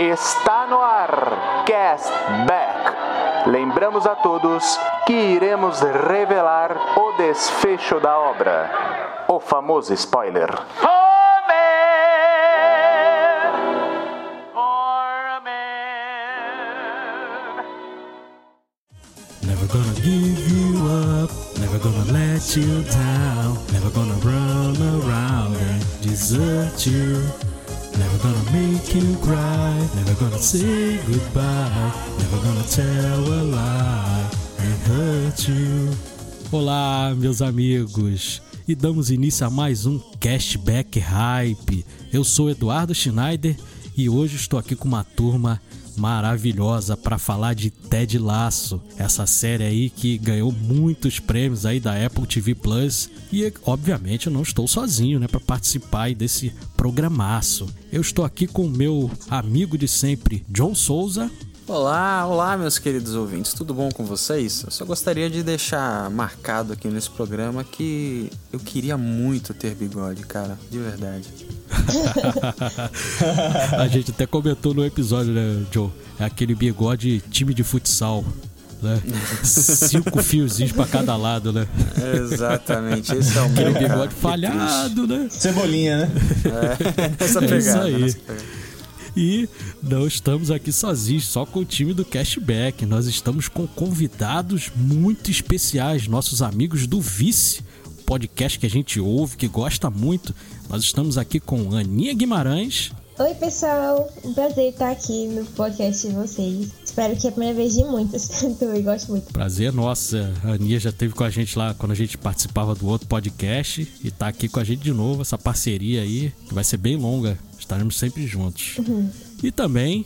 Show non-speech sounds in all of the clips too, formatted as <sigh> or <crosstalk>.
Está no ar Cast Back. Lembramos a todos que iremos revelar o desfecho da obra. O famoso spoiler. Never gonna give you up, never gonna let you down, never gonna run around and desert you. Never gonna make you cry, never gonna say goodbye, never gonna tell a lie hurt you. Olá, meus amigos, e damos início a mais um Cashback Hype. Eu sou Eduardo Schneider e hoje estou aqui com uma turma maravilhosa para falar de Ted Lasso, essa série aí que ganhou muitos prêmios aí da Apple TV Plus e obviamente eu não estou sozinho, né, para participar desse programaço. Eu estou aqui com o meu amigo de sempre, John Souza. Olá, olá, meus queridos ouvintes, tudo bom com vocês? Eu só gostaria de deixar marcado aqui nesse programa que eu queria muito ter bigode, cara, de verdade. <laughs> a gente até comentou no episódio, né, Joe? É aquele bigode time de futsal. Né? Cinco <laughs> fiozinhos pra cada lado, né? Exatamente, esse é o Aquele bigode que falhado, né? Cebolinha, né? triste. É, <laughs> essa É isso pegada, aí. E não estamos aqui sozinhos, só com o time do Cashback. Nós estamos com convidados muito especiais, nossos amigos do Vice, podcast que a gente ouve, que gosta muito. Nós estamos aqui com Aninha Guimarães. Oi, pessoal. Um prazer estar aqui no podcast de vocês. Espero que é a primeira vez de muitas. <laughs> Também gosto muito. Prazer, nossa. A Aninha já esteve com a gente lá quando a gente participava do outro podcast e tá aqui com a gente de novo, essa parceria aí, que vai ser bem longa. Estaremos sempre juntos. E também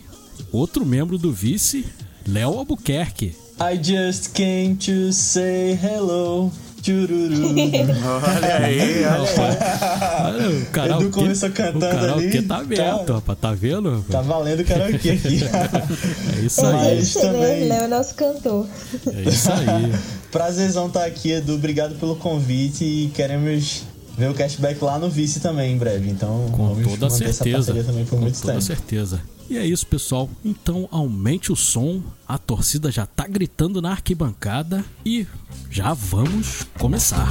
outro membro do Vice, Léo Albuquerque. I just came to say hello. Chururu. <laughs> Olha aí, olha aí. Olha, o karaokê, começou cantando o karaokê ali, tá aberto, tá- rapaz. Tá vendo? rapaz? Tá valendo o karaokê aqui. <laughs> É isso É, aí. Mas você, né? também- Léo é nosso cantor. É isso aí. Prazerzão estar aqui, Edu. Obrigado pelo convite e queremos ver o cashback lá no Vice também em breve. Então, Com toda certeza. também por Com muito toda tempo. certeza. E é isso, pessoal. Então aumente o som. A torcida já tá gritando na arquibancada e já vamos começar.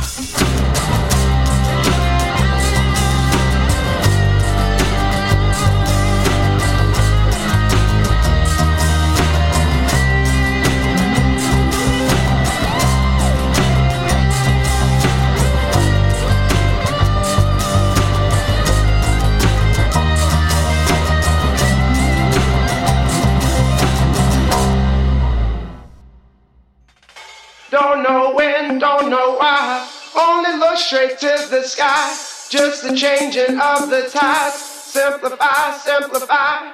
Don't know when, don't know why. Only look straight to the sky. Just the changing of the tides. Simplify, simplify.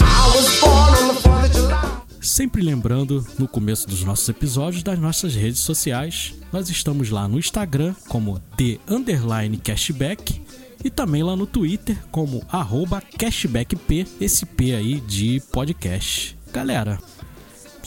I was born on the 4th of July. Sempre lembrando, no começo dos nossos episódios, das nossas redes sociais. Nós estamos lá no Instagram como The Underline Cashback e também lá no Twitter como arroba cashbackp, esse P aí de podcast. Galera,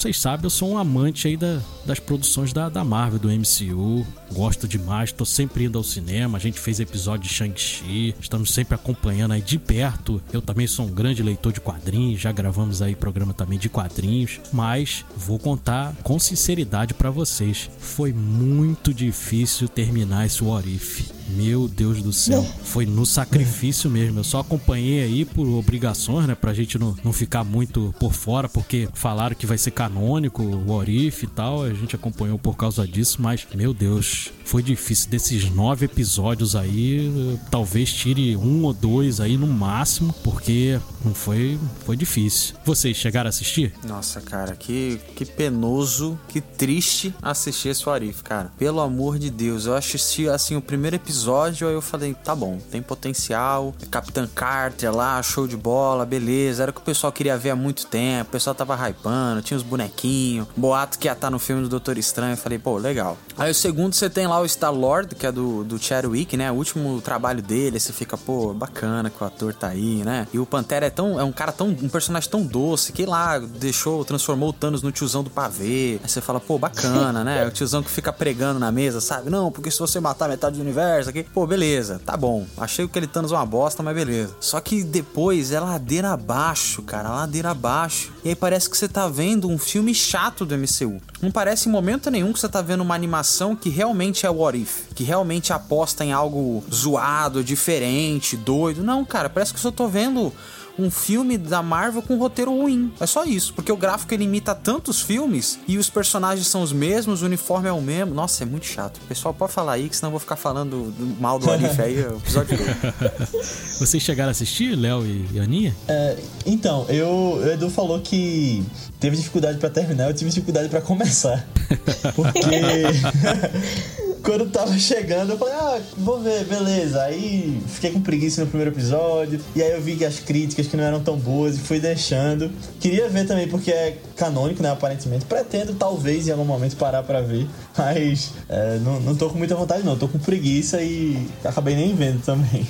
vocês sabem, eu sou um amante aí da- das produções da, da Marvel, do MCU. Gosto demais, tô sempre indo ao cinema. A gente fez episódio de Shang-Chi, estamos sempre acompanhando aí de perto. Eu também sou um grande leitor de quadrinhos, já gravamos aí programa também de quadrinhos. Mas vou contar com sinceridade pra vocês: foi muito difícil terminar esse What If. Meu Deus do céu, foi no sacrifício mesmo. Eu só acompanhei aí por obrigações, né? Pra gente não, não ficar muito por fora, porque falaram que vai ser canônico o What If e tal. A gente acompanhou por causa disso, mas, meu Deus, foi difícil. Desses nove episódios aí, talvez tire um ou dois aí no máximo, porque não foi, foi difícil. Vocês chegaram a assistir? Nossa, cara, que, que penoso, que triste assistir esse Arif, cara. Pelo amor de Deus, eu assisti assim o primeiro episódio, aí eu falei, tá bom, tem potencial. Capitã Carter lá, show de bola, beleza. Era o que o pessoal queria ver há muito tempo. O pessoal tava hypando, tinha os bonequinhos, boato que ia estar no filme do Doutor Estranho. Eu falei, pô, legal. Aí o segundo você tem lá o Star Lord, que é do, do Chadwick, né? O último trabalho dele, você fica, pô, bacana que o ator tá aí, né? E o Pantera é tão. É um cara tão. um personagem tão doce que lá deixou, transformou o Thanos no tiozão do pavê. Aí você fala, pô, bacana, né? O tiozão que fica pregando na mesa, sabe? Não, porque se você matar metade do universo, Aqui. Pô, beleza, tá bom. Achei o que ele Thanos uma bosta, mas beleza. Só que depois é ladeira abaixo, cara, ladeira abaixo. E aí parece que você tá vendo um filme chato do MCU. Não parece em momento nenhum que você tá vendo uma animação que realmente é What If, que realmente aposta em algo zoado, diferente, doido. Não, cara, parece que eu só tô vendo um filme da Marvel com um roteiro ruim. É só isso, porque o gráfico ele imita tantos filmes e os personagens são os mesmos, o uniforme é o mesmo. Nossa, é muito chato. Pessoal, pode falar aí, que senão eu vou ficar falando do- mal do Arif aí o episódio todo. <laughs> Vocês chegaram a assistir, Léo e Aninha? É, então, eu, o Edu falou que teve dificuldade pra terminar, eu tive dificuldade pra começar. <laughs> Porque <laughs> quando tava chegando, eu falei, ah, vou ver, beleza. Aí fiquei com preguiça no primeiro episódio, e aí eu vi que as críticas que não eram tão boas e fui deixando. Queria ver também porque é canônico, né, aparentemente. Pretendo, talvez, em algum momento parar pra ver, mas é, não, não tô com muita vontade não, tô com preguiça e acabei nem vendo também.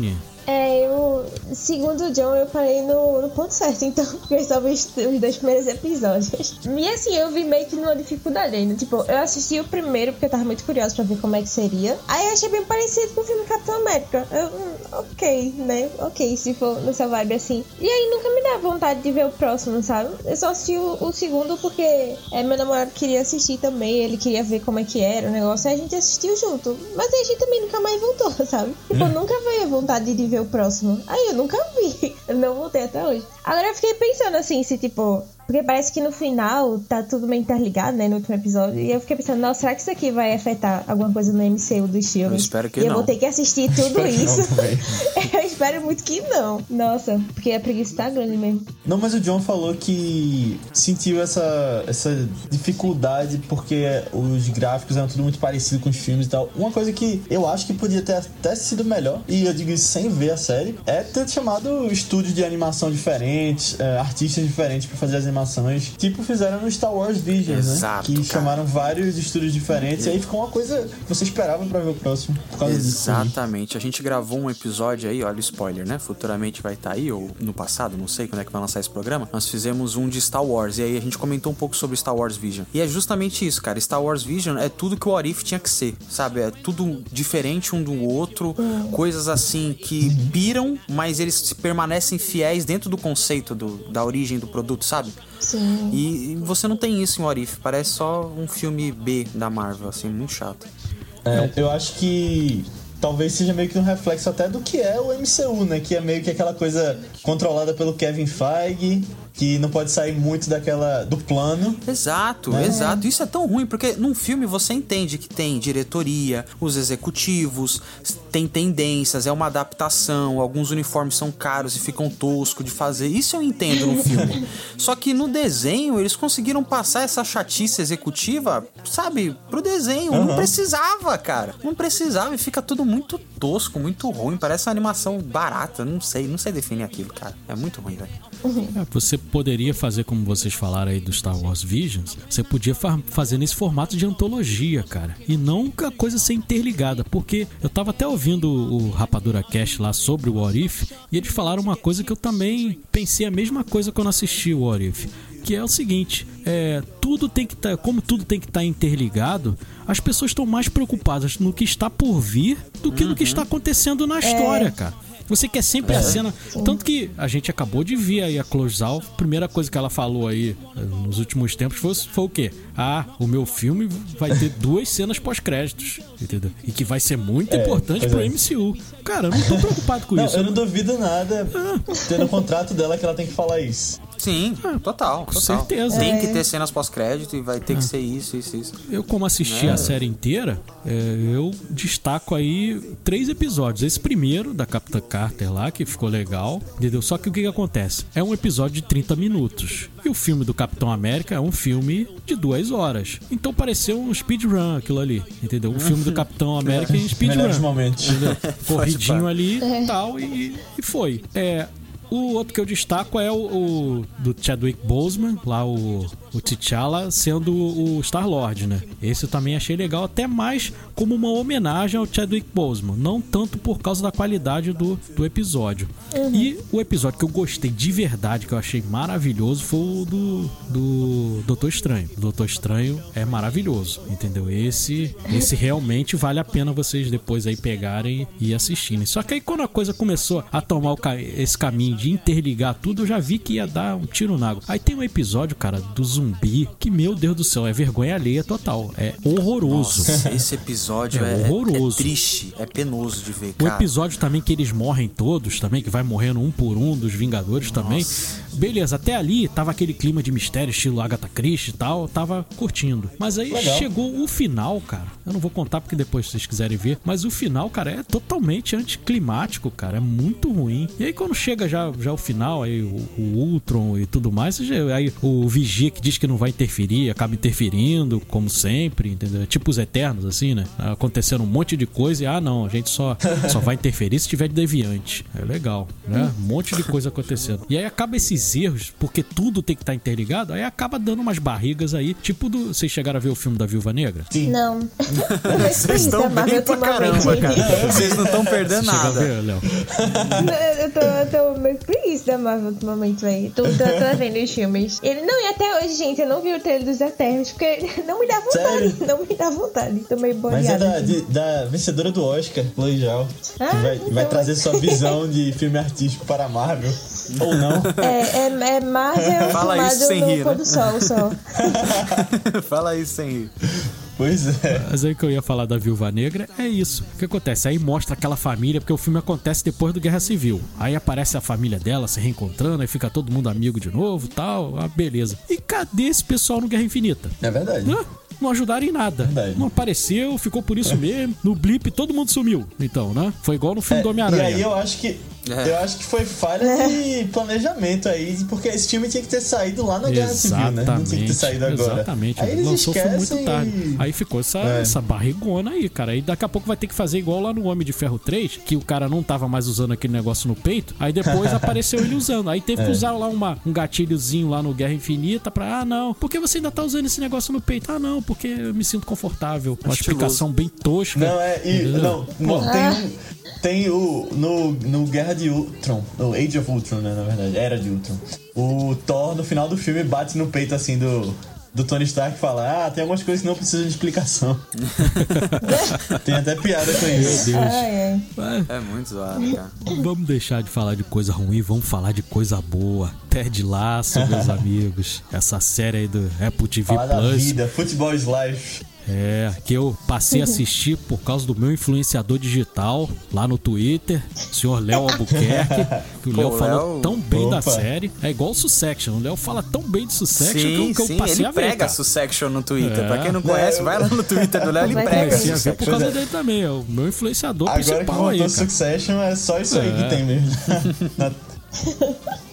É. É, eu. Segundo o John, eu parei no, no ponto certo, então, porque <laughs> eu só vi os, os dois primeiros episódios. E assim, eu vi meio que numa dificuldade ainda. Tipo, eu assisti o primeiro porque eu tava muito curiosa pra ver como é que seria. Aí eu achei bem parecido com o filme Capitão América. Eu, hum, ok, né? Ok, se for nessa vibe assim. E aí nunca me dá vontade de ver o próximo, sabe? Eu só assisti o, o segundo porque é, meu namorado queria assistir também, ele queria ver como é que era o negócio, aí a gente assistiu junto. Mas a gente também nunca mais voltou, <laughs> sabe? Tipo, nunca veio a vontade de ver o próximo. Aí eu nunca vi. <laughs> Eu não voltei até hoje. Agora eu fiquei pensando assim, se tipo. Porque parece que no final tá tudo meio interligado, né? No último episódio. E eu fiquei pensando, nossa, será que isso aqui vai afetar alguma coisa no MCU dos filmes? Eu espero que e eu não. vou ter que assistir tudo <laughs> não isso. <laughs> eu espero muito que não. Nossa, porque a preguiça tá grande mesmo. Não, mas o John falou que sentiu essa, essa dificuldade porque os gráficos eram tudo muito parecido com os filmes e tal. Uma coisa que eu acho que podia ter até sido melhor, e eu digo isso sem ver a série, é ter chamado estúdios de animação diferentes, é, artistas diferentes pra fazer as animações. Tipo fizeram no Star Wars Visions, Exato, né? Que cara. chamaram vários estúdios diferentes e aí ficou uma coisa que você esperava pra ver o próximo. Exatamente. A gente gravou um episódio aí, olha o spoiler, né? Futuramente vai estar aí, ou no passado, não sei quando é que vai lançar esse programa. Nós fizemos um de Star Wars, e aí a gente comentou um pouco sobre Star Wars Vision. E é justamente isso, cara. Star Wars Vision é tudo que o Arif tinha que ser, sabe? É tudo diferente um do outro, coisas assim que piram, mas eles se permanecem fiéis dentro do conceito do, da origem do produto, sabe? Sim. E, e você não tem isso em Orif, parece só um filme B da Marvel, assim, muito chato. É, eu acho que talvez seja meio que um reflexo até do que é o MCU, né? Que é meio que aquela coisa controlada pelo Kevin Feige, que não pode sair muito daquela do plano. Exato, exato. Isso é tão ruim, porque num filme você entende que tem diretoria, os executivos, tem tendências, é uma adaptação, alguns uniformes são caros e ficam toscos de fazer. Isso eu entendo no filme. <laughs> Só que no desenho eles conseguiram passar essa chatice executiva, sabe, pro desenho. Não precisava, cara. Não precisava e fica tudo muito tosco, muito ruim. Parece uma animação barata. Não sei, não sei definir aquilo, cara. É muito ruim, velho. É, Você poderia fazer como vocês falaram aí do Star Wars Visions, você podia fa- fazer nesse formato de antologia, cara. E não a coisa ser interligada, porque eu tava até ouvindo o Rapadura Cast lá sobre o What If, e eles falaram uma coisa que eu também pensei a mesma coisa quando assisti o What If. Que é o seguinte, é, tudo tem que estar, como tudo tem que estar interligado, as pessoas estão mais preocupadas no que está por vir do que no que está acontecendo na história, cara. Você quer sempre a cena. Tanto que a gente acabou de ver aí a Closal. A primeira coisa que ela falou aí eh, nos últimos tempos foi, foi o quê? Ah, o meu filme vai ter duas cenas pós-créditos. Entendeu? E que vai ser muito É, importante pro é. MCU. Cara, eu não tô preocupado com Não, isso. eu não duvido nada, tendo o contrato dela que ela tem que falar isso. Sim, total. com total. certeza. Tem que ter cenas pós-crédito e vai ter que ser isso, isso, isso. Eu, como assisti É. a série inteira, é, eu destaco aí três episódios. Esse primeiro, da Capitã Carter lá, que ficou legal, entendeu? Só que o que, que acontece? É um episódio de 30 minutos. E o filme do Capitão América é um filme de duas horas. Então pareceu um speedrun aquilo ali, entendeu? O filme do Capitão América em speedrun. momentos. Entendeu? <laughs> Corridinho ali e tal, e, e foi. É. o outro que eu destaco é o, o do Chadwick Boseman, lá o, o T'Challa sendo o Star-Lord, né? Esse eu também achei legal, até mais como uma homenagem ao Chadwick Boseman, não tanto por causa da qualidade do, do episódio. E o episódio que eu gostei de verdade, que eu achei maravilhoso, foi o do, do Doutor Estranho. O Doutor Estranho é maravilhoso, entendeu? Esse, esse realmente vale a pena vocês depois aí pegarem e assistirem. Só que aí quando a coisa começou a tomar esse caminho de interligar tudo, eu já vi que ia dar um tiro na água. Aí tem um episódio, cara, do zumbi, que, meu Deus do céu, é vergonha alheia total. É horroroso. Nossa, esse episódio <laughs> É é, é- horroroso. é triste, é penoso de ver, O cara. episódio também que eles morrem todos, também, que vai morrendo um por um dos Vingadores também. Beleza, até ali tava aquele clima de mistério, estilo Agatha Christie e tal, tava curtindo. Mas aí Legal. chegou o final, cara. Eu não vou contar porque depois se vocês quiserem ver, mas o final, cara, é totalmente anticlimático, cara. É muito ruim. E aí quando chega já, já o final, aí o, o Ultron e tudo mais, já- aí o Vigia que diz que não vai interferir, acaba interferindo, como sempre, entendeu? Tipo os Eternos, assim, né? Acontecendo um monte de coisa e, ah, não, a gente só, <laughs> só vai interferir se tiver de deviante. É legal, né? Um monte de coisa acontecendo. E aí acaba esses erros, porque tudo tem que estar interligado, aí acaba dando umas barrigas aí, tipo do. Vocês chegaram a ver o filme da Viúva Negra? Sim. Não. <laughs> Vocês estão bem pra caramba, cara. <laughs> Vocês não estão perdendo Você chegou a nada. ver, Léo? Eu tô, eu tô preguiça da Marvel ultimamente, velho. Tô, tô, tô <laughs> vendo os filmes. Ele, não, e até hoje, gente, eu não vi o trailer dos Eternos, porque <laughs> não me dá vontade. Sério? <laughs> Não me dá vontade. Tô meio Mas é da, de- da vencedora do Oscar, Chloe Zhao, que Ah, vai, então. vai trazer sua visão de filme artístico para a Marvel. Ou não. É, é, é Marvel Fala isso filmado sem no rir, pôr né? do sol só. Fala isso sem rir. Pois é. Mas aí que eu ia falar da Viúva Negra é isso. O que acontece? Aí mostra aquela família, porque o filme acontece depois do Guerra Civil. Aí aparece a família dela se reencontrando, aí fica todo mundo amigo de novo tal. Ah, beleza. E cadê esse pessoal no Guerra Infinita? É verdade. Hã? Não ajudaram em nada. Verdade. Não apareceu, ficou por isso mesmo. No blip todo mundo sumiu. Então, né? Foi igual no filme É, do e Homem-Aranha. aí eu acho que. É. Eu acho que foi falha de <laughs> planejamento aí, porque esse filme tinha que ter saído lá na Guerra Civil, né? Não tinha que ter saído agora. Exatamente. Aí eles Lançou foi muito esquecem tarde. Aí ficou essa, É. essa barrigona aí, cara. Aí daqui a pouco vai ter que fazer igual lá no Homem de Ferro 3, que o cara não tava mais usando aquele negócio no peito. Aí depois <laughs> apareceu ele usando. Aí É. teve que usar lá uma, um gatilhozinho lá no Guerra Infinita pra, ah, não, por que você ainda tá usando esse negócio no peito? Ah, não, porque eu me sinto confortável. Uma Estiloso. explicação bem tosca. Não, é. E, não, não, Pô, tem, tem o. No, no Guerra de Ultron, no Age of Ultron, né? Na verdade, Era de Ultron. O Thor, no final do filme, bate no peito assim do. Do Tony Stark e fala: Ah, tem algumas coisas que não precisam de explicação. <laughs> tem até piada com isso. Ai, ai. é, É muito zoado, cara. Vamos deixar de falar de coisa ruim, vamos falar de coisa boa. Ted Laço, meus <laughs> amigos. Essa série aí do Apple TV Falar da Plus. vida, Football is Life. É, que eu passei a assistir por causa do meu influenciador digital lá no Twitter, o senhor Léo Albuquerque, <laughs> que o Léo falou tão bem da Opa. série. É igual o Succession, o Léo fala tão bem de Succession que eu, Sim, que eu sim, passei ele a ver. prega cara. Succession no Twitter. É. Pra quem não conhece, É, vai lá no Twitter do Léo, ele prega Comecei a ver Succession. por causa é. dele também, é o meu influenciador Agora que principal voltou aí, cara. Succession, é só isso aí É. que tem mesmo. <laughs>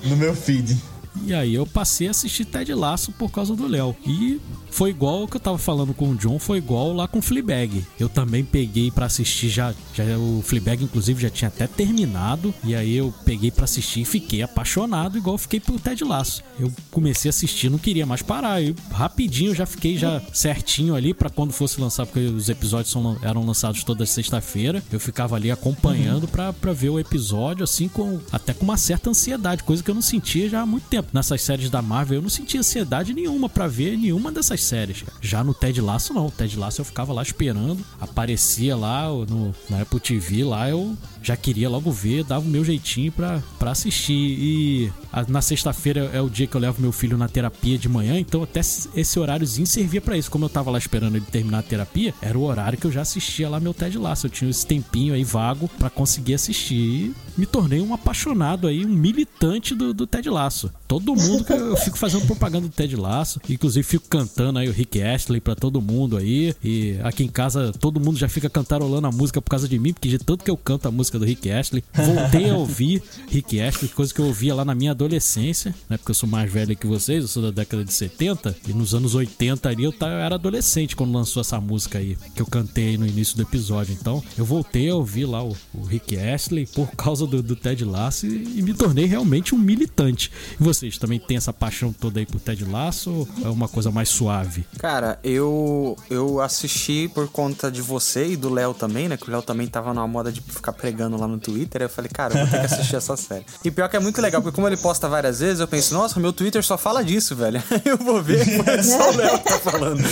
No meu feed. E aí eu passei a assistir Ted Laço por causa do Léo. E foi igual o que eu tava falando com o John, foi igual lá com o Fleabag. Eu também peguei pra assistir já, já o Fleabag inclusive já tinha até terminado, e aí eu peguei pra assistir e fiquei apaixonado igual fiquei pelo Ted Laço. Eu comecei a assistir, não queria mais parar. Eu rapidinho já fiquei já certinho ali pra quando fosse lançar, porque os episódios são, eram lançados toda sexta-feira. Eu ficava ali acompanhando pra, pra ver o episódio assim com até com uma certa ansiedade, coisa que eu não sentia já há muito tempo. Nessas séries da Marvel eu não sentia ansiedade nenhuma pra ver nenhuma dessas séries. Já no Ted Lasso não, o Ted Lasso eu ficava lá esperando, aparecia lá no na Apple TV lá eu já queria logo ver, dava o meu jeitinho pra, pra assistir. E a- na sexta-feira é o dia que eu levo meu filho na terapia de manhã, então até esse horáriozinho servia pra isso. Como eu tava lá esperando ele terminar a terapia, era o horário que eu já assistia lá meu Ted Lasso. Eu tinha esse tempinho aí vago pra conseguir assistir. E me tornei um apaixonado aí, um militante do, do Ted Lasso. todo mundo que eu fico fazendo propaganda do Ted Laço. Inclusive, fico cantando aí o Rick Astley pra todo mundo aí. E aqui em casa, todo mundo já fica cantarolando a música por causa de mim, porque de tanto que eu canto a música do Rick Astley. Voltei a ouvir Rick Astley, coisa que eu ouvia lá na minha adolescência, né? Porque eu sou mais velho que vocês, eu sou da década de 70. E nos anos 80 ali eu, era adolescente quando lançou essa música aí, que eu cantei no início do episódio. Então, eu voltei a ouvir lá o, o Rick Astley por causa do, do Ted Lasso e, e me tornei realmente um militante. E vocês também têm essa paixão toda aí por Ted Lasso ou é uma coisa mais suave? Cara, eu eu assisti por conta de você e do Léo também, né? Que o Léo também tava na moda de ficar pregando lá no Twitter. Eu falei, cara, eu vou ter que assistir essa série. E pior que é muito legal, porque como ele posta várias vezes, eu penso, nossa, meu Twitter só fala disso, velho. <laughs> eu vou ver, <laughs> é só o Léo tá falando.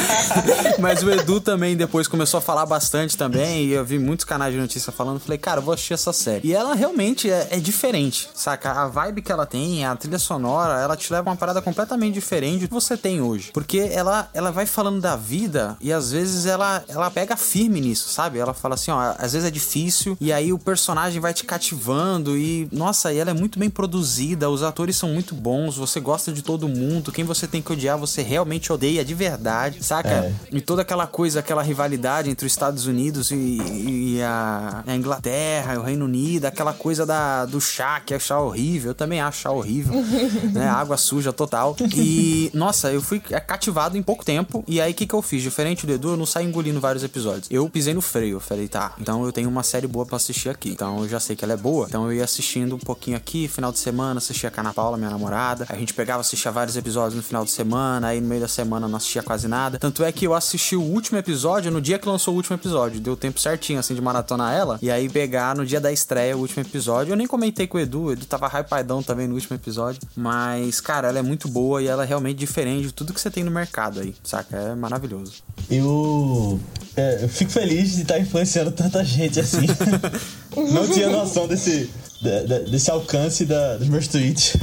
<laughs> Mas o Edu também depois começou a falar bastante também, e eu vi muitos canais de notícia falando. Falei, cara, eu vou assistir essa série. E ela realmente é, é diferente, saca? A vibe que ela tem, a trilha sonora, ela te leva uma parada completamente diferente do que você tem hoje. Porque ela, ela vai falando da vida e às vezes ela, ela pega firme nisso, sabe? Ela fala assim, ó, às vezes é difícil e aí o personagem vai te cativando e, nossa, e ela é muito bem produzida, os atores são muito bons, você gosta de todo mundo, quem você tem que odiar, você realmente odeia de verdade, saca? É. E toda aquela coisa, aquela rivalidade entre os Estados Unidos e, e a, a Inglaterra, o Reino Unido, aquela coisa da, do chá, que é chá horrível, eu também acho chá horrível, <laughs> né? Água suja total. E, nossa, eu fui cativado em pouco tempo. E aí, o que, que eu fiz? Diferente do Edu, eu não saí engolindo vários episódios. Eu pisei no freio. Eu falei, tá, então eu tenho uma série boa pra assistir aqui. Então eu já sei que ela é boa. Então eu ia assistindo um pouquinho aqui, final de semana, assistia com a Ana Paula, minha namorada. A gente pegava, assistia vários episódios no final de semana. Aí no meio da semana não assistia quase nada. Tanto é que eu assisti o último episódio no dia que lançou o último episódio. Deu tempo certinho, assim, de maratonar ela. E aí pegar no dia da estreia o último episódio. Eu nem comentei com o Edu, o Edu tava hypadão também no último episódio. Mas, cara, ela é muito boa e ela é realmente diferente de tudo que você tem no mercado aí, saca? É maravilhoso. Eu, é, eu fico feliz de estar influenciando tanta gente assim. <laughs> <laughs> Não tinha noção desse, de- de- desse alcance da- dos meus tweets.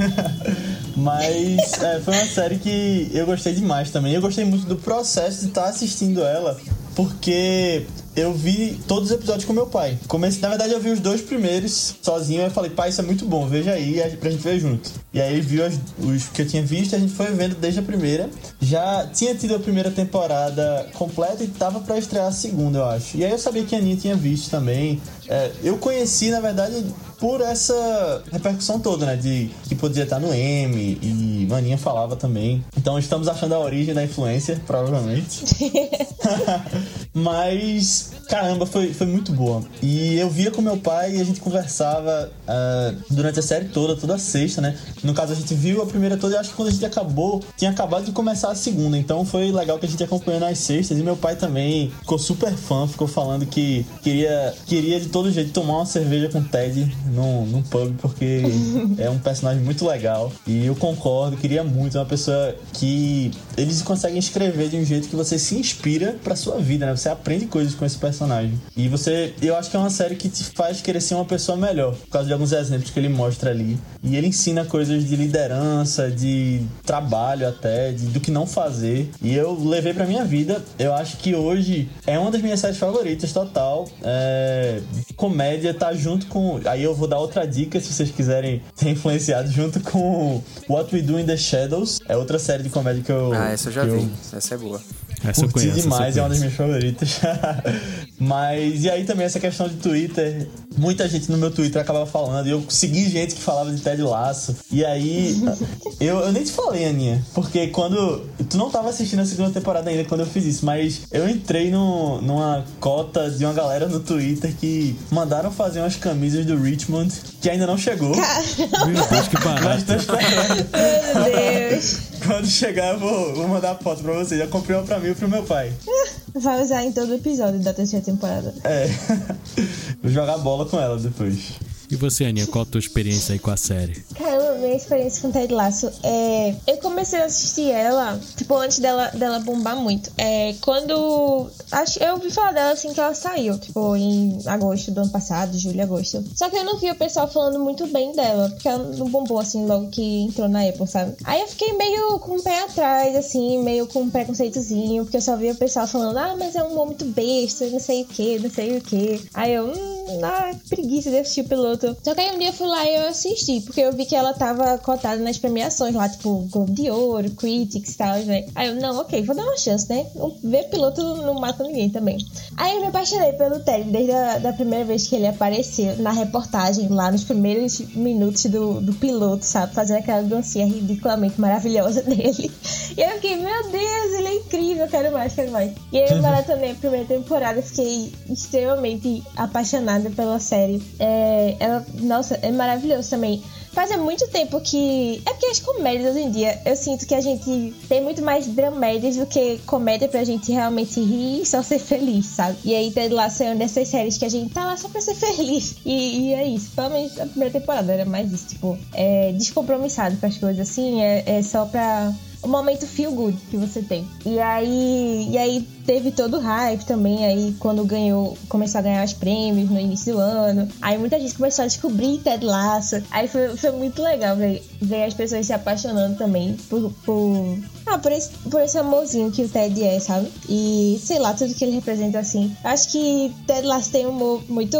<laughs> Mas é, foi uma série que eu gostei demais também. Eu gostei muito do processo de estar assistindo ela, porque eu vi todos os episódios com meu pai. Comecei, na verdade, eu vi os dois primeiros sozinho. Eu falei, pai, isso é muito bom, veja aí pra gente ver junto. E aí ele viu as- os que eu tinha visto, a gente foi vendo desde a primeira. Já tinha tido a primeira temporada completa e tava pra estrear a segunda, eu acho. E aí eu sabia que a Aninha tinha visto também. É, eu conheci, na verdade, por essa repercussão toda, né? De que podia estar no M e Maninha falava também. Então estamos achando a origem da influência, provavelmente. <laughs> <laughs> Mas, caramba, foi, foi muito boa. E eu via com meu pai e a gente conversava ah, durante a série toda, toda sexta, né? No caso, a gente viu a primeira toda e acho que quando a gente acabou, tinha acabado de começar a segunda. Então foi legal que a gente acompanhou nas sextas. E meu pai também ficou super fã, ficou falando que queria, queria de todo jeito tomar uma cerveja com o Ted num, num pub, porque <laughs> é um personagem muito legal. E eu concordo, queria muito. É uma pessoa que eles conseguem escrever de um jeito que você se inspira pra sua vida, né? Você aprende coisas com esse personagem. E você, eu acho que é uma série que te faz querer ser uma pessoa melhor, por causa de alguns exemplos que ele mostra ali. E ele ensina coisas de liderança, de trabalho até, de, do que não fazer. E eu levei pra minha vida. Eu acho que hoje é uma das minhas séries favoritas, total. É, comédia tá junto com. Aí eu vou dar outra dica se vocês quiserem <laughs> ser influenciados, junto com What We Do in the Shadows. É outra série de comédia que eu. Ah, essa eu já vi. Essa é boa. Essa eu Curti conheço. demais, essa é eu uma das minhas favoritas. <laughs> Mas, e aí também essa questão de Twitter. Muita gente no meu Twitter acabava falando. E eu segui gente que falava de Ted Laço. E aí, <laughs> eu, eu nem te falei, Aninha. Porque quando. Tu não tava assistindo a segunda temporada ainda quando eu fiz isso. Mas eu entrei no, numa cota de uma galera no Twitter que mandaram fazer umas camisas do Richmond que ainda não chegou. Meu Deus, que <laughs> Mas barato. tô esperando. Meu Deus. Quando chegar, eu vou, vou mandar foto pra vocês. Já comprei uma pra mim e pro meu pai. <laughs> Vai usar em todo episódio da terceira temporada. É. <laughs> Vou jogar bola com ela depois. E você, Aninha, qual a tua experiência aí com a série? Caramba, minha experiência com Ted Lasso é. Eu comecei a assistir ela, tipo, antes dela, dela bombar muito. É. Quando. Acho, eu ouvi falar dela assim que ela saiu, tipo, em agosto do ano passado, julho, agosto. Só que eu não vi o pessoal falando muito bem dela, porque ela não bombou assim logo que entrou na Apple, sabe? Aí eu fiquei meio com o pé atrás, assim, meio com um preconceitozinho, porque eu só via o pessoal falando, ah, mas é um humor muito besta, não sei o que, não sei o que. Aí eu, hum, na preguiça de assistir o piloto. Só que aí um dia eu fui lá e eu assisti, porque eu vi que ela tava cotada nas premiações lá, tipo, Globo de Ouro, Critics e tal, né? Aí eu, não, ok, vou dar uma chance, né? Ver piloto não mata ninguém também. Aí eu me apaixonei pelo Ted desde a da primeira vez que ele apareceu na reportagem, lá nos primeiros minutos do, do piloto, sabe? Fazendo aquela dancinha ridiculamente maravilhosa <laughs> dele. E eu fiquei, meu Deus, ele é incrível, quero mais, quero mais. E aí eu maratonei a primeira temporada, fiquei extremamente apaixonada pela série. É, ela, nossa, é maravilhoso também. Faz muito tempo que. É porque as comédias hoje em dia, eu sinto que a gente tem muito mais dramédias do que comédia pra gente realmente rir e só ser feliz, sabe? E aí Ted Lasso é uma dessas séries que a gente tá lá só pra ser feliz. E, e é isso. Pelo menos a primeira temporada era mais isso, tipo, é descompromissado com as coisas assim, é, é só pra o momento feel good que você tem. E aí, e aí teve todo o hype também aí quando ganhou, começou a ganhar os prêmios no início do ano. Aí muita gente começou a descobrir Ted Lasso. Aí foi, foi muito legal ver, ver as pessoas se apaixonando também por, por ah, por esse, por esse amorzinho que o Ted é, sabe? E sei lá, tudo que ele representa assim. Acho que Ted Lasso tem um humor muito.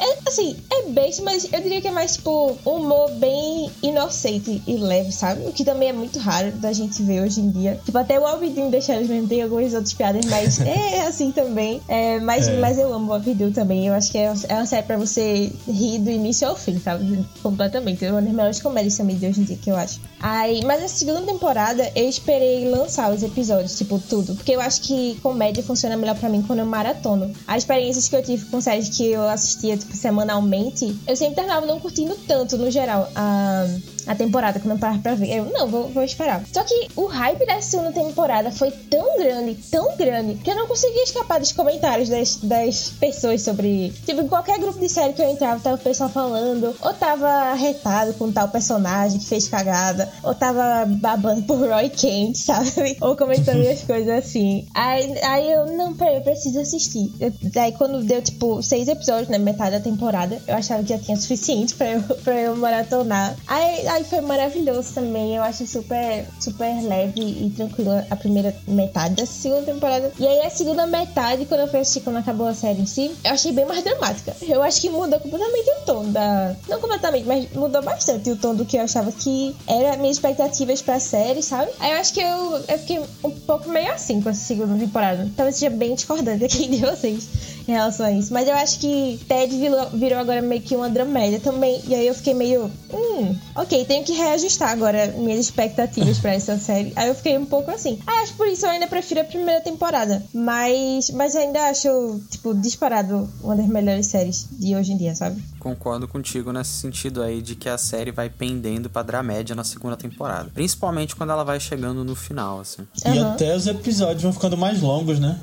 É, assim, é besta, mas eu diria que é mais tipo um humor bem inocente e leve, sabe? O que também é muito raro da gente ver hoje em dia. Tipo, até o Alvidinho deixa eles mesmo tem algumas outras piadas, mas <laughs> é assim também. É, mas, É. mas eu amo o Alvidinho também. Eu acho que é, é uma série pra você rir do início ao fim, sabe? Completamente. É uma das melhores comédias também de hoje em dia, que eu acho. Aí, mas a segunda temporada eu esperei lançar os episódios, tipo, tudo. Porque eu acho que comédia funciona melhor pra mim quando eu maratono. As experiências que eu tive com séries que eu assistia, tipo, semanalmente, eu sempre terminava não curtindo tanto, no geral, a, a temporada, quando eu parava pra ver. Eu, não, vou, vou esperar. Só que o hype da segunda temporada foi tão grande, tão grande, que eu não conseguia escapar dos comentários das, das pessoas sobre. Tipo, qualquer grupo de série que eu entrava, tava o pessoal falando, ou tava arretado com tal personagem que fez cagada, ou tava babando por Roy Kent, <laughs> sabe? Ou comentando as <laughs> coisas assim. Aí, aí eu, não, peraí, eu preciso assistir. Eu- daí quando deu, tipo, seis episódios, né? Metade da temporada, eu achava que já tinha suficiente <laughs> pra eu, pra eu maratonar. Aí, aí foi maravilhoso também. Eu acho super, super leve e tranquila a primeira metade da segunda temporada. E aí a segunda metade, quando eu fui assistir, quando acabou a série em si, eu achei bem mais dramática. Eu acho que mudou completamente o tom da. Não completamente, mas mudou bastante o tom do que eu achava que era minhas expectativas pra série, sabe? Aí eu acho que eu, eu fiquei um pouco meio assim com essa segunda temporada. Talvez seja bem discordante aqui de vocês em relação a isso. Mas eu acho que Ted virou, virou agora meio que uma dramédia também. E aí eu fiquei meio. Hum, ok, tenho que reajustar agora minhas expectativas pra essa <laughs> série. Aí eu fiquei um pouco assim. Ah, acho que por isso eu ainda prefiro a primeira temporada. Mas, mas ainda acho, tipo, disparado uma das melhores séries de hoje em dia, sabe? Concordo contigo nesse sentido aí de que a série vai pendendo pra dramédia na segunda temporada. Principalmente quando ela vai chegando no final, assim. E até os episódios vão ficando mais longos, né?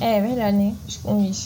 É verdade, né? Uns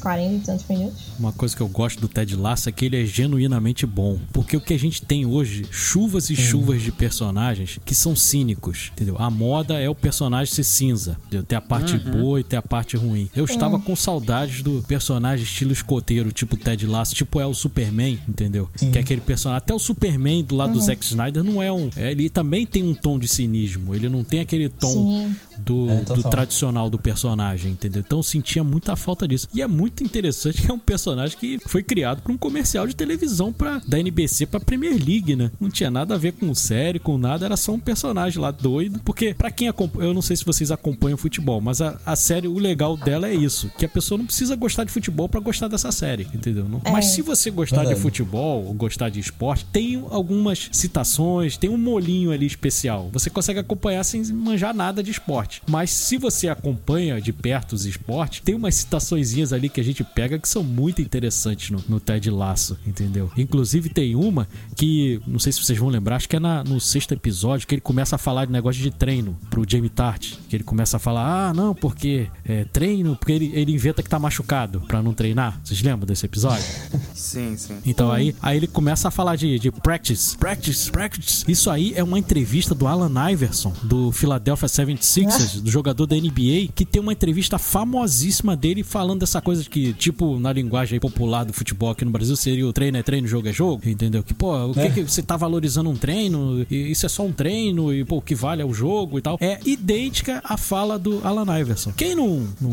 40 e tantos minutos. Uma coisa que eu gosto do Ted Lasso é que ele é genuinamente bom. Porque o que a gente tem hoje, chuvas e chuvas de personagens que são cínicos, entendeu? A moda é o personagem ser cinza, entendeu? Tem a parte boa e tem a parte ruim. Eu estava com saudades do personagem estilo escoteiro, tipo Ted Lasso, tipo é o Superman, entendeu? Que é aquele personagem. Até o Superman do lado do Zack Snyder não é um. é, ele também tem um tom de cinismo. Ele não tem aquele tom Sim. do, É, do tradicional do personagem, entendeu? Então eu sentia muita falta disso. E é muito interessante que é um personagem que foi criado para um comercial de televisão pra, da NBC pra Premier League, né? Não tinha nada a ver com série, com nada, era só um personagem lá doido. Porque, pra quem acompanha, eu não sei se vocês acompanham futebol, mas a, a série, o legal dela é isso: que a pessoa não precisa gostar de futebol pra gostar dessa série, entendeu? Não- É. Mas se você gostar de Verdade. futebol ou gostar de esporte, tem algumas citações, tem um molinho ali especial. Você consegue acompanhar sem manjar nada de esporte. Mas se você acompanha de perto os esportes, tem umas citaçõezinhas ali que a gente pega que são muito interessantes no, no Ted Laço, entendeu? Inclusive tem uma que, não sei se vocês vão lembrar, acho que é na- no sexto episódio que ele começa a falar de negócio de treino pro Jamie Tart. Que ele começa a falar, ah, não, porque é, treino, porque ele, ele inventa que tá machucado pra não treinar. Vocês lembram desse episódio? <laughs> Sim, sim. Então aí, aí ele começa a falar de, de practice, practice, practice. Isso aí é uma entrevista do Alan Iverson, do Philadelphia 76ers, do jogador da NBA, que tem uma entrevista famosíssima dele falando dessa coisa de que, tipo, na linguagem aí popular do futebol aqui no Brasil, seria o treino é treino, jogo é jogo, entendeu? Que, pô, o que, É. que você tá valorizando um treino? E Isso é só um treino e, pô, o que vale é o jogo e tal. É idêntica à fala do Alan Iverson. Quem não, não,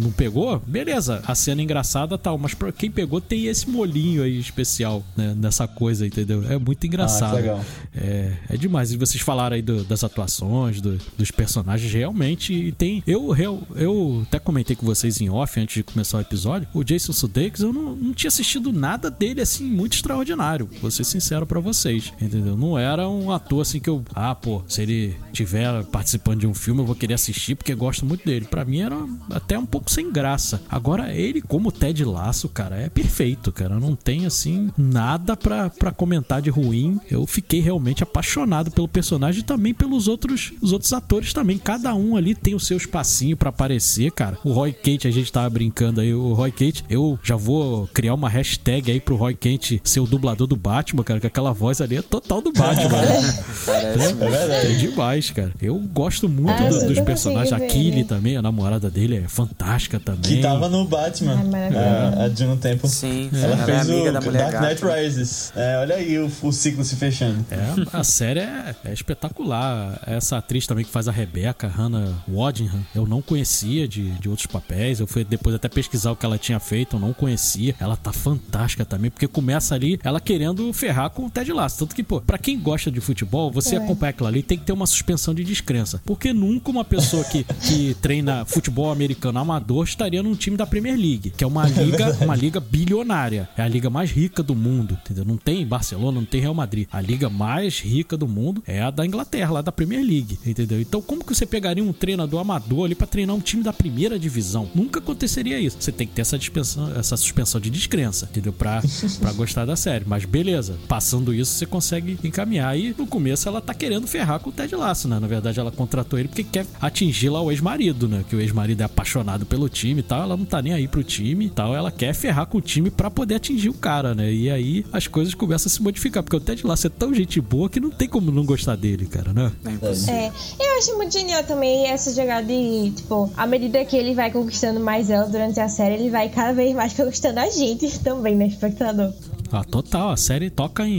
não pegou, beleza, a cena é engraçada e tal, mas pra quem pegou tem esse molinho aí especial, né, nessa coisa, entendeu? É muito engraçado. Ah, legal. É, é demais. E vocês falaram aí do- das atuações, do- dos personagens, realmente tem. Eu, eu, eu até comentei com vocês em off antes de começar o episódio. O Jason Sudeikis, eu não, não tinha assistido nada dele assim muito extraordinário. Vou ser sincero pra vocês, entendeu? Não era um ator assim que eu. Ah, pô, se ele tiver participando de um filme, eu vou querer assistir porque gosto muito dele. Pra mim era até um pouco sem graça. Agora, ele, como Ted Laço, cara, é perfeito, cara. Não tem assim nada pra, pra comentar de ruim. Eu fiquei realmente apaixonado pelo personagem e também pelos outros, os outros atores também. Cada um ali tem o seu espacinho pra aparecer, cara. O Roy Kent, a gente tava brincando aí, o Roy Kent, eu já vou criar uma hashtag aí pro Roy Kent ser o dublador do Batman, cara, que aquela voz ali é total do Batman. né? Parece É verdade. É demais, cara. Eu gosto muito Ah, do- dos personagens. A ver, Killy né? também, a namorada dele é fantástica também. Que tava no Batman. Ai, maravilhoso. é, de um tempo. Sim, Ela ela é amiga o da Mulher Dark Knight. Rises. É, olha aí o, o ciclo se fechando. É, a série é, é espetacular. Essa atriz também que faz a Rebeca, Hannah Waddingham, eu não conhecia de, de outros papéis. Eu fui depois até pesquisar o que ela tinha feito, eu não conhecia. Ela tá fantástica também, porque começa ali ela querendo ferrar com o Ted Lasso. Tanto que, pô, pra quem gosta de futebol, você É. acompanha aquilo ali, tem que ter uma suspensão de descrença. Porque nunca uma pessoa que, que treina futebol americano amador estaria num time da Premier League, que é uma liga, uma liga bilionária. É a liga mais rica do mundo, entendeu? Não tem Barcelona, não tem Real Madrid. A liga mais rica do mundo é a da Inglaterra, lá da Premier League, entendeu? Então, como que você pegaria um treinador amador ali pra treinar um time da primeira divisão? Nunca aconteceria isso. Você tem que ter essa essa suspensão de descrença, entendeu? Pra, <laughs> pra gostar da série. Mas beleza, passando isso, você consegue encaminhar. E no começo ela tá querendo ferrar com o Ted Lasso, né? Na verdade, ela contratou ele porque quer atingir lá o ex-marido, né? Que o ex-marido é apaixonado pelo time e tal. Ela não tá nem aí pro time e tal. Ela quer ferrar com o time pra poder atingir o cara, né? E aí as coisas começam a se modificar. Porque o Ted Lasso é tão gente boa que não tem como não gostar dele, cara, né? É impossível. É, eu acho muito genial também essa jogada de, tipo, à medida que ele vai conquistando mais ela durante a série, ele vai cada vez mais conquistando a gente <laughs> também, né, espectador? Ah, total. A série toca em,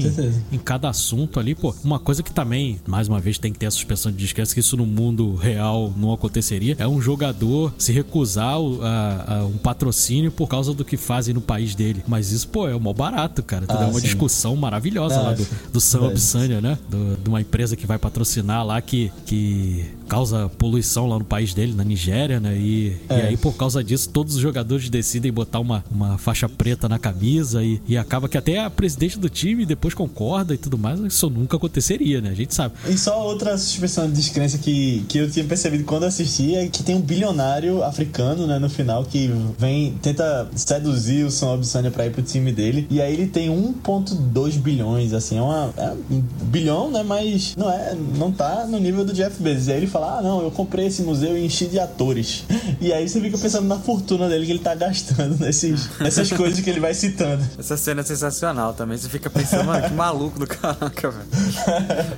em cada assunto ali, pô. Uma coisa que também, mais uma vez, tem que ter a suspensão de descrença, que isso no mundo real não aconteceria, é um jogador se recusar a, a um patrocínio por causa do que fazem no país dele. Mas isso, pô, é o mó barato, cara. Ah, é uma sim. discussão maravilhosa Ah, lá do, do Sam. Obsania, né? Do- de uma empresa que vai patrocinar lá que, que causa poluição lá no país dele, na Nigéria, né? E, e É. aí, por causa disso, todos os jogadores decidem botar uma, uma faixa preta na camisa e, e acaba que até a presidente do time depois concorda e tudo mais. Isso nunca aconteceria, né? A gente sabe. E só outra suspensão de descrença que, que eu tinha percebido quando assisti é que tem um bilionário africano, né, no final, que vem, tenta seduzir o Sam Obsania pra ir pro time dele. E aí ele tem 1,2 bilhões, assim, é uma. É um bilhão, né? Mas não é. Não tá no nível do Jeff Bezos. E aí ele fala: Ah, não, eu comprei esse museu e enchi de atores. <laughs> E aí você fica pensando na fortuna dele que ele tá gastando nesses, <laughs> nessas coisas que ele vai citando. Essa cena é sensacional também. Você fica pensando, mano, que maluco do caraca, velho.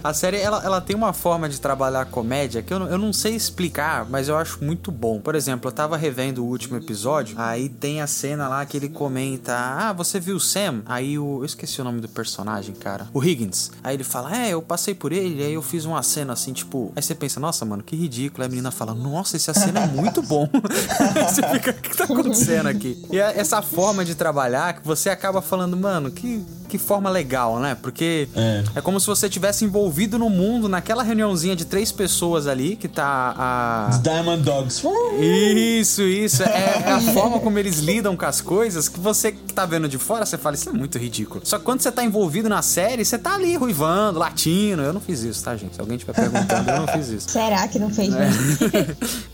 A série, ela, ela tem uma forma de trabalhar comédia que eu não, eu não sei explicar, mas eu acho muito bom. Por exemplo, eu tava revendo o último episódio, aí tem a cena lá que ele comenta: Ah, você viu o Sam? Aí o. Eu esqueci o nome do personagem, cara. O Higgins. Aí ele fala: É, eu passei por ele, aí eu fiz uma cena assim, tipo. Aí você pensa, nossa, mano, que ridículo. Aí a menina fala: Nossa, essa cena é muito bom. <laughs> Você fica, o que tá acontecendo aqui? E é essa forma de trabalhar que você acaba falando, mano, que, que forma legal, né? Porque É. é como se você tivesse envolvido no mundo, naquela reuniãozinha de três pessoas ali, que tá a. Os Diamond Dogs. Isso, isso. É, é a forma como eles lidam com as coisas que você que tá vendo de fora, você fala, isso é muito ridículo. Só que quando você tá envolvido na série, você tá ali ruivando, latindo. Eu não fiz isso, tá, gente? Se alguém estiver perguntando, eu não fiz isso. <laughs> Será? que não fez mesmo?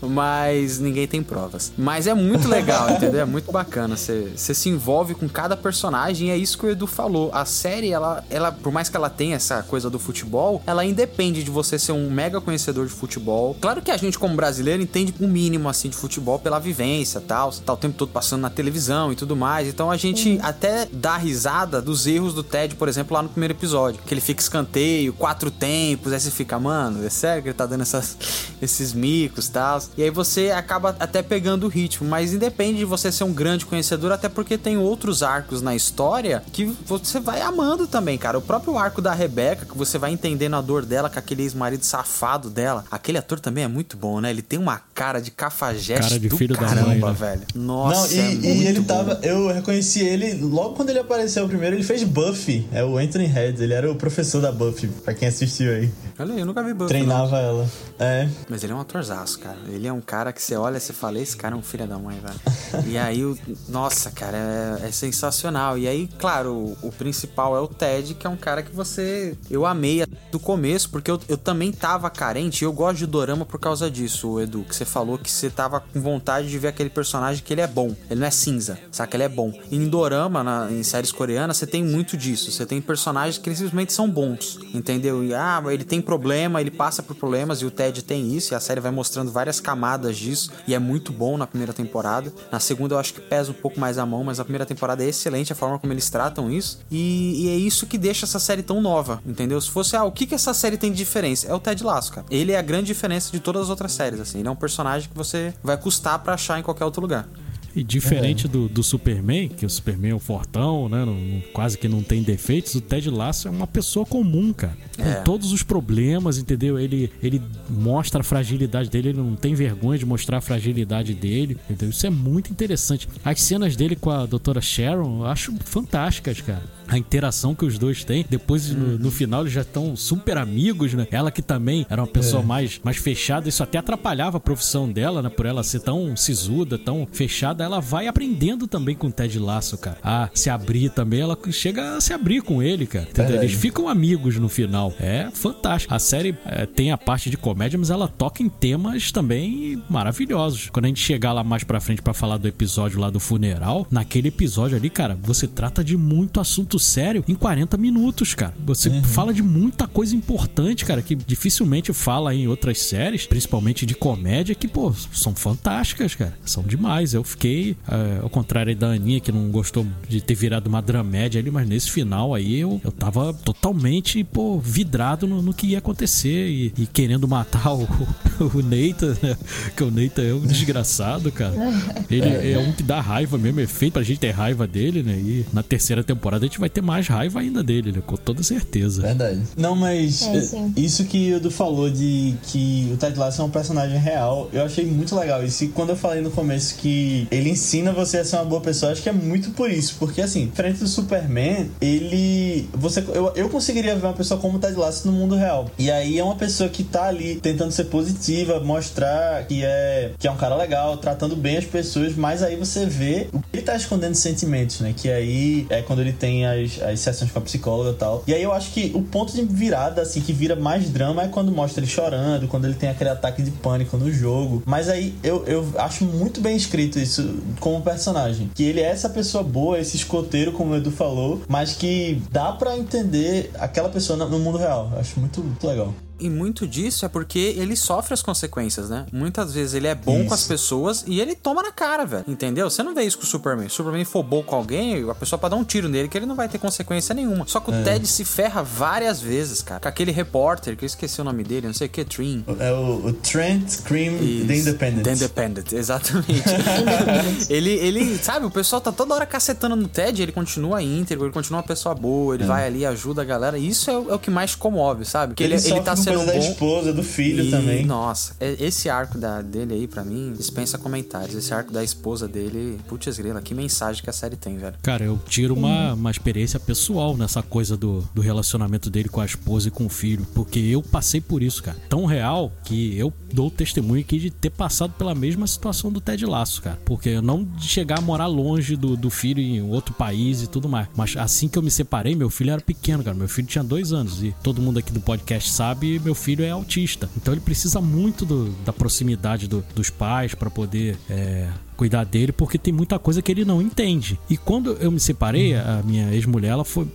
<laughs> Mas ninguém tem provas. Mas é muito legal, entendeu? É muito bacana. Você você se envolve com cada personagem e é isso que o Edu falou. A série, ela, ela, por mais que ela tenha essa coisa do futebol, ela independe de você ser um mega conhecedor de futebol. Claro que a gente, como brasileiro, entende o mínimo assim de futebol pela vivência tal. Tá o tempo todo passando na televisão e tudo mais. Então a gente até dá risada dos erros do Ted, por exemplo, lá no primeiro episódio. Que ele fica escanteio, quatro tempos, aí você fica, mano, é sério que ele tá dando essas, esses micos e tal. E aí você acaba até pegando o ritmo. Mas independe de você ser um grande conhecedor, até porque tem outros arcos na história que você vai amando também, cara. O próprio arco da Rebeca, que você vai entendendo a dor dela com aquele ex-marido safado dela. Aquele ator também é muito bom, né? Ele tem uma cara de cafajeste Cara de do filho da caramba, mãe, né? velho. Não, Nossa, e, é e muito ele bom. tava. Eu reconheci ele logo quando ele apareceu primeiro, ele fez Buffy. É o Anthony Head, ele era o professor da Buffy, pra quem assistiu aí. Olha aí, eu nunca vi Buffy, não. Treinava ela. É. Mas ele é um atorzaço, cara. Ele é um cara que você olha e você fala, esse cara é um filho da mãe, velho. e aí, o... nossa, cara, é, é sensacional. E aí, claro, o, principal é o Ted, que é um cara que você. Eu amei do começo, porque eu, eu também tava carente. Eu gosto de Dorama por causa disso, Edu. Que você falou que você tava com vontade de ver aquele personagem que ele é bom. Ele não é cinza, saca? Ele é bom. E em Dorama, na- em séries coreanas, você tem muito disso. Você tem personagens que simplesmente são bons, entendeu? E ah, ele tem problema, ele passa por problemas, e o Ted tem isso, e a série vai mostrando várias camadas disso, e é muito bom na primeira temporada. Na segunda eu acho que pesa um pouco mais a mão, mas a primeira temporada é excelente a forma como eles tratam isso, e, e é isso que deixa essa série tão nova, entendeu? Se fosse, ah, o que que essa série tem de diferença? É o Ted Lasso, cara. Ele é a grande diferença de todas as outras séries, assim. Ele é um personagem que você vai custar pra achar em qualquer outro lugar. E diferente do, do Superman, que o Superman é o fortão, né? não- quase que não tem defeitos, o Ted Lasso é uma pessoa comum, cara. Com É. todos os problemas, entendeu? Ele, ele mostra a fragilidade dele, ele não tem vergonha de mostrar a fragilidade dele, entendeu? Isso é muito interessante. As cenas dele com a doutora Sharon eu acho fantásticas, cara. A interação que os dois têm. Depois, no, no final, eles já estão super amigos, né? Ela que também era uma pessoa mais, mais fechada, isso até atrapalhava a profissão dela, né? Por ela ser tão sisuda, tão fechada, ela vai aprendendo também com o Ted Lasso, cara. A se abrir também, ela chega a se abrir com ele, cara. Entendeu? Eles ficam amigos no final. É fantástico. A série é, tem a parte de comédia, mas ela toca em temas também maravilhosos. Quando a gente chegar lá mais pra frente pra falar do episódio lá do funeral, naquele episódio ali, cara, você trata de muito assunto sério em 40 minutos, cara. Você fala de muita coisa importante, cara, que dificilmente fala em outras séries, principalmente de comédia, que, pô, são fantásticas, cara. São demais. Eu fiquei, é, ao contrário da Aninha, que não gostou de ter virado uma dramédia ali, mas nesse final aí eu, eu tava totalmente, pô, vidrado no, no que ia acontecer e, e querendo matar o, <laughs> o Neita, né? Que o Neita é um desgraçado, cara. <laughs> Ele é um que dá raiva mesmo, é feito pra gente ter raiva dele, né? E na terceira temporada a gente vai ter mais raiva ainda dele, né? Com toda certeza. Verdade. Não, mas É, sim. isso que o Edu falou de que o Ted Lasso é um personagem real, eu achei muito legal. Isso e quando eu falei no começo que ele ensina você a ser uma boa pessoa, acho que é muito por isso. Porque assim, diferente do Superman, ele. Você, eu, eu conseguiria ver uma pessoa como o Ted Lasso no mundo real. E aí é uma pessoa que tá ali tentando ser positiva, mostrar que é, que é um cara legal, tratando bem as pessoas, mas aí você vê o que ele tá escondendo sentimentos, né? Que aí é quando ele tem as, as sessões com a psicóloga e tal. E aí eu acho que o ponto de virada, assim, que vira mais drama é quando mostra ele chorando, quando ele tem aquele ataque de pânico no jogo. Mas aí eu, eu acho muito bem escrito isso como personagem. Que ele é essa pessoa boa, esse escoteiro, como o Edu falou, mas que dá pra entender aquela pessoa no no mundo real. Eu acho muito, muito legal. E muito disso é porque ele sofre as consequências, né? Muitas vezes ele é bom Isso. com as pessoas e ele toma na cara, velho. Entendeu? Você não vê isso com o Superman. Se o Superman for bom com alguém, a pessoa pode dar um tiro nele que ele não vai ter consequência nenhuma. Só que o Ted se ferra várias vezes, cara. Com aquele repórter, que eu esqueci o nome dele, não sei o que, Trin. É o, o Trent Cream Isso. The Independent. The Independent, exatamente. <laughs> ele, ele, sabe, o pessoal tá toda hora cacetando no Ted, ele continua íntegro, ele continua uma pessoa boa, ele vai ali, ajuda a galera. Isso é, o- é o que mais comove, sabe? Que ele, ele, sofre tá sendo coisa da bom. esposa, do filho E, também. Nossa, é- esse arco da, dele aí, pra mim, dispensa comentários. Esse arco da esposa dele, putz grila, que mensagem que a série tem, velho. Cara, eu tiro uma, uma experiência pessoal nessa coisa do, do relacionamento dele com a esposa e com o filho. Porque eu passei por isso, cara. Tão real que eu dou testemunho aqui de ter passado pela mesma situação do Ted Laço, cara. Porque eu não de chegar a morar longe do, do filho em outro país e tudo mais. Mas assim que eu me separei, meu filho era pequeno, cara. Meu filho tinha dois anos. E todo mundo aqui do podcast sabe meu filho é autista. Então ele precisa muito do, da proximidade do, dos pais para poder é, cuidar dele, porque tem muita coisa que ele não entende. E quando eu me separei, a minha ex-mulher, ela foi.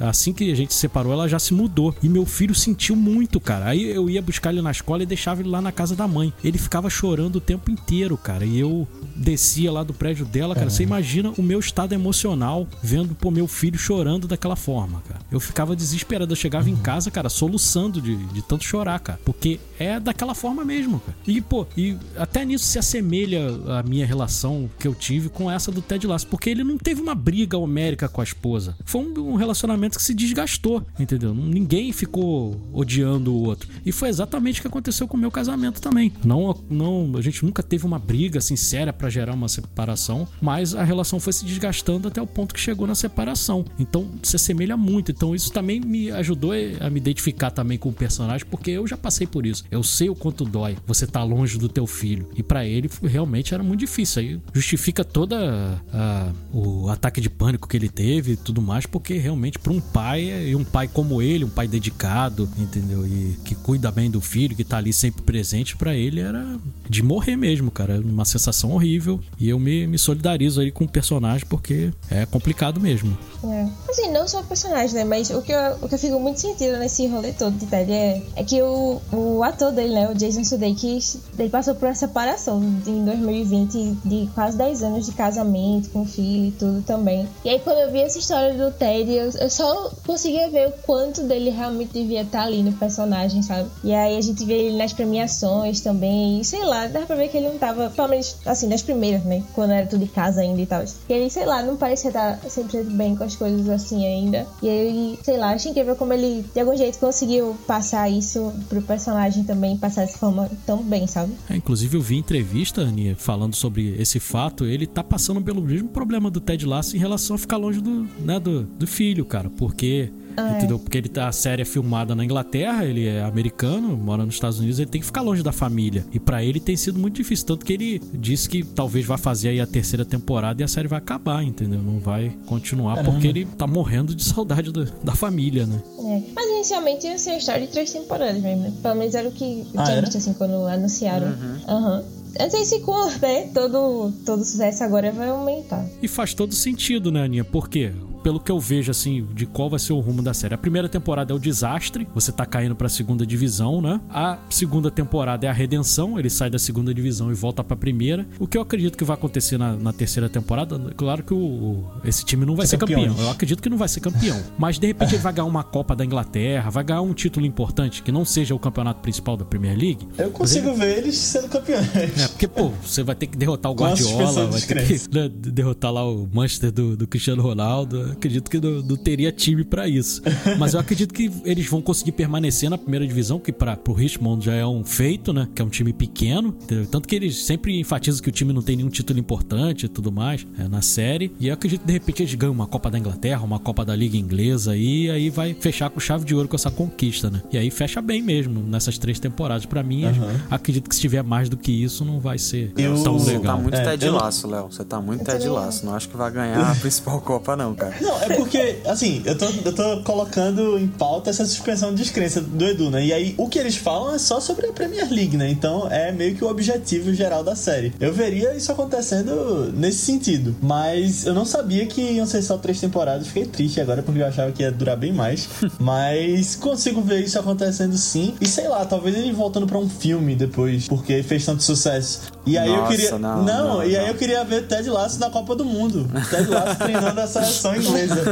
Assim que a gente se separou, ela já se mudou. E meu filho sentiu muito, cara. Aí eu ia buscar ele na escola e deixava ele lá na casa da mãe. Ele ficava chorando o tempo inteiro, cara. E eu descia lá do prédio dela, cara. Você imagina o meu estado emocional vendo pô, meu filho chorando daquela forma, cara. Eu ficava desesperado. Eu chegava em casa, cara, soluçando de, de tanto chorar, cara. Porque é daquela forma mesmo, cara. E, pô, e até nisso se assemelha a minha relação relação que eu tive com essa do Ted Lasso, porque ele não teve uma briga homérica com a esposa. Foi um, relacionamento que se desgastou, entendeu? Ninguém ficou odiando o outro. E foi exatamente o que aconteceu com o meu casamento também. Não, não, a gente nunca teve uma briga séria para gerar uma separação, mas a relação foi se desgastando até o ponto que chegou na separação. Então se assemelha muito. Então isso também me ajudou a me identificar também com o personagem, porque eu já passei por isso. Eu sei o quanto dói você tá longe do teu filho. E para ele realmente era muito difícil isso aí justifica toda a, o ataque de pânico que ele teve e tudo mais, porque realmente para um pai e um pai como ele, um pai dedicado, entendeu? E que cuida bem do filho, que tá ali sempre presente para ele era de morrer mesmo, cara, uma sensação horrível. E eu me, me solidarizo aí com o personagem porque é complicado mesmo. É. Assim, não só o personagem, né? Mas o que eu, o que eu fico muito sentido nesse rolê todo de Ted é, é que o, o ator dele, né? O Jason Sudeikis, ele passou por uma separação em 2020 de quase 10 anos de casamento com filho e tudo também. E aí quando eu vi essa história do Ted, eu, eu só conseguia ver o quanto dele realmente devia estar ali no personagem, sabe? E aí a gente vê ele nas premiações também, e sei lá, dá pra ver que ele não tava, pelo menos assim, nas primeiras, né? Quando era tudo de casa ainda e tal. E ele, sei lá, não parecia estar sempre bem com as coisas assim ainda. E aí, sei lá, achei incrível como ele de algum jeito conseguiu passar isso pro personagem também, passar dessa forma tão bem, sabe? É, inclusive eu vi entrevista, Aninha, falando sobre esse fato, ele tá passando pelo mesmo problema do Ted Lasso em relação a ficar longe do, né, do, do filho, cara. Porque é. entendeu? Porque ele tá, a série é filmada na Inglaterra, ele é americano, mora nos Estados Unidos, ele tem que ficar longe da família. E para ele tem sido muito difícil, tanto que ele disse que talvez vá fazer aí a terceira temporada e a série vai acabar, entendeu? Não vai continuar Caramba. porque ele tá morrendo de <laughs> saudade do, da família, né? É. Mas inicialmente ia ser a história de três temporadas mesmo, né? Pelo menos era o que ah, tinha visto assim quando anunciaram. Aham. Uhum. uhum sei se com né, todo, todo sucesso agora vai aumentar. E faz todo sentido, né, Aninha? Por quê? pelo que eu vejo, assim, de qual vai ser o rumo da série. A primeira temporada é o desastre, você tá caindo pra segunda divisão, né? A segunda temporada é a redenção, ele sai da segunda divisão e volta pra primeira. O que eu acredito que vai acontecer na, na terceira temporada, claro que o, esse time não vai ser, ser campeão. Eu acredito que não vai ser campeão. Mas de repente ele vai ganhar uma Copa da Inglaterra, vai ganhar um título importante que não seja o campeonato principal da Premier League. Eu consigo ele... ver eles sendo campeões. É, porque, pô, você vai ter que derrotar o Guardiola, vai ter que <laughs> né, derrotar lá o Manchester do, do Cristiano Ronaldo acredito que não, não teria time para isso. Mas eu acredito que eles vão conseguir permanecer na primeira divisão, que para o Richmond já é um feito, né? Que é um time pequeno. Tanto que eles sempre enfatizam que o time não tem nenhum título importante e tudo mais é, na série. E eu acredito que de repente eles ganham uma Copa da Inglaterra, uma Copa da Liga Inglesa e aí vai fechar com chave de ouro com essa conquista, né? E aí fecha bem mesmo nessas três temporadas. para mim, uhum. acredito que se tiver mais do que isso, não vai ser eu... tão legal. Você tá muito é, Ted Laço, Léo. Você tá muito Ted Laço. Não acho que vai ganhar a <laughs> principal Copa, não, cara. Não, é porque, assim, eu tô, eu tô colocando em pauta essa suspensão de descrença do Edu, né? E aí, o que eles falam é só sobre a Premier League, né? Então, é meio que o objetivo geral da série. Eu veria isso acontecendo nesse sentido. Mas eu não sabia que iam ser só três temporadas. Fiquei triste agora, porque eu achava que ia durar bem mais. <laughs> mas consigo ver isso acontecendo sim. E sei lá, talvez ele voltando pra um filme depois, porque fez tanto sucesso. E aí Nossa, eu queria. Não, não, não e aí eu queria ver Ted Lasso na Copa do Mundo. Ted Lasso treinando a seleção inglesa.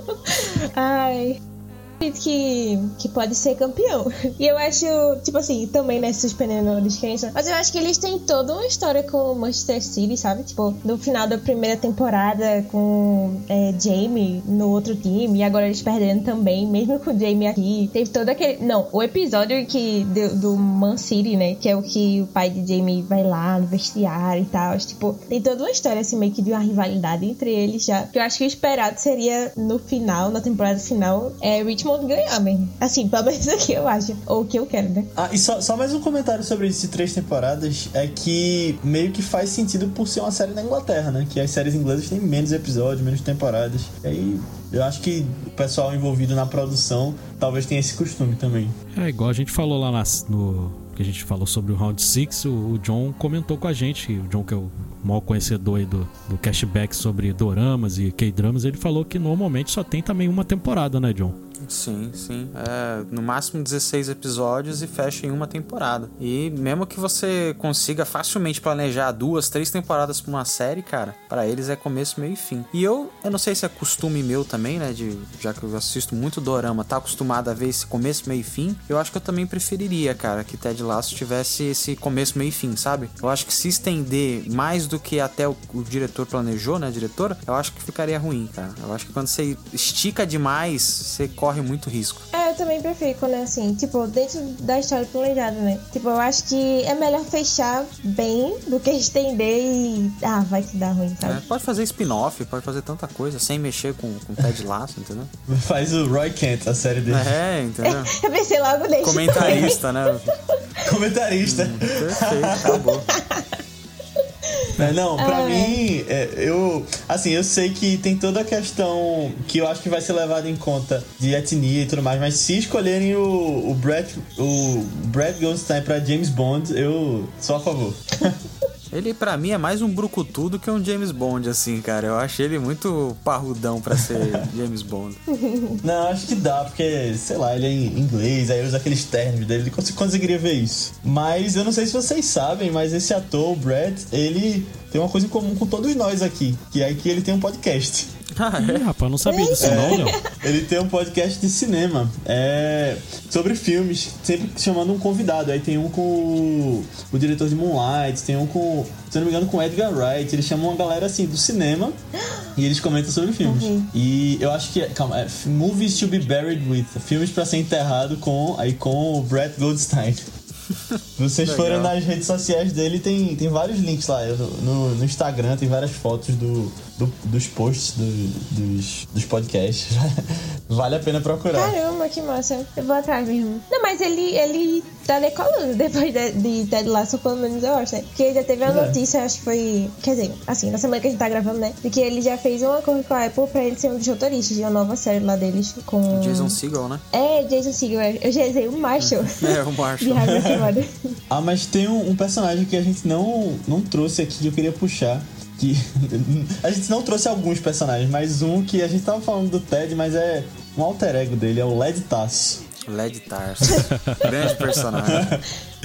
<laughs> Ai que, que pode ser campeão. <laughs> E eu acho, tipo assim, também, né, suspendendo a descrença, mas eu acho que eles têm toda uma história com o Manchester City, sabe? Tipo, no final da primeira temporada com é, Jamie no outro time, e agora eles perdendo também, mesmo com o Jamie aqui. Teve todo aquele. Não, o episódio que do, do Man City, né? Que é o que o pai de Jamie vai lá no vestiário e tal. Tipo, tem toda uma história assim, meio que de uma rivalidade entre eles já. Que eu acho que o esperado seria no final, na temporada final, é Rich Richmond ganhar mesmo. Assim, pelo menos o que eu acho. Ou o que eu quero, né? Ah, e só, só mais um comentário sobre essas três temporadas é que meio que faz sentido por ser uma série da Inglaterra, né? Que as séries inglesas têm menos episódios, menos temporadas. E aí eu acho que o pessoal envolvido na produção talvez tenha esse costume também. É igual a gente falou lá nas- no. Que a gente falou sobre o Round 6, o, o John comentou com a gente, o John que é o maior conhecedor aí do, do cashback sobre doramas e K-dramas, ele falou que normalmente só tem também uma temporada, né, John? Sim, sim. É, no máximo 16 episódios e fecha em uma temporada. E mesmo que você consiga facilmente planejar duas, três temporadas pra uma série, cara, pra eles é começo, meio e fim. E eu, eu não sei se é costume meu também, né, de já que eu assisto muito dorama, tá acostumado a ver esse começo, meio e fim, eu acho que eu também preferiria, cara, que Ted Lasso tivesse esse começo, meio e fim, sabe? Eu acho que se estender mais do que até o, o diretor planejou, né, a diretora, eu acho que ficaria ruim, cara. Eu acho que quando você estica demais, você corre muito risco. É, eu também prefiro quando é assim, tipo, dentro da história planejada, né? Tipo, eu acho que é melhor fechar bem do que <laughs> estender e. Ah, vai que dá ruim, É, sabe? pode fazer spin-off, pode fazer tanta coisa sem mexer com, com Ted Lasso, entendeu? <laughs> Faz o Roy Kent, a série dele. É, entendeu? <laughs> Eu pensei logo nele. Comentarista, né? Comentarista. Perfeito, acabou. É, não, pra Ah, mim, é, eu. Assim, eu sei que tem toda a questão que eu acho que vai ser levada em conta de etnia e tudo mais, mas se escolherem o, o Brad. O Brad Goldstein pra James Bond, eu sou a favor. <laughs> Ele, pra mim, é mais um brucutu do que um James Bond, assim, cara. Eu acho ele muito parrudão pra ser <laughs> James Bond. Não, acho que dá, porque, sei lá, ele é em inglês, aí usa aqueles ternos dele, ele cons- conseguiria ver isso. Mas eu não sei se vocês sabem, mas esse ator, o Brad, ele tem uma coisa em comum com todos nós aqui, que é que ele tem um podcast. Ah, Ih, rapaz, não sabia disso não, Léo. <laughs> Ele tem um podcast de cinema é, sobre filmes, sempre chamando um convidado. Aí tem um com o, o diretor de Moonlight, tem um com, se eu não me engano, com Edgar Wright. Eles chamam uma galera assim do cinema e eles comentam sobre filmes. E eu acho que, é- calma, é Movies to be Buried with, filmes pra ser enterrado com, aí com o Brett Goldstein. Se <laughs> vocês Legal. forem nas redes sociais dele, tem, tem vários links lá. No, no Instagram tem várias fotos do, do- dos posts do- dos, dos podcasts. <laughs> vale a pena procurar. Caramba, que massa. Eu vou atrás mesmo. Não, mas ele, ele tá decolando depois de, de Ted Lasso, pelo menos eu acho, né? Porque já teve a É. notícia, acho que foi. Quer dizer, assim, na semana que a gente tá gravando, né? De que ele já fez um acordo com a Apple pra ele ser um dos roteiristas de uma nova série lá deles com. Jason Segel, né? É, Jason Segel. Eu já usei o Marshall. <laughs> É, o Marshall. <laughs> Ah, mas tem um, um personagem que a gente não, não trouxe aqui que eu queria puxar. Que <laughs> a gente não trouxe alguns personagens, mas um que a gente tava falando do Ted, mas é um alter ego dele, é o Led Tasso. Led Tarso. <laughs> Grande personagem. <laughs>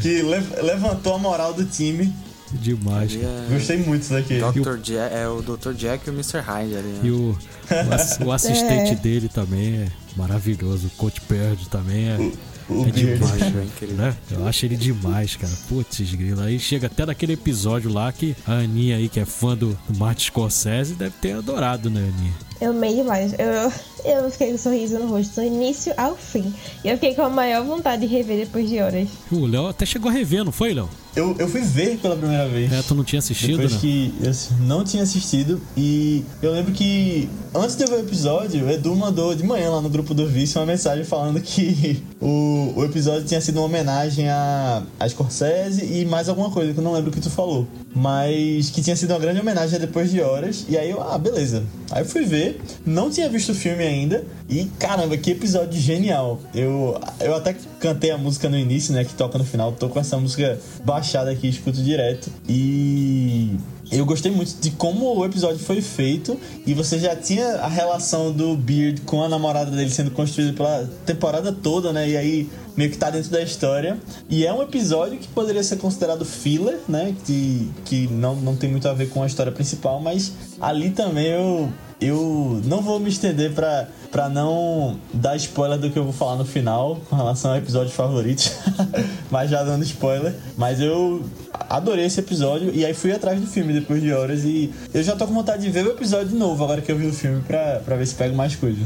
Que le- levantou a moral do time. Demais. É Gostei muito disso daqui. Dr. Jack, é o Dr. Jack e o Mr. Hyde ali, né? E o, o, ass- o assistente É. dele também é maravilhoso. O Coach Bird também é, O é Beard. demais, querido. <laughs> né? Eu acho ele demais, cara. Putz, grilo. Aí chega até naquele episódio lá que a Aninha aí, que é fã do, do Martin Scorsese, deve ter adorado, né, Aninha? Eu amei demais. Eu, eu fiquei com um sorriso no rosto do início ao fim. E eu fiquei com a maior vontade de rever depois de horas. O Léo até chegou a rever, não foi, Léo? Eu, eu fui ver pela primeira vez. É, tu não tinha assistido, Depois né? que eu não tinha assistido e eu lembro que antes de eu ver o episódio, o Edu mandou de manhã lá no grupo do Vício uma mensagem falando que o, o episódio tinha sido uma homenagem a, a Scorsese e mais alguma coisa que eu não lembro o que tu falou. Mas que tinha sido uma grande homenagem depois de horas. E aí eu, ah, beleza. Aí fui ver, não tinha visto o filme ainda. E caramba, que episódio genial. Eu, eu até cantei a música no início, né? Que toca no final. Tô com essa música baixada aqui, escuto direto. E eu gostei muito de como o episódio foi feito. E você já tinha a relação do Beard com a namorada dele sendo construída pela temporada toda, né? E aí meio que tá dentro da história. E é um episódio que poderia ser considerado filler, né? Que, que não, não tem muito a ver com a história principal, mas ali também eu. Eu não vou me estender pra, pra não dar spoiler do que eu vou falar no final com relação ao episódio favorito, <laughs> mas já dando spoiler. Mas eu adorei esse episódio e aí fui atrás do filme depois de horas e eu já tô com vontade de ver o episódio de novo agora que eu vi o filme pra, pra ver se pego mais coisa.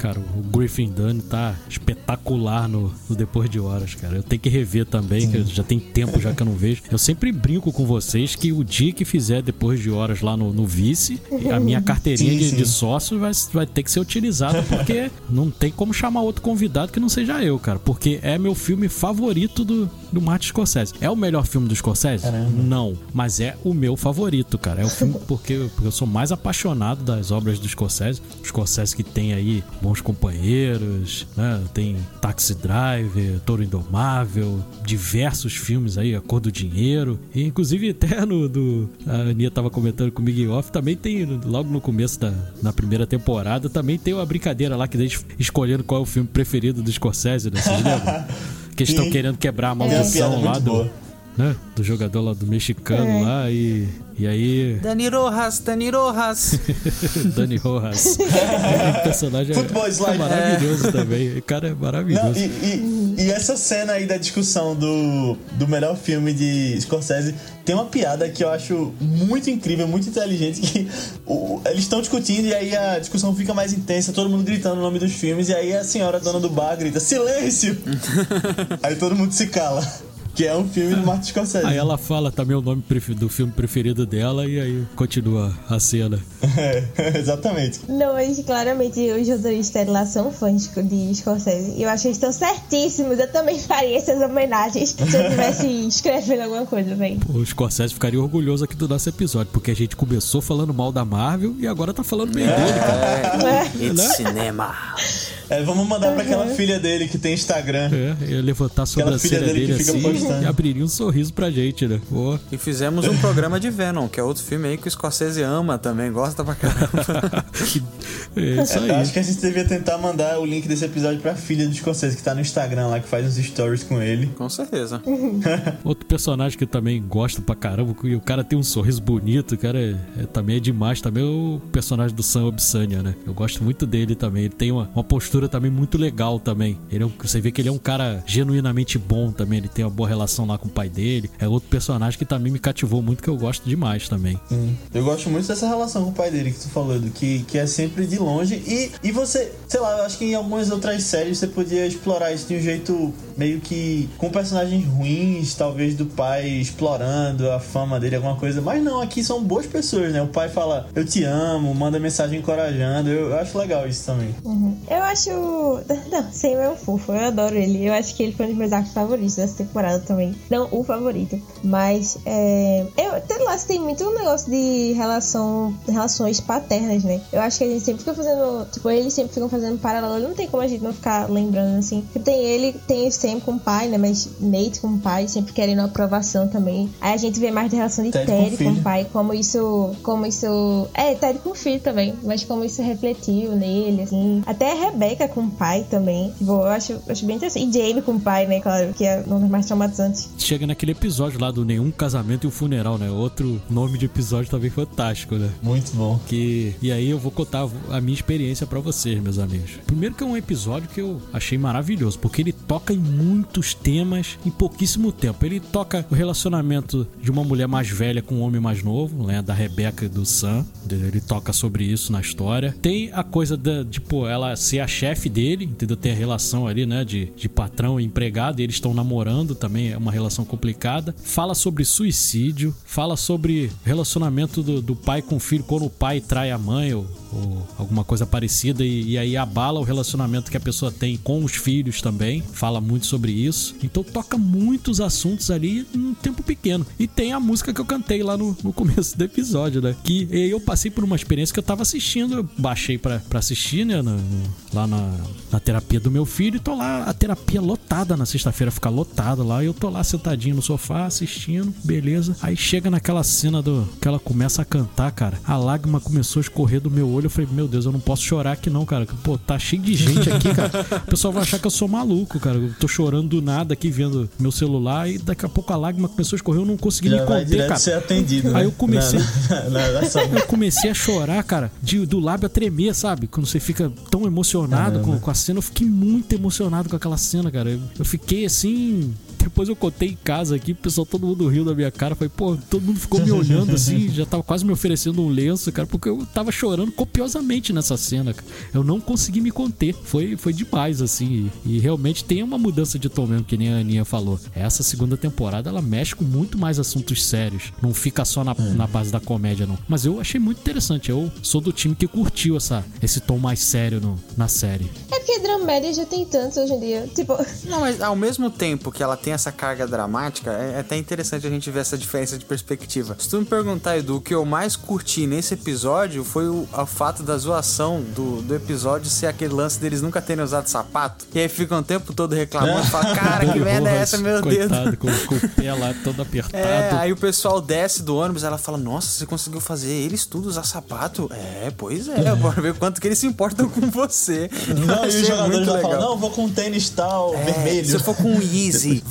Cara, o Griffin Dunn tá espetacular no, no Depois de Horas, cara. Eu tenho que rever também, que já tem tempo já que eu não vejo. Eu sempre brinco com vocês que o dia que fizer Depois de Horas lá no, no Vice, a minha carteirinha <laughs> de, de sócio vai, vai ter que ser utilizada, porque não tem como chamar outro convidado que não seja eu, cara. Porque é meu filme favorito do, do Martin Scorsese. É o melhor filme do Scorsese? Não. Mas é o meu favorito, cara. É o filme porque, porque eu sou mais apaixonado das obras do Scorsese. O Scorsese que tem aí Bons Companheiros, né? Tem Taxi Driver, Toro Indomável, diversos filmes aí, A Cor do Dinheiro. E inclusive até no do. A Aninha tava comentando comigo em off, também tem, logo no começo da na primeira temporada, também tem uma brincadeira lá que eles escolhendo qual é o filme preferido do Scorsese, né? Vocês lembram? <laughs> Que eles estão querendo quebrar a Tem uma piada maldição lá do, boa. Né? do jogador lá do mexicano É. lá e, e aí Dani Rojas, Dani Rojas. <laughs> Dani Rojas. <laughs> o personagem é- Football é, slide. maravilhoso também. O cara é Não, maravilhoso. e, e- e essa cena aí da discussão do, do melhor filme de Scorsese tem uma piada que eu acho muito incrível, muito inteligente, que o- eles estão discutindo e aí a discussão fica mais intensa, todo mundo gritando o nome dos filmes, e aí a senhora dona do bar grita, silêncio! <laughs> aí todo mundo se cala. Que é um filme do Martin Scorsese. Aí ela fala também o nome do filme preferido dela e aí continua a cena. É, <laughs> exatamente. Não, mas claramente os jornalistas lá são fãs de Scorsese. E eu acho que eles estão certíssimos. Eu também <laughs> faria essas homenagens se eu estivesse <laughs> escrevendo alguma coisa, velho. O Scorsese ficaria orgulhoso aqui do nosso episódio, porque a gente começou falando mal da Marvel e agora tá falando bem dele, cara. It's cinema. É, vamos mandar pra Uhum. aquela filha dele que tem Instagram. É, ia levantar a sobrancelha dele dele assim postando. e abriria um sorriso pra gente, né? Pô. E fizemos um programa de Venom, que é outro filme aí que o Scorsese ama também, gosta pra caramba. <laughs> É isso É, eu aí. acho que a gente devia tentar mandar o link desse episódio pra filha do Scorsese que tá no Instagram lá, que faz uns stories com ele. Com certeza. <laughs> Outro personagem que eu também gosto pra caramba, e o cara tem um sorriso bonito, o cara é, é- também é demais, também é o personagem do Sam Obsania, né? Eu gosto muito dele também. Ele tem uma, uma postura também muito legal também. Ele é um- você vê que ele é um cara genuinamente bom também, ele tem uma boa relação lá com o pai dele. É outro personagem que também me cativou muito, que eu gosto demais também. Eu gosto muito dessa relação com o pai dele que tu falou, do que, que é sempre de longe. E, e você, sei lá, eu acho que em algumas outras séries você podia explorar isso de um jeito meio que com personagens ruins, talvez do pai explorando a fama dele, alguma coisa. Mas não, aqui são boas pessoas, né? O pai fala, eu te amo, manda mensagem encorajando. Eu, eu acho legal isso também. Uhum. Eu acho. <laughs> Não, Sam é um fofo, eu adoro ele. Eu acho que ele foi um dos meus arcos favoritos dessa temporada também. Não o favorito. Mas é. Eu, sei lá, tem muito um negócio de relação, relações paternas, né? Eu acho que a gente sempre fica fazendo. Tipo, eles sempre ficam fazendo paralelo. Não tem como a gente não ficar lembrando assim. Porque tem ele, tem o Sam com o pai, né? Mas Nate com o pai, sempre querendo aprovação também. Aí a gente vê mais da relação de Ted com Terry o com, o pai, como isso. Como isso. É, Ted com o filho também. Mas como isso refletiu nele, assim. Até a Rebecca com o pai também. Tipo, eu acho, acho bem interessante. E Jamie com o pai, né? Claro, que é um dos mais traumatizantes. Chega naquele episódio lá do Nenhum Casamento e um Funeral, né? Outro nome de episódio também fantástico, né? Muito bom. Que, e aí eu vou contar a minha experiência pra vocês, meus amigos. Primeiro que é um episódio que eu achei maravilhoso, porque ele toca em muitos temas em pouquíssimo tempo. Ele toca o relacionamento de uma mulher mais velha com um homem mais novo, né, da Rebecca e do Sam. Ele toca sobre isso na história. Tem a coisa da, tipo, ela ser a chefe dele, entendeu? Tem a relação ali, né, de, de patrão e empregado, e eles estão namorando também, é uma relação complicada. Fala sobre suicídio, fala sobre relacionamento do, do pai com o filho, quando o pai trai a mãe ou, ou alguma coisa parecida, e, e aí abala o relacionamento que a pessoa tem com os filhos também. Fala muito sobre isso. Então toca muitos assuntos ali num tempo pequeno. E tem a música que eu cantei lá no, no começo do episódio, né? Que eu passei por uma experiência que eu tava assistindo, eu baixei pra assistir, né? no- no- lá na, na terapia do meu filho, e tô lá, a terapia lotada na sexta-feira, fica lotada lá, e eu tô lá sentadinho no sofá assistindo, beleza. Aí chega naquela cena do que ela começa a cantar, cara, a lágrima começou a escorrer do meu olho, eu falei, meu Deus, eu não posso chorar aqui não, cara. Pô, tá cheio de gente aqui, cara. O pessoal vai achar que eu sou maluco, cara. Eu tô chorando do nada aqui vendo meu celular e daqui a pouco a lágrima começou a escorrer, eu não consegui Já me conter, cara. ser atendido, né? Aí eu comecei- Na, na, na. Eu comecei a chorar, cara, de, do lábio a tremer, sabe? Quando você fica tão emocionado com, com a cena. Eu fiquei muito emocionado com aquela cena, cara. Eu, eu fiquei assim. Depois eu contei em casa aqui, o pessoal, todo mundo riu da minha cara. Falei, pô, todo mundo ficou me olhando assim, <laughs> já tava quase me oferecendo um lenço, cara, porque eu tava chorando copiosamente nessa cena, cara. Eu não consegui me conter. Foi, foi demais, assim. E, e realmente tem uma mudança de tom mesmo, que nem a Aninha falou. Essa segunda temporada, ela mexe com muito mais assuntos sérios. Não fica só na, na base da comédia, não. Mas eu achei muito interessante. Eu sou do time que curtiu essa, esse tom mais sério no- na série. É porque dramédia já tem tantos hoje em dia. Tipo, Não, mas ao mesmo tempo que ela tem essa carga dramática, é é até interessante a gente ver essa diferença de perspectiva. Se tu me perguntar, Edu, o que eu mais curti nesse episódio foi o, o fato da zoação do, do episódio ser aquele lance deles nunca terem usado sapato. E aí ficam o tempo todo reclamando, <laughs> cara, que merda é essa, meu Coitado, dedo? Com, com o pé lá todo apertado. É, aí o pessoal desce do ônibus, ela fala, nossa, você conseguiu fazer eles tudo usar sapato? É, pois é, <laughs> bora ver quanto que eles se importam com você. Não, e os jogadores lá falam, não, vou com um tênis tal, É, vermelho. Se eu for com um Yeezy vermelho, <laughs>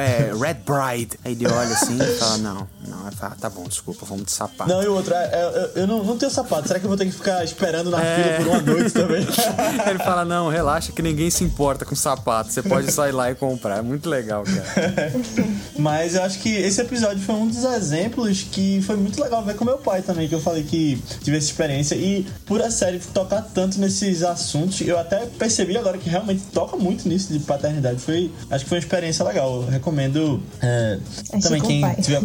é Red Bride. Aí ele olha assim e fala: Não, não, ah, tá bom, desculpa, vamos de sapato. Não, e o outro, é, é, eu, não, não tenho sapato. Será que eu vou ter que ficar esperando na É. fila por uma noite também? <laughs> Ele fala: Não, relaxa que ninguém se importa com sapato. Você pode sair lá e comprar. É muito legal, cara. <laughs> Mas eu acho que esse episódio foi um dos exemplos que foi muito legal ver com meu pai também, que eu falei que tive essa experiência. E por a série tocar tanto nesses assuntos, eu até percebi agora que realmente toca muito nisso de paternidade. Foi, acho que foi uma experiência legal. Eu recomendo é, também quem pai. tiver a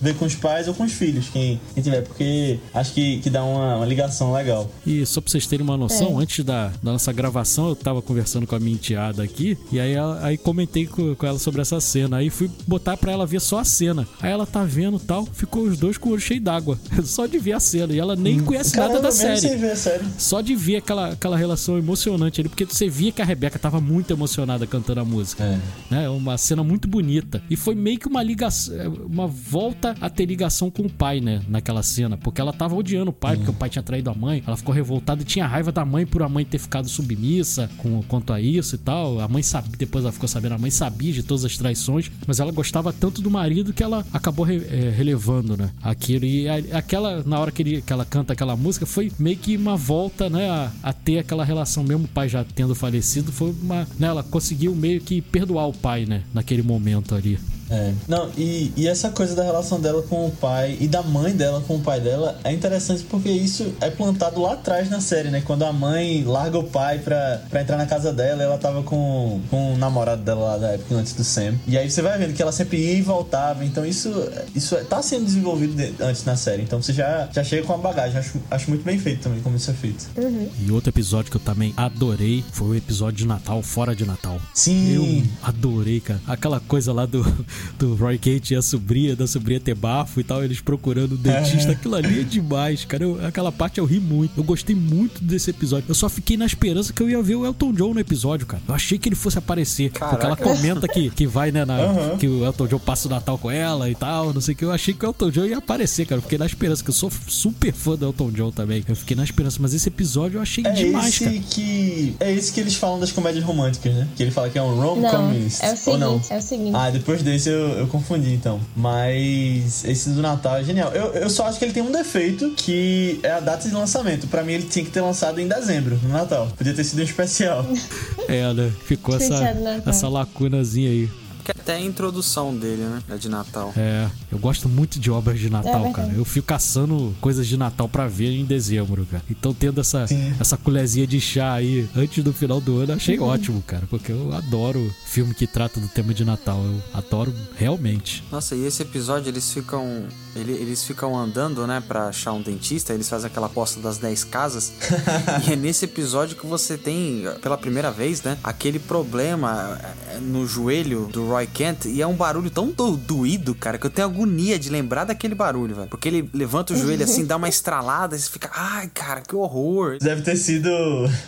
ver com os pais ou com os filhos, quem, quem tiver, porque acho que, que dá uma, uma ligação legal. E só pra vocês terem uma noção, antes da, da nossa gravação, eu tava conversando com a minha enteada aqui, e aí, aí comentei com, com ela sobre essa cena. Aí fui botar pra ela ver só a cena. Aí ela tá vendo tal, ficou os dois com o olho cheio d'água. <laughs> Só de ver a cena. E ela nem conhece nada da Caramba, série. sem ver a série. Só de ver aquela, aquela relação emocionante ali, porque você via que a Rebeca tava muito emocionada cantando a música. É. Né? Uma cena muito bonita. E foi meio que uma ligação, uma volta a ter ligação com o pai, né? Naquela cena. Porque ela tava odiando o pai, porque o pai tinha traído a mãe. Ela ficou revoltada e tinha raiva da mãe por a mãe ter ficado submissa com, quanto a isso e tal. A mãe sabia, depois ela ficou sabendo, a mãe sabia de todas as traições, mas ela gostava tanto do marido que ela acabou re- eh, relevando, né? Aquilo. E a- aquela, na hora que, ele- que ela canta aquela música, foi meio que uma volta, né? A, a ter aquela relação, mesmo o pai já tendo falecido, foi uma. Né, ela conseguiu meio que perdoar o pai, né? Naquele momento ali. É. Não, e, e essa coisa da relação dela com o pai e da mãe dela com o pai dela é interessante porque isso é plantado lá atrás na série, né? Quando a mãe larga o pai pra, pra entrar na casa dela, ela tava com, com o namorado dela lá da época antes do Sam. E aí você vai vendo que ela sempre ia e voltava. Então isso, isso é- tá sendo desenvolvido de- antes na série. Então você já, já chega com a bagagem. Acho, acho muito bem feito também como isso é feito. E outro episódio que eu também adorei foi o episódio de Natal, fora de Natal. Sim. Eu adorei, cara. Aquela coisa lá do, do Roy Kate e a sobrinha, da sobrinha ter bafo e tal, eles procurando o dentista. Aquilo ali é demais, cara. Eu- aquela parte eu ri muito. Eu gostei muito desse episódio. Eu só fiquei na esperança que eu ia ver o Elton John no episódio, cara. Eu achei que ele fosse aparecer. Porque ela comenta que, que vai, né, na- Aham. que o Elton John passa o Natal com ela e tal, não sei o que. Eu achei que o Elton John ia aparecer, cara. Eu fiquei na esperança, que eu sou super fã do Elton John também. Eu fiquei na esperança, mas esse episódio eu achei É demais, esse cara. que. É esse que eles falam das comédias românticas, né? Que ele fala que é um rom-communist. é o Ou não? seguinte, é o seguinte. Ah, depois desse eu, eu confundi então. Mas esse do Natal é genial. Eu, eu só acho que ele tem um defeito que é a data de lançamento. Pra mim ele tinha que ter lançado em dezembro, no Natal. Podia ter sido um especial. É, né? Ficou essa, essa lacunazinha aí. Até a introdução dele, né? É de Natal. É, eu gosto muito de obras de Natal, verdade. cara. Eu fico caçando coisas de Natal pra ver em dezembro, cara. Então, tendo essa, Sim. essa colherzinha de chá aí antes do final do ano, achei ótimo, cara. Porque eu adoro filme que trata do tema de Natal. Eu adoro realmente. Nossa, e esse episódio eles ficam. ele- eles ficam andando, né, pra achar um dentista, eles fazem aquela aposta das 10 casas. <laughs> e é nesse episódio que você tem, pela primeira vez, né, aquele problema é, no joelho do Roy Kent. E é um barulho tão do- doído, cara, que eu tenho agonia de lembrar daquele barulho, velho. Porque ele levanta o joelho assim, dá uma estralada, e você fica, ai, cara, que horror. Deve ter sido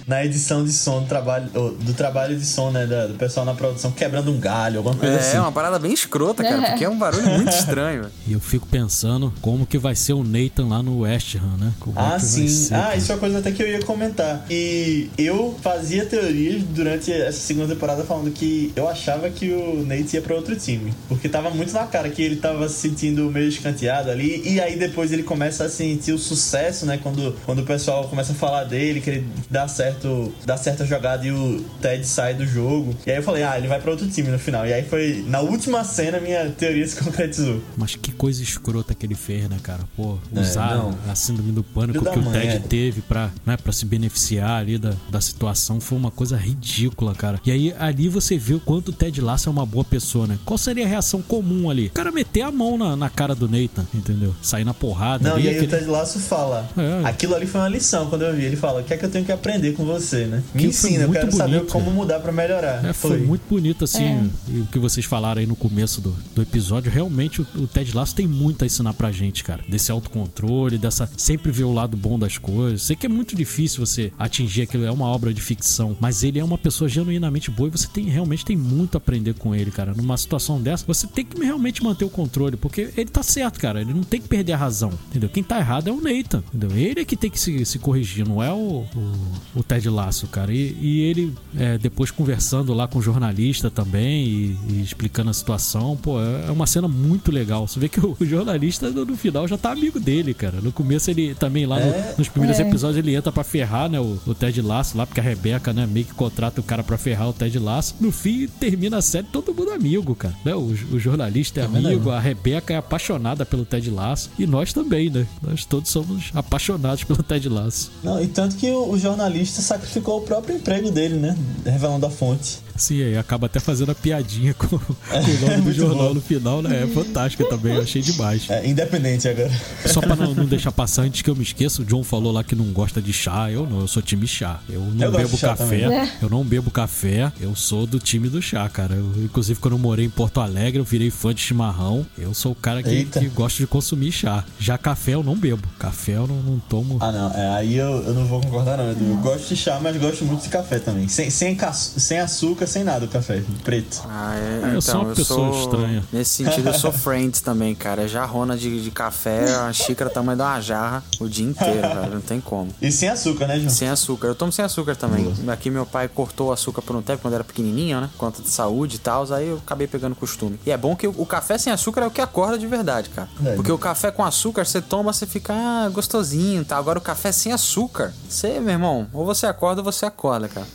na edição de som do trabalho, do trabalho de som, né? Do pessoal na produção quebrando um galho, alguma coisa É, assim. é uma parada bem escrota, cara, porque é um barulho muito <laughs> estranho, velho. E eu fico pensando como que vai ser o Nathan lá no West Ham, né? Como é Ah, sim. ser, ah, cara. isso é uma coisa até que eu ia comentar. E eu fazia teorias durante essa segunda temporada falando que eu achava que o Nate ia pra outro time. Porque tava muito na cara que ele tava se sentindo meio escanteado ali. E aí depois ele começa a sentir o sucesso, né? Quando, quando o pessoal começa a falar dele, que ele dá certo, dá certa jogada e o Ted sai do jogo. E aí eu falei, ah, ele vai pra outro time no final. E aí foi, na última cena, minha teoria se <laughs> concretizou. Mas que coisa escrota que ele fez, né, cara? Pô, É, usar não. a síndrome do pânico que o Ted é. teve pra, né, pra se beneficiar ali da, da situação foi uma coisa ridícula, cara. E aí ali você vê o quanto o Ted Lasso é uma boa pessoa, né? Qual seria a reação comum ali? O cara meter a mão na, na cara do Nathan, entendeu? Sair na porrada Não, ali. e aí aquele- o Ted Lasso fala. É. Aquilo ali foi uma lição quando eu vi. Ele fala: o que é que eu tenho que aprender com você, né? Me Que foi ensina, eu quero saber bonito. como mudar pra melhorar. É, foi muito bonito, assim, e o que vocês falaram aí no começo do, do episódio. Realmente, o, o Ted Lasso tem muito a ensinar pra gente, cara. Desse autocontrole, dessa sempre ver o lado bom das coisas. Sei que é muito difícil você atingir aquilo, é uma obra de ficção, mas ele é uma pessoa genuinamente boa e você tem realmente tem muito a aprender com ele, cara. Numa situação dessa, você tem que realmente manter o controle, porque ele tá certo, cara. Ele não tem que perder a razão, entendeu? Quem tá errado é o Nathan, entendeu? Ele é que tem que se, se corrigir, não é o, o, o Ted Lasso, cara. E, e ele, é, depois conversando lá com o jornalista também e, e explicando a situação, pô, é é uma cena muito legal. Você vê que o, o jornalista no, no final já tá amigo dele, cara. No começo ele também lá no- É. nos primeiros É. episódios ele entra pra ferrar, né, o, o Ted Lasso lá, porque a Rebeca, né, meio que contrata o cara pra ferrar o Ted Lasso. No fim, termina a série todo mundo amigo, cara. Né? O, o jornalista é amigo, a Rebeca é apaixonada pelo Ted Lasso e nós também, né? Nós todos somos apaixonados pelo Ted Lasso. Não, e tanto que o, o jornalista sacrificou o próprio emprego dele, né? Revelando a fonte. Sim, aí acaba até fazendo a piadinha com, <laughs> com o nome do jornal bom. no final, né? É fantástica também, eu achei demais. É, independente agora. Só pra não, não deixar passar antes que eu me esqueça, o John falou lá que não gosta de chá. Eu não, eu sou time chá. Eu não Eu bebo café. também. Eu não bebo café. Eu sou do time do chá, cara. Eu, inclusive, quando eu morei em Porto Alegre, eu virei fã de chimarrão. Eu sou o cara que, que gosta de consumir chá. Já café eu não bebo. Café eu não, não tomo. Ah, não. É, aí eu, eu não vou concordar, não. Edu. Eu gosto de chá, mas gosto muito de café também. Sem, sem, sem açúcar, sem nada o café. Preto. Ah, é, Ah, eu então, sou uma pessoa estranha. Nesse sentido, eu sou Friends também, cara. É jarrona de, de café, a xícara tamanho de uma jarra o dia inteiro, <laughs> velho. Não tem como. E sem açúcar, né, João? Sem açúcar. Eu tomo sem açúcar também. Aqui meu pai cortou o açúcar por um tempo quando era pequenininho, né? Por conta de saúde e tal. Aí eu acabei pegando costume. E é bom que o café sem açúcar é o que acorda de verdade, cara. É. Porque o café com açúcar, você toma, você fica ah, gostosinho, tá? Agora o café sem açúcar, você, meu irmão, ou você acorda ou você acorda, cara.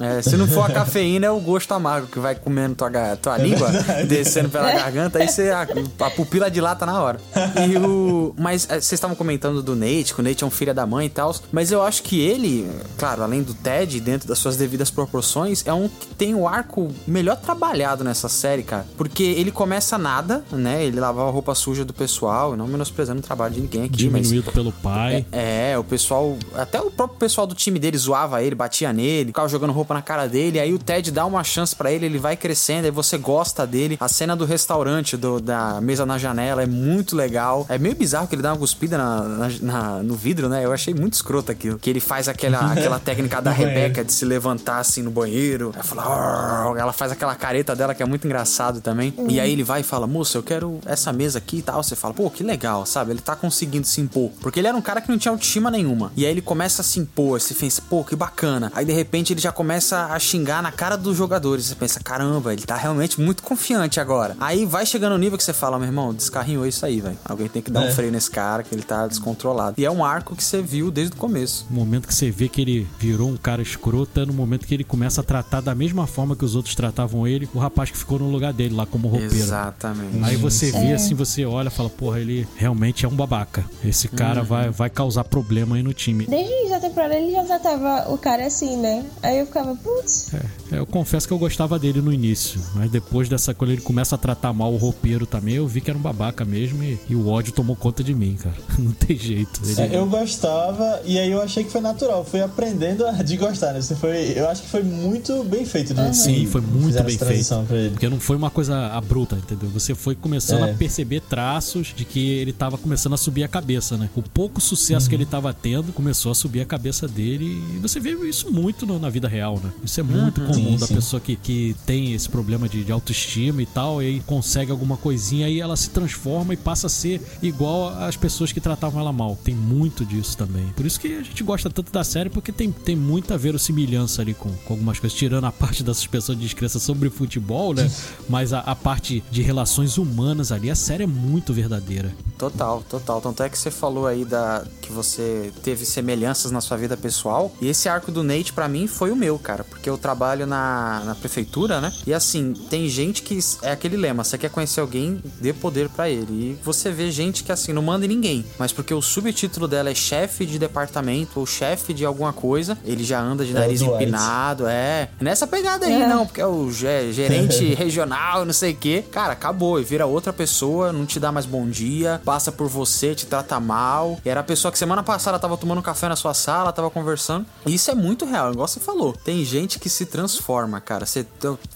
É, se não for a <laughs> cafeína, é o gosto amargo que vai comendo tua, tua língua, verdade. descendo pela garganta, aí você, a, a pupila dilata na hora. E o. Mas é, vocês estavam comentando do Nate, que o Nate é um filho da mãe e tal. Mas eu acho que ele, claro, além do Ted, dentro das suas devidas proporções, é um que tem o arco melhor trabalhado nessa série, cara. Porque ele começa nada, né? Ele lavava a roupa suja do pessoal, não menosprezando o trabalho de ninguém aqui, mas. Diminuído pelo pai. É, o pessoal. Até o próprio pessoal do time dele zoava ele, batia nele, ficava jogando roupa na cara dele. Aí o Ted dá uma chance pra ele, ele vai crescendo, aí você gosta dele. A cena do restaurante, do- da mesa na janela, é muito legal. É meio bizarro que ele dá uma cuspida na, na- na- no vidro, né? Eu achei muito escroto aquilo. Que ele faz aquela, <laughs> aquela técnica da banheiro. Rebeca de se levantar assim no banheiro. Aí fala, ela faz aquela careta dela que é muito engraçado também. E aí ele vai e fala, moça, eu quero essa mesa aqui e tal. Você fala, pô, que legal, sabe? Ele tá conseguindo se impor. Porque ele era um cara que não tinha autoestima nenhuma. E aí ele começa a se impor, você pensa, pô, que bacana. Aí de repente ele já começa a xingar na cara dos jogadores. Você pensa, caramba, ele tá realmente muito confiante agora. Aí vai chegando no nível que você fala, meu irmão, descarrinhou isso aí, velho. Alguém tem que dar um É. freio nesse cara, que ele tá descontrolado. E é um arco que você viu desde o começo. O momento que você vê que ele virou um cara escroto é no momento que ele começa a tratar da mesma forma que os outros tratavam ele, o rapaz que ficou no lugar dele lá como roupeiro. Exatamente. Aí você vê É. assim, você olha e fala, porra, ele realmente é um babaca. Esse Uhum. cara vai, vai causar problema aí no time. Desde o da temporada ele já tratava o cara assim, né? Aí eu ficava, putz, É, eu confesso que eu gostava dele no início, mas depois dessa, quando ele começa a tratar mal o roupeiro também, eu vi que era um babaca mesmo e, e o ódio tomou conta de mim, cara. <laughs> Não tem jeito. Ele- É, eu gostava e aí eu achei que foi natural. Fui aprendendo a <laughs> de gostar, né? Você foi, eu acho que foi muito bem feito. Do Sim, foi muito bem feito. Porque não foi uma coisa abrupta, entendeu? Você foi começando É. a perceber traços de que ele tava começando a subir a cabeça, né? O pouco sucesso que ele tava tendo começou a subir a cabeça dele e você vê isso muito no- na vida real, né? Isso é muito E, todo Sim, mundo. Sim. Pessoa que, que tem esse problema de, de autoestima e tal, e aí consegue alguma coisinha, aí ela se transforma e passa a ser igual às pessoas que tratavam ela mal. Tem muito disso também. Por isso que a gente gosta tanto da série, porque tem, tem muita verossimilhança ali com, com algumas coisas, tirando a parte da suspensão de descrença sobre futebol, né? Mas a, a parte de relações humanas ali, a série é muito verdadeira. Total, total. Tanto é que você falou aí da que você teve semelhanças na sua vida pessoal. E esse arco do Nate, pra mim, foi o meu, cara. Porque eu trabalho na, na prefeitura, né? E assim, tem gente que. É aquele lema: você quer conhecer alguém, dê poder pra ele. E você vê gente que, assim, não manda em ninguém. Mas porque o subtítulo dela é chefe de departamento ou chefe de alguma coisa, ele já anda de É nariz Dwight. empinado. É. Nessa pegada aí, É. não, porque é o ge- gerente <laughs> regional, não sei o quê. Cara, acabou. E vira outra pessoa, não te dá mais bom dia, passa por você, te trata mal. E era a pessoa que semana passada tava tomando café na sua sala, tava conversando. E isso é muito real, igual você falou. Tem gente que se transforma, cara. Você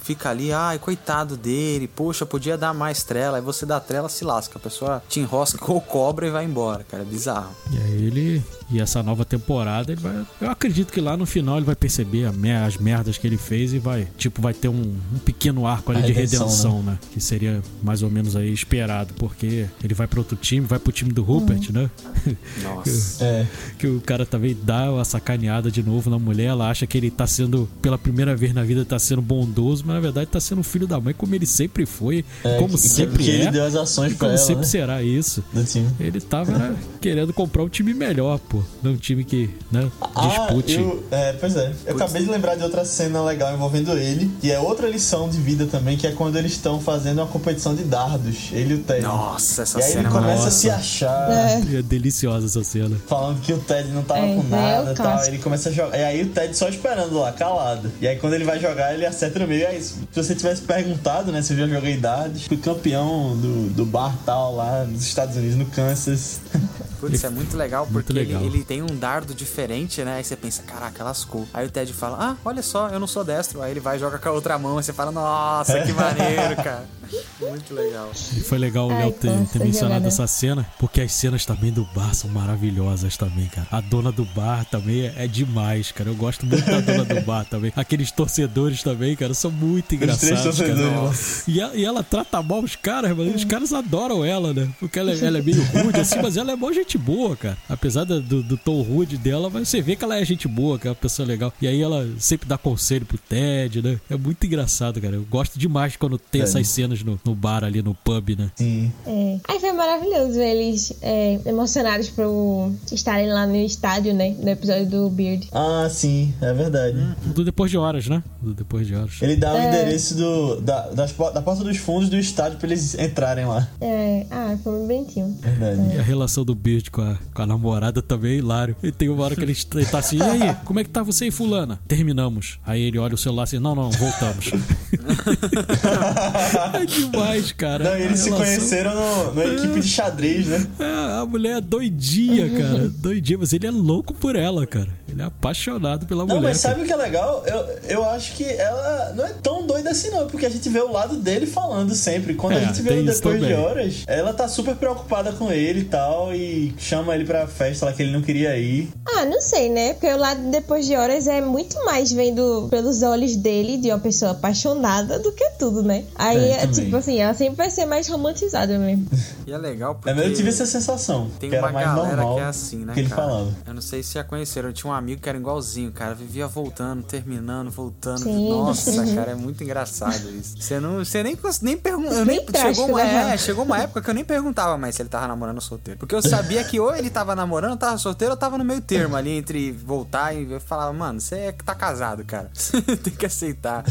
fica ali, ai, coitado dele, poxa, podia dar mais trela. Aí você dá trela, se lasca. A pessoa te enrosca <laughs> ou cobra e vai embora, cara. É bizarro. E aí ele. E essa nova temporada, ele vai. Eu acredito que lá no final ele vai perceber a mer- as merdas que ele fez e vai. Tipo, vai ter um, um pequeno arco ali A de redenção, redenção, né? Que seria mais ou menos aí esperado. Porque ele vai para outro time, vai pro time do Rupert, né? <laughs> Nossa. <laughs> É. que o cara também dá uma sacaneada de novo na mulher, ela acha que ele tá sendo, pela primeira vez na vida, tá sendo bondoso, mas na verdade tá sendo filho da mãe, como ele sempre foi, É, como que- sempre que ele é, deu as ações e como ela, sempre né? será isso. Ele tava né, querendo comprar um time melhor, pô. Não um time que, né, dispute. Ah, eu, é, pois é. Eu acabei de lembrar de outra cena legal envolvendo ele, que é outra lição de vida também, que é quando eles estão fazendo uma competição de dardos, ele e o Ted. Nossa, essa e aí cena ele é começa a maravilhosa. se achar, É. É deliciosa essa cena. falando que o Ted não tava É, com é nada e tal. Ele começa a jogar. E aí o Ted só esperando lá, calado. E aí quando ele vai jogar, ele acerta no meio. Aí, se você tivesse perguntado, né, se eu já joguei dardos, fui campeão do, do bar tal lá nos Estados Unidos, no Kansas. <laughs> Putz, é muito legal Muito porque legal. Ele, ele tem um dardo diferente, né? Aí você pensa, caraca, lascou. Aí o Ted fala, ah, olha só, eu não sou destro. Aí ele vai e joga com a outra mão. Aí você fala, nossa, que maneiro, cara. <laughs> Muito legal. E foi legal o Léo ter, ter mencionado jogada. essa cena, porque as cenas também do bar são maravilhosas também, cara. A dona do bar também é, é demais, cara. Eu gosto muito da dona do bar também. Aqueles torcedores também, cara, são muito engraçados. E ela, e ela trata mal os caras, mas os caras adoram ela, né? Porque ela, é- ela é meio rude, assim, mas ela é mó gente boa, cara. Apesar do, do, do tom rude dela, mas você vê que ela é gente boa, que é uma pessoa legal. E aí ela sempre dá conselho pro Ted, né? É muito engraçado, cara. Eu gosto demais quando tem É. essas cenas no, no bar ali, no pub, né? Sim. É. Aí foi maravilhoso ver eles é, emocionados por estarem lá no estádio, né? No episódio do Beard. Ah, sim, é verdade. Do depois de horas, né? Do depois de horas. Ele dá o É. endereço do, da, das, da porta dos fundos do estádio pra eles entrarem lá. É, ah, foi muito bonitinho. Verdade. E a relação do Beard com a, com a namorada também é hilário. E tem uma hora que ele tá assim, e aí, como é que tá você e fulana? Terminamos. Aí ele olha o celular assim, não, não, voltamos. <laughs> <laughs> é demais, cara. Não, eles se relação- conheceram no, na equipe de xadrez, né? É, a mulher é doidinha, <laughs> cara. Doidinha, mas ele é louco por ela, cara. Ele é apaixonado pela Não, mulher. mas cara. sabe o que é legal? Eu, eu acho que ela não é tão doida assim, não, porque a gente vê o lado dele falando sempre. Quando É, a gente vê isso depois de horas, ela tá super preocupada com ele e tal, e chama ele pra festa lá que ele não queria ir. Ah, não sei, né? Porque o lado depois de horas é muito mais vendo pelos olhos dele de uma pessoa apaixonada do que tudo, né? Aí, É, é, também. tipo assim, ela sempre vai ser mais romantizada mesmo. E é legal porque... É, mas eu tive essa sensação, Tem que era uma mais galera normal que é assim, né, que ele cara? falava. Eu não sei se já conheceram. Eu tinha um amigo que era igualzinho, cara. Vivia voltando, terminando, voltando. Sim. Nossa, <laughs> cara, é muito engraçado isso. Você não, você nem nem pergunta, nem chegou, uma- né, é, chegou uma época que eu nem perguntava mais se ele tava namorando ou solteiro, porque eu sabia que ou ele tava namorando, ou tava solteiro, ou tava no meio termo ali entre voltar e eu falava, mano, você é que tá casado, cara. <laughs> Tem que aceitar.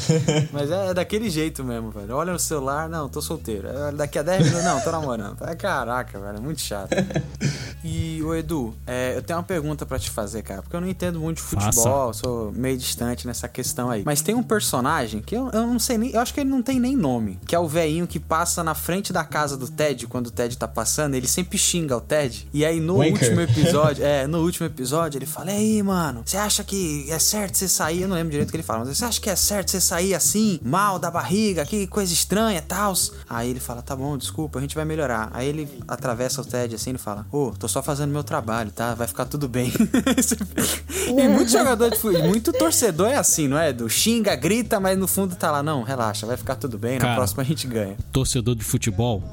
Mas é daquele jeito mesmo, velho. Olha no celular, não, tô solteiro. Daqui a 10 minutos, não, tô namorando. Caraca, velho, é muito chato. <laughs> E, ô Edu, é, eu tenho uma pergunta pra te fazer, cara, porque eu não entendo muito de futebol, sou meio distante nessa questão aí. Mas tem um personagem que eu, eu não sei nem, eu acho que ele não tem nem nome, que é o velhinho que passa na frente da casa do Ted quando o Ted tá passando, ele sempre xinga o Ted. E aí no Wanker. último <laughs> episódio, é, no último episódio ele fala: "E aí, mano, você acha que é certo você sair? Eu não lembro direito o que ele fala, mas você acha que é certo você sair assim, mal da barriga, que coisa estranha, tal?" Aí ele fala: "Tá bom, desculpa, a gente vai melhorar." Aí ele atravessa o Ted assim e fala: Ô, tô só fazendo meu trabalho, tá? Vai ficar tudo bem. <laughs> e muito jogador de futebol, muito torcedor é assim, não é? Do xinga, grita, mas no fundo tá lá, não, relaxa, vai ficar tudo bem, na Cara. próxima a gente ganha. torcedor de futebol,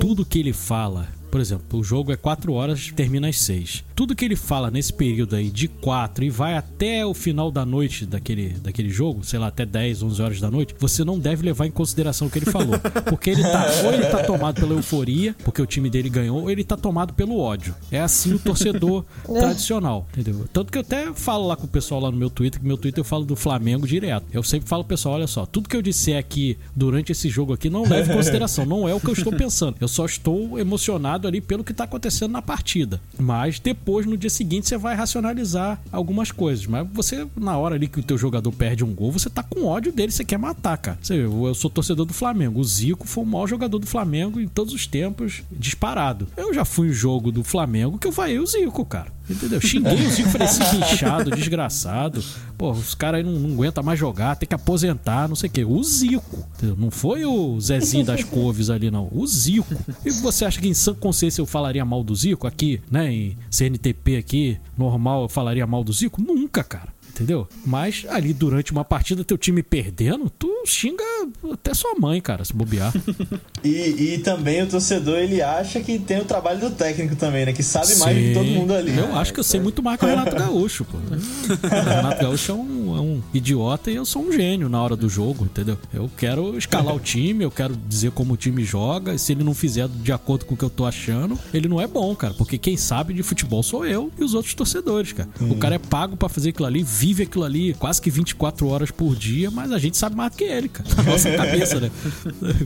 tudo que ele fala, por exemplo, o jogo é 4 horas, termina às 6. Tudo que ele fala nesse período aí de 4 e vai até o final da noite daquele, daquele jogo, sei lá, até 10, 11 horas da noite, você não deve levar em consideração o que ele falou. Porque ele tá, <laughs> ou ele tá tomado pela euforia, porque o time dele ganhou, ou ele tá tomado pelo ódio. É assim o torcedor <laughs> tradicional, entendeu? Tanto que eu até falo lá com o pessoal lá no meu Twitter, que meu Twitter eu falo do Flamengo direto. Eu sempre falo, pessoal, olha só, tudo que eu disser aqui durante esse jogo aqui não leve em consideração, não é o que eu estou pensando. Eu só estou emocionado ali pelo que tá acontecendo na partida. Mas depois, no dia seguinte, você vai racionalizar algumas coisas. Mas você, na hora ali que o teu jogador perde um gol, você tá com ódio dele, você quer matar, cara. Você, eu sou torcedor do Flamengo. O Zico foi o maior jogador do Flamengo em todos os tempos, disparado. Eu já fui em jogo do Flamengo que eu vaiei o Zico, cara. Entendeu? Xinguei o Zico, falei, esse bichado, desgraçado. Pô, os caras aí não, não aguentam mais jogar, tem que aposentar, não sei o quê. O Zico, entendeu? Não foi o Zezinho das Couves ali, não. O Zico. E você acha que em sã consciência eu falaria mal do Zico aqui, né? Em CNTP aqui, normal, eu falaria mal do Zico? Nunca, cara. Entendeu? Mas ali durante uma partida, teu time perdendo, tu xinga até sua mãe, cara, se bobear. <laughs> E, e também o torcedor, ele acha que tem o trabalho do técnico também, né? Que sabe mais do que todo Sim. mundo ali. Eu acho que eu sei muito mais que o Renato Gaúcho, pô. <laughs> O Renato Gaúcho é um, é um idiota e eu sou um gênio na hora do jogo, entendeu? Eu quero escalar o time, eu quero dizer como o time joga, e se ele não fizer de acordo com o que eu tô achando, ele não é bom, cara. Porque quem sabe de futebol sou eu e os outros torcedores, cara. O cara é pago pra fazer aquilo ali, vive aquilo ali quase que 24 horas por dia, mas a gente sabe mais do que ele, cara. Na nossa <laughs> cabeça, né?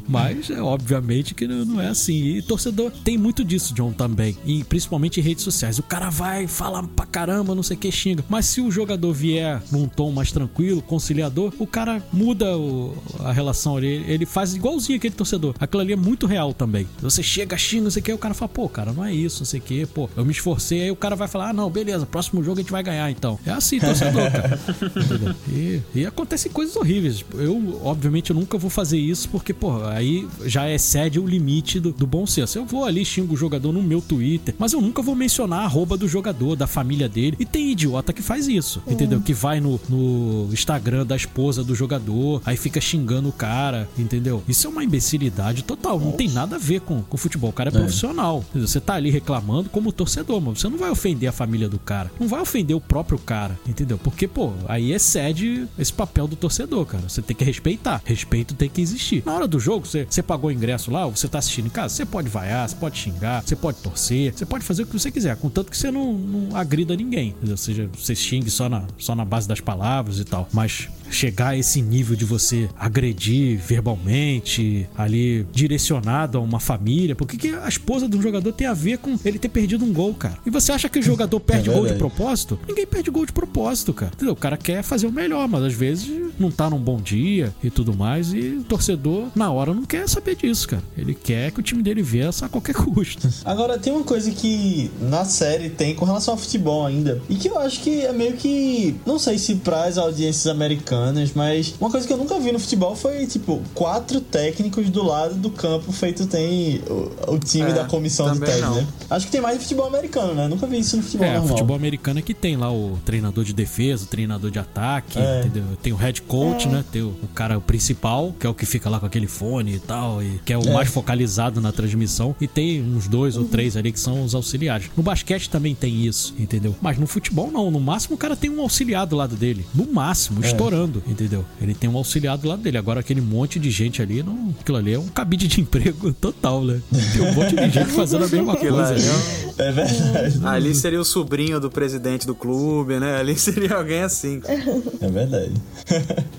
Mas, é, obviamente, que não não é assim. E torcedor tem muito disso, John, também. E principalmente em redes sociais. O cara vai, fala pra caramba, não sei o que, xinga. Mas se o jogador vier num tom mais tranquilo, conciliador, o cara muda o- a relação ali. Ele faz igualzinho aquele torcedor. Aquilo ali é muito real também. Você chega, xinga, não sei o que, o cara fala, pô, cara, não é isso, não sei o que, pô, eu me esforcei. Aí o cara vai falar, ah, não, beleza, próximo jogo a gente vai ganhar então. É assim, torcedor, cara. Entendeu? E, e acontecem coisas horríveis. Tipo, Eu, obviamente, eu nunca vou fazer isso porque, pô, aí já excede o limite do, do bom senso. Eu vou ali, xingo o jogador no meu Twitter, mas eu nunca vou mencionar a arroba do jogador, da família dele. E tem idiota que faz isso, entendeu? Que vai no, no Instagram da esposa do jogador, aí fica xingando o cara, entendeu? Isso é uma imbecilidade total. Não tem nada a ver com, com futebol. O cara é, profissional. entendeu? Você tá ali reclamando como torcedor, mas você não vai ofender a família do cara. Não vai ofender o próprio cara, entendeu? Porque, pô, aí excede esse papel do torcedor, cara. Você tem que respeitar. Respeito tem que existir. Na hora do jogo, você, você pagou o ingresso lá, você tá assistindo em casa, você pode vaiar, você pode xingar, você pode torcer, você pode fazer o que você quiser, contanto que você não, não agrida ninguém. Ou seja, você xingue só na, só na base das palavras e tal. Mas chegar a esse nível de você agredir verbalmente, ali direcionado a uma família, porque que a esposa de um jogador tem a ver com ele ter perdido um gol, cara. E você acha que o <laughs> jogador perde gol de propósito? Ninguém perde gol de propósito, cara. Entendeu? O cara quer fazer o melhor, mas às vezes não tá num bom dia e tudo mais, e o torcedor, na hora, não quer saber disso, cara. Ele quer que o time dele vença a qualquer <laughs> custo. Agora, tem uma coisa que na série tem com relação ao futebol ainda, e que eu acho que é meio que. Não sei se para as audiências americanas, mas uma coisa que eu nunca vi no futebol foi, tipo, quatro técnicos do lado do campo feito tem o, o time É, da comissão de não. né? Acho que tem mais no futebol americano, né? Nunca vi isso no futebol É, normal. futebol americano é que tem lá o treinador de defesa, o treinador de ataque, É. entendeu? Tem o head coach, né? Tem o, o cara principal, que é o que fica lá com aquele fone e tal, e que é o É. mais focalizado na transmissão. E tem uns dois ou três ali que são os auxiliares. No basquete também tem isso, entendeu? Mas no futebol não. No máximo o cara tem um auxiliar do lado dele. No máximo, É. entendeu? Ele tem um auxiliar do lado dele. Agora aquele monte de gente ali, não, aquilo ali é um cabide de <laughs> emprego total, né? Tem um monte de gente fazendo a mesma coisa. ali ali. É verdade. Ali seria o sobrinho do presidente do clube, né? Ali <laughs> seria alguém assim. É verdade.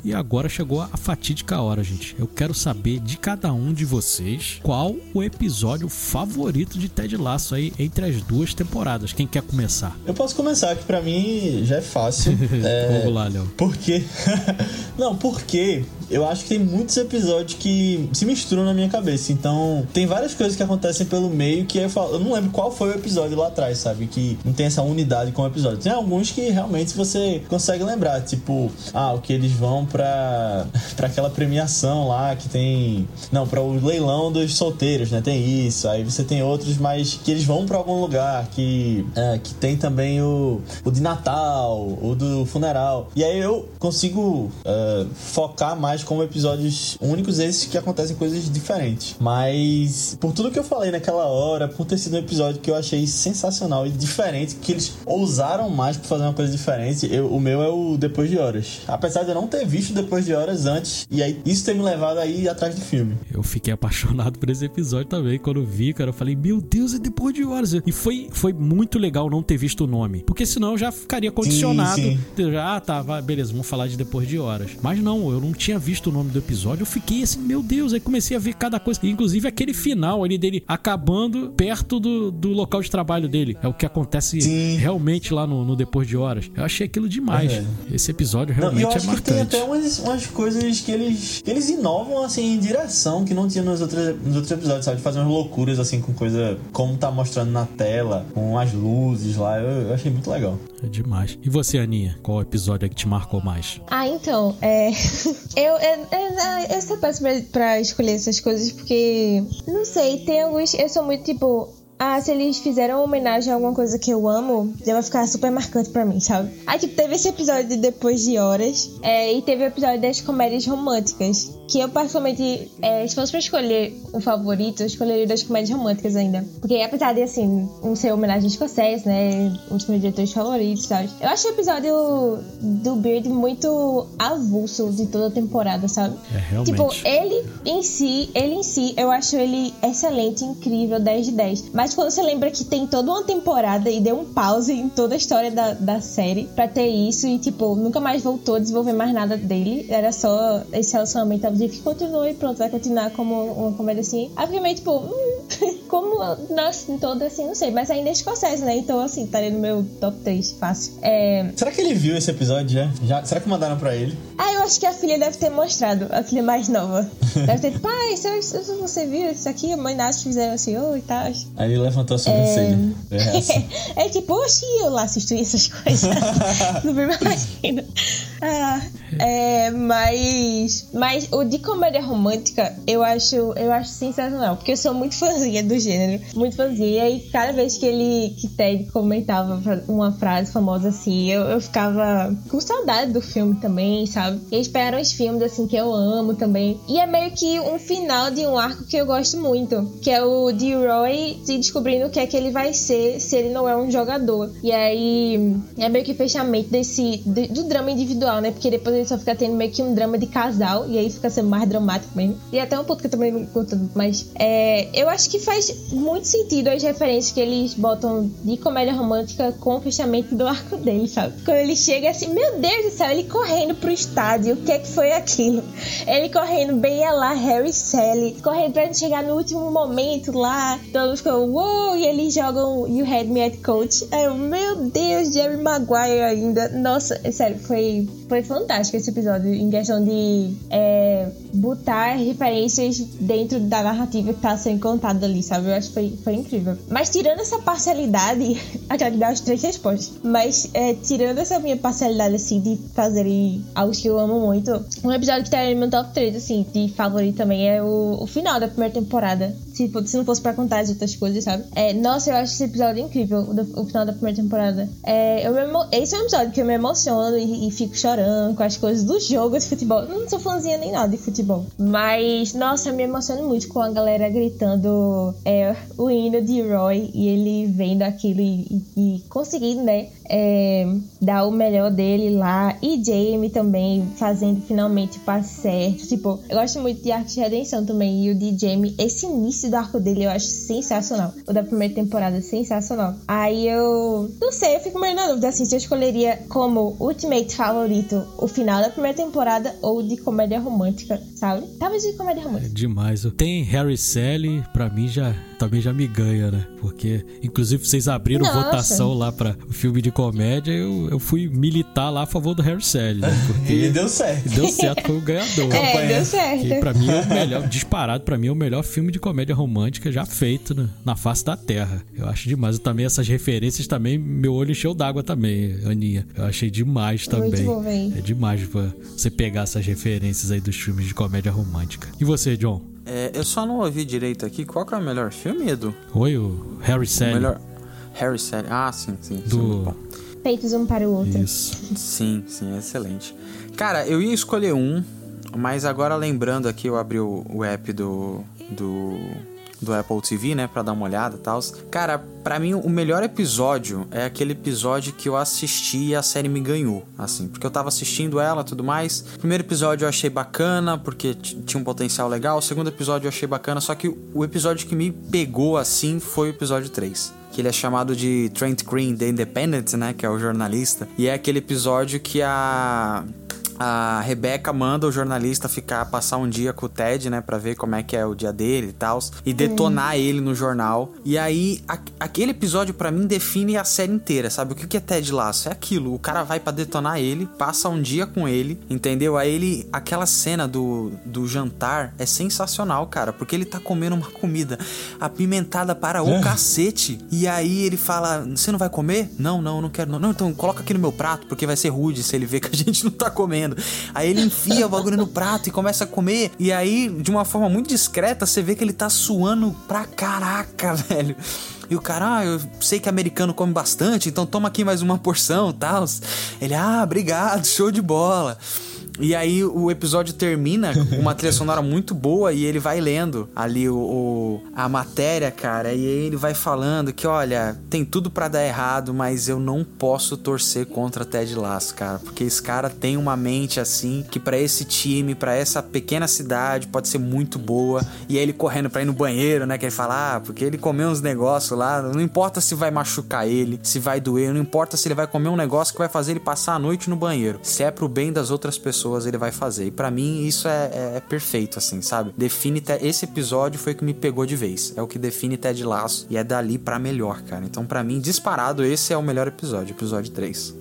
E agora chegou a fatídica hora, gente. Eu quero saber de cada um de vocês qual o episódio favorito de Ted Lasso aí entre as duas temporadas. Quem quer começar? Eu posso começar, que pra mim já é fácil. <laughs> É, Vamos lá, Léo. Porque <laughs> Não, porque eu acho que tem muitos episódios que se misturam na minha cabeça. Então, tem várias coisas que acontecem pelo meio que eu falo. Eu não lembro qual foi o episódio lá atrás, sabe? Que não tem essa unidade com o episódio. Tem alguns que realmente você consegue lembrar. Tipo, ah, o que eles vão pra, <laughs> pra aquela premiação lá que tem. Não, pra o leilão dos solteiros, né? Tem isso. Aí você tem outros, mas que eles vão pra algum lugar. Que, é, que tem também o, o de Natal, o do funeral. E aí eu consigo uh, focar mais como episódios únicos, esses que acontecem coisas diferentes. Mas por tudo que eu falei naquela hora, por ter sido um episódio que eu achei sensacional e diferente, que eles ousaram mais pra fazer uma coisa diferente, eu, o meu é o Depois de Horas. Apesar de eu não ter visto Depois de Horas antes, e aí isso ter me levado aí atrás do filme. Eu fiquei apaixonado por esse episódio também. Quando vi, cara, eu falei, meu Deus, é Depois de Horas. E foi, foi muito legal não ter visto o nome. Porque senão eu já ficaria condicionado. Sim, sim. Ah, tá, beleza, vamos falar de Depois de Horas. Mas não, eu não tinha visto o nome do episódio. Eu fiquei assim, meu Deus. Aí comecei a ver cada coisa. Inclusive aquele final ali dele acabando perto do, do local de trabalho dele. É o que acontece sim. realmente lá no, no, Depois de Horas. Eu achei aquilo demais. É. Esse episódio realmente não, eu acho é marcante. Que tem até umas, umas coisas que eles, que eles inovam assim em direção que não tinha nos outros, nos outros episódios, sabe? De fazer umas loucuras assim com coisa como tá mostrando na tela, com as luzes lá. Eu, eu achei muito legal. É demais. E você, Aninha? Qual episódio é que te marcou mais? Ah, então, é. <laughs> eu, eu, eu, eu pra escolher essas coisas porque. Não sei, tem alguns. Eu sou muito tipo ah, se eles fizeram homenagem a alguma coisa que eu amo, já vai ficar super marcante pra mim, sabe? Aí, tipo, teve esse episódio de Depois de Horas, é, e teve o episódio das comédias românticas, que eu, particularmente, é, se fosse pra escolher um favorito, eu escolheria das comédias românticas ainda. Porque, apesar de, assim, um ser homenagem escocês, né, um dos meus diretores favoritos e tal, eu acho o episódio do Beard muito avulso de toda a temporada, sabe? É, realmente. Tipo, ele em si, ele em si, eu acho ele excelente, incrível, 10 de 10. Mas mas quando você lembra que tem toda uma temporada e deu um pause em toda a história da, da série pra ter isso e, tipo, nunca mais voltou a desenvolver mais nada dele. Era só esse relacionamento abusivo que e pronto, vai continuar como uma comédia assim. Aí fiquei meio, tipo, hum, <laughs> como, nossa, em todo assim, não sei. Mas ainda é escocese, né? Então, assim, estaria no meu top 3, fácil. É... Será que ele viu esse episódio já? já? Será que mandaram pra ele? Ah, eu acho que a filha deve ter mostrado, a filha mais nova. <laughs> Deve ter, pai, você viu isso aqui? A mãe Nath fizeram assim, oi, oh, e tal. Aí ele levantou a sobrancelha. É, é <laughs> tipo, oxi, eu lá assisto essas coisas. <laughs> não me imagino. Ah, é, mas, mas o de comédia romântica eu acho, eu acho sensacional, porque eu sou muito fãzinha do gênero, muito fãzinha. E cada vez que ele, que Ted comentava uma frase famosa assim, eu, eu ficava com saudade do filme também, sabe? Eles pegaram os filmes assim que eu amo também. E é meio que um final de um arco que eu gosto muito, que é o de Roy se descobrindo o que é que ele vai ser se ele não é um jogador. E aí é meio que fechamento desse do drama individual, né? Porque depois ele só fica tendo meio que um drama de casal e aí fica sendo mais dramático mesmo. E até um ponto que eu também não curto, mas é, eu acho que faz muito sentido as referências que eles botam de comédia romântica com o fechamento do arco dele, sabe? Quando ele chega assim, meu Deus do céu, ele correndo pro estádio, o que é que foi aquilo? Ele correndo bem é lá, Harry e Sally, correndo pra chegar no último momento lá, todos ficam, uou, e eles jogam You Had Me at Coach. Aí eu, meu Deus, Jerry Maguire ainda. Nossa, é sério, foi, foi fantástico esse episódio em questão de é, botar referências dentro da narrativa que tá sendo contada ali, sabe? Eu acho que foi, foi incrível. Mas tirando essa parcialidade, <laughs> já que dá as três respostas, mas é, tirando essa minha parcialidade, assim, de fazerem algo que eu amo muito, um episódio que tá no meu top 3, assim, de favorito também é o, o final da primeira temporada. Se, se não fosse pra contar as outras coisas, sabe? É, nossa, eu acho esse episódio incrível, o, o final da primeira temporada. É, eu esse é um episódio que eu me emociono e, e fico chorando com as coisas do jogo de futebol. Não sou fãzinha nem nada de futebol. Mas, nossa, eu me emociono muito com a galera gritando é, o hino de Roy e ele vendo aquilo e, e, e conseguindo, né? é, dar o melhor dele lá. E Jamie também fazendo finalmente o passe certo. Tipo, eu gosto muito de Arco de Redenção também. E o de Jamie, esse início do arco dele eu acho sensacional. O da primeira temporada, sensacional. Aí eu não sei, eu fico meio na dúvida assim, se eu escolheria como Ultimate favorito favorito? O final da primeira temporada ou de comédia romântica, sabe? Talvez de comédia É romântica. demais. Tem Harry Sally, pra mim já também já me ganha, né? Porque, inclusive, vocês abriram Nossa. votação lá pra o filme de comédia, eu, eu fui militar lá a favor do Harry Sally, né? E Porque deu certo. deu certo, foi o ganhador. <laughs> É, campanha. deu Que certo. pra mim é o melhor, disparado, pra mim é o melhor filme de comédia romântica já feito né, na face da Terra. Eu acho demais. Eu também, essas referências também, meu olho encheu d'água também, Aninha. Eu achei demais Muito também. bom, véi. É demais pra você pegar essas referências aí dos filmes de comédia romântica. E você, John? É, eu só não ouvi direito aqui. Qual que é o melhor filme, Edu? Oi, o Harry O Sally. melhor. Harry Sally. Ah, sim, sim. Do-. Feitos um para o outro. Isso. Sim, sim, excelente. Cara, eu ia escolher um, mas agora lembrando aqui, eu abri o, o app do, do, do Apple TV, né, pra dar uma olhada e tal. Cara, pra mim o melhor episódio é aquele episódio que eu assisti e a série me ganhou, assim, porque eu tava assistindo ela tudo mais. Primeiro episódio eu achei bacana, porque tinha um potencial legal. O segundo episódio eu achei bacana, só que o episódio que me pegou, assim, foi o episódio 3 que ele é chamado de Trent Green The Independent, né, que é o jornalista, e é aquele episódio que a a Rebeca manda o jornalista ficar passar um dia com o Ted, né, Pra ver como é que é o dia dele e tal, e detonar ele no jornal. E aí a- aquele episódio pra mim define a série inteira, sabe? O que que é Ted Lasso? É aquilo, o cara vai pra detonar ele, passa um dia com ele, entendeu? Aí ele aquela cena do, do jantar é sensacional, cara, porque ele tá comendo uma comida apimentada para o cacete. E aí ele fala: Você não vai comer? Não, não, eu não quero. Não, não, então coloca aqui no meu prato, porque vai ser rude se ele ver que a <laughs> gente não tá comendo. Aí ele enfia o bagulho no prato e começa a comer. E aí, de uma forma muito discreta, você vê que ele tá suando pra caraca, <laughs> velho. E o cara, ah, eu sei que americano come bastante, então toma aqui mais uma porção tal. Ele, ah, obrigado, show de bola. E aí o episódio termina com uma trilha <laughs> sonora muito boa e ele vai lendo ali o, o- a matéria, cara, e aí ele vai falando que, olha, tem tudo pra dar errado, mas eu não posso torcer contra Ted Lasso, cara, porque esse cara tem uma mente assim que pra esse time, pra essa pequena cidade pode ser muito boa. E aí ele correndo pra ir no banheiro, né, que ele fala, ah, porque ele comeu uns negócios lá, não importa se vai machucar ele, se vai doer, não importa se ele vai comer um negócio que vai fazer ele passar a noite no banheiro. Se é pro bem das outras pessoas, ele vai fazer. E pra mim isso é, é- é perfeito, assim, sabe? Define esse episódio foi o que me pegou de vez. É o que define Ted Laço e é dali pra melhor, cara. Então pra mim disparado esse é o melhor episódio, episódio 3.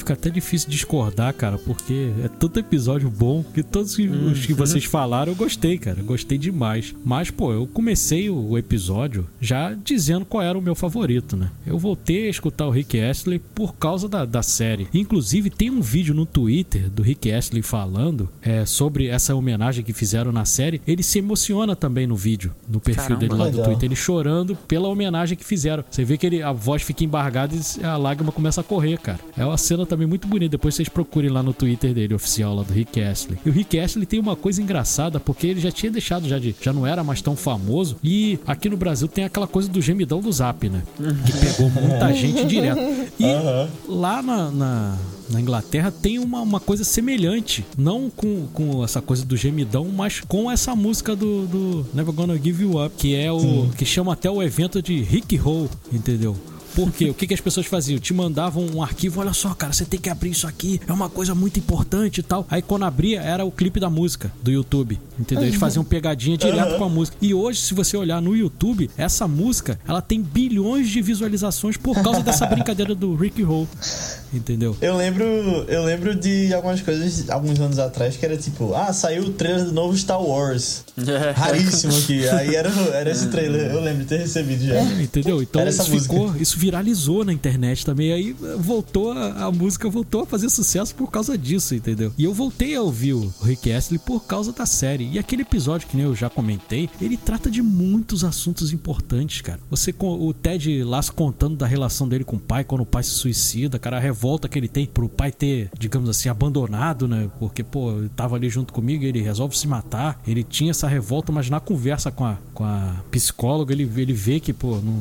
Fica até difícil discordar, cara, porque é tanto episódio bom que todos Uhum. os que vocês falaram eu gostei, cara. Gostei demais. Mas, pô, eu comecei o episódio já dizendo qual era o meu favorito, né? Eu voltei a escutar o Rick Astley por causa da, da série. Inclusive, tem um vídeo no Twitter do Rick Astley falando é, sobre essa homenagem que fizeram na série. Ele se emociona também no vídeo, no perfil Caramba. dele lá do Legal. Twitter. Ele chorando pela homenagem que fizeram. Você vê que ele, a voz fica embargada e a lágrima começa a correr, cara. É uma cena também muito bonita. Depois vocês procurem lá no Twitter dele, oficial, lá do Rick Astley. E o Rick Astley tem uma coisa engraçada, porque ele já tinha deixado, já, de, já não era mais tão famoso. E aqui no Brasil tem aquela coisa do gemidão do zap, né? Que pegou muita <laughs> gente direto. E lá na, na, na Inglaterra tem uma, uma coisa semelhante. Não com, com essa coisa do gemidão, mas com essa música do, do Never Gonna Give You Up, que é o. que chama até o evento de Rick Roll, entendeu? Por quê? O que, que as pessoas faziam? Te mandavam um arquivo, olha só, cara, você tem que abrir isso aqui, é uma coisa muito importante e tal. Aí quando abria, era o clipe da música do YouTube, entendeu? Eles faziam pegadinha direto com a música. E hoje, se você olhar no YouTube, essa música, ela tem bilhões de visualizações por causa dessa brincadeira do Rick Roll, entendeu? Eu lembro, eu lembro de algumas coisas alguns anos atrás que era tipo, ah, saiu o trailer do novo Star Wars. Raríssimo aqui. Aí era, era esse trailer, eu lembro de ter recebido já. Entendeu? Então Era essa isso música. ficou, isso viralizou na internet também. Aí voltou, a, a música voltou a fazer sucesso por causa disso, entendeu? E eu voltei a ouvir o Rick Astley por causa da série. E aquele episódio que eu já comentei, ele trata de muitos assuntos importantes, cara. Você com o Ted Lasso contando da relação dele com o pai, quando o pai se suicida, cara, a revolta que ele tem pro pai ter, digamos assim, abandonado, né? Porque, pô, ele tava ali junto comigo, ele resolve se matar. Ele tinha essa revolta, mas na conversa com a, com a psicóloga, ele, ele vê que, pô, não,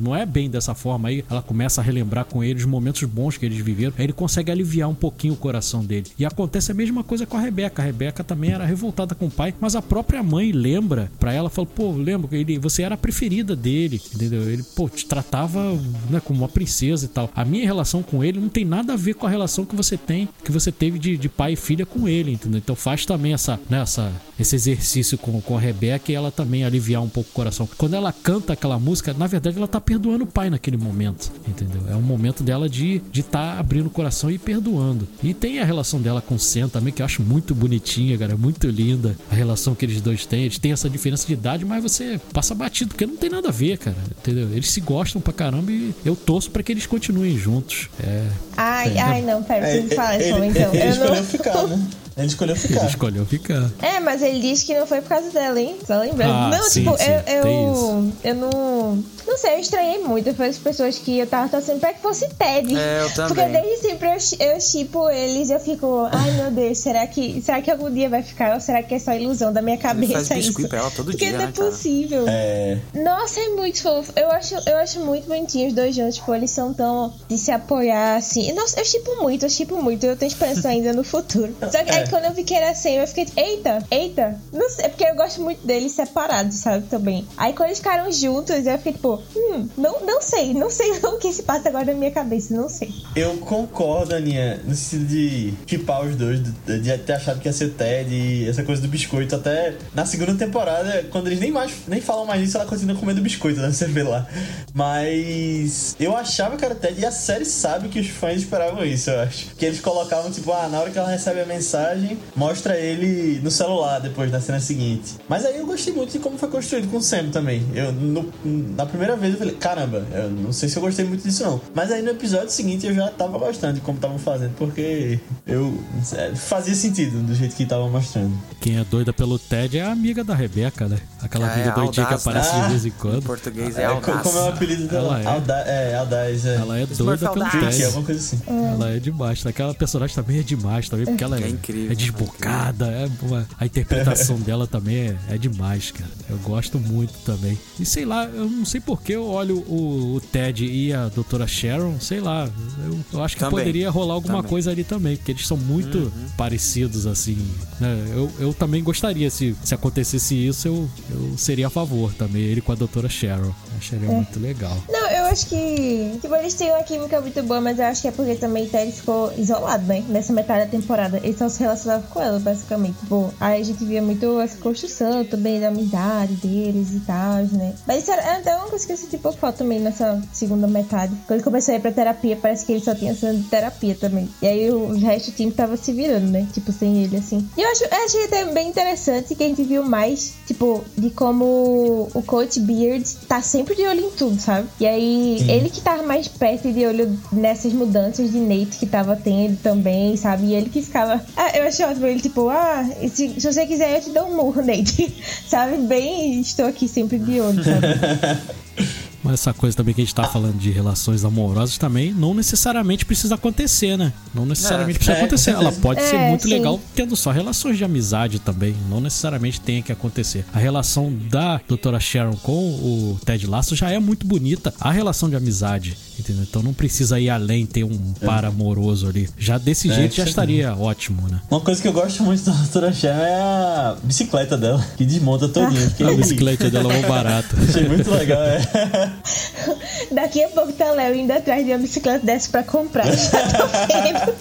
não é bem dessa forma. Aí ela começa a relembrar com ele os momentos bons que eles viveram. Aí ele consegue aliviar um pouquinho o coração dele. E acontece a mesma coisa com a Rebeca. A Rebeca também era revoltada com o pai, mas a própria mãe lembra pra ela, fala, pô, lembra que ele, você era a preferida dele, entendeu? Ele, pô, te tratava né, como uma princesa e tal. A minha relação com ele não tem nada a ver com a relação que você tem, que você teve de, de pai e filha com ele, entendeu? Então faz também essa, né, essa, esse exercício com, com a Rebeca e ela também aliviar um pouco o coração. Quando ela canta aquela música, na verdade ela tá perdoando o pai naquele momento, entendeu? É um momento dela de estar de tá abrindo o coração e perdoando. E tem a relação dela com o Sam também, que eu acho muito bonitinha, cara, é muito linda a relação que eles dois têm. Eles têm essa diferença de idade, mas você passa batido, porque não tem nada a ver, cara, entendeu? Eles se gostam pra caramba e eu torço pra que eles continuem juntos. É, Ai, É. ai, não, pera, você me fala isso, ele, então. ele Eu escolheu não... ficar, né? <laughs> Ele escolheu ele ficar. escolheu ficar. É, mas ele disse que não foi por causa dela, hein? Só lembrando. Ah, não, sim, tipo, sim, eu, eu, eu não. Não sei, eu estranhei muito. Eu fui as pessoas que eu tava torcendo pra que fosse Ted. É, eu também. Porque desde sempre eu, eu chipo eles eu fico, ai meu Deus, será que, será que algum dia vai ficar? Ou será que é só ilusão da minha Ele cabeça? faz biscuit isso? pra ela todo Porque dia, não é né, cara? possível. É. Nossa, é muito fofo. Eu acho, eu acho muito bonitinho os dois juntos. Tipo, eles são tão de se apoiar assim. Nossa, eu chipo muito, eu chipo muito. Eu tenho esperança ainda no futuro. Só que É. aí quando eu vi que era assim, eu fiquei, eita, eita. Não sei, é porque eu gosto muito deles separados, sabe? Também. Aí quando eles ficaram juntos, eu fiquei tipo, hum, não, não sei, não sei <laughs> o que se passa agora na minha cabeça, não sei. Eu concordo, Aninha, no sentido de chipar os dois, de ter achado que ia ser o Ted e essa coisa do biscoito. Até na segunda temporada, quando eles nem mais nem falam mais nisso, ela continua comendo biscoito, né? <laughs> Você vê lá. Mas eu achava que era o Ted e a série sabe que os fãs esperavam isso, eu acho. Que eles colocavam, tipo, ah, na hora que ela recebe a mensagem, mostra ele no celular depois, na cena seguinte. Mas aí eu gostei muito de como foi construído com o Sam também. Eu, no- na primeira vez eu falei, caramba, eu não sei se eu gostei muito disso não. Mas aí no episódio seguinte eu já tava gostando de como estavam fazendo, porque eu é, fazia sentido do jeito que estavam mostrando. Quem é doida pelo Ted é a amiga da Rebeca, né? Aquela É, amiga doidinha que né? aparece Ah. de vez em Em quando. português é, É, audaz. como é o apelido dela? Ela é. Alda, é, Aldaz, é. Ela é doida pelo Ted. alguma coisa assim. Ela é demais. Aquela personagem também é demais também, porque ela é, É incrível, é desbocada, é uma- a interpretação dela também é, é demais, cara. Eu gosto muito também. E sei lá, eu não sei porque eu olho o, o Ted e a doutora Sharon, sei lá. Eu, eu acho que Também. poderia rolar alguma Também. coisa ali também, porque eles são muito parecidos, assim. né? Eu, eu também gostaria, se, se acontecesse isso, eu, eu seria a favor também, ele com a doutora Sharon. Acharia muito legal. Não, eu acho que. Tipo, eles têm uma química muito boa, mas eu acho que é porque também o Ted ficou isolado, né? Nessa metade da temporada. Ele só se relacionava com ela, basicamente. Tipo, aí a gente via muito essa construção também da amizade deles e tal, né? Mas isso era até uma coisa que eu senti pouco falta também nessa segunda metade. Quando começou a ir pra terapia, parece que ele só tinha sendo de terapia também. E aí o resto do time tava se virando, né? Tipo, sem ele, assim. E eu acho, eu achei até bem interessante que a gente viu mais, tipo, de como o Coach Beard tá sempre de olho em tudo, sabe? E aí, ele que tava mais perto de olho nessas mudanças de Nate que tava tendo também, sabe? E ele que ficava. Ah, eu achei ótimo ele, tipo, ah, se, se você quiser, eu te dou um murro, Nate. <laughs> sabe? Bem, estou aqui sempre de olho, sabe? <laughs> Mas essa coisa também que a gente tá falando de relações amorosas também não necessariamente precisa acontecer, né? Não necessariamente É, precisa é, acontecer. Ela pode ser É, muito sim. legal tendo só relações de amizade também. Não necessariamente tem que acontecer. A relação da doutora Sharon com o Ted Lasso já é muito bonita. A relação de amizade, entendeu? Então não precisa ir além, ter um par amoroso ali. Já desse É, jeito já estaria ótimo, né? Uma coisa que eu gosto muito da doutora Sharon é a bicicleta dela, que desmonta todinha. <laughs> Fiquei- A bicicleta dela é mó barata. <laughs> Achei muito legal, é. <laughs> <laughs> Daqui a pouco tá Léo indo atrás de uma bicicleta dessa pra comprar. Já tô <laughs> vendo.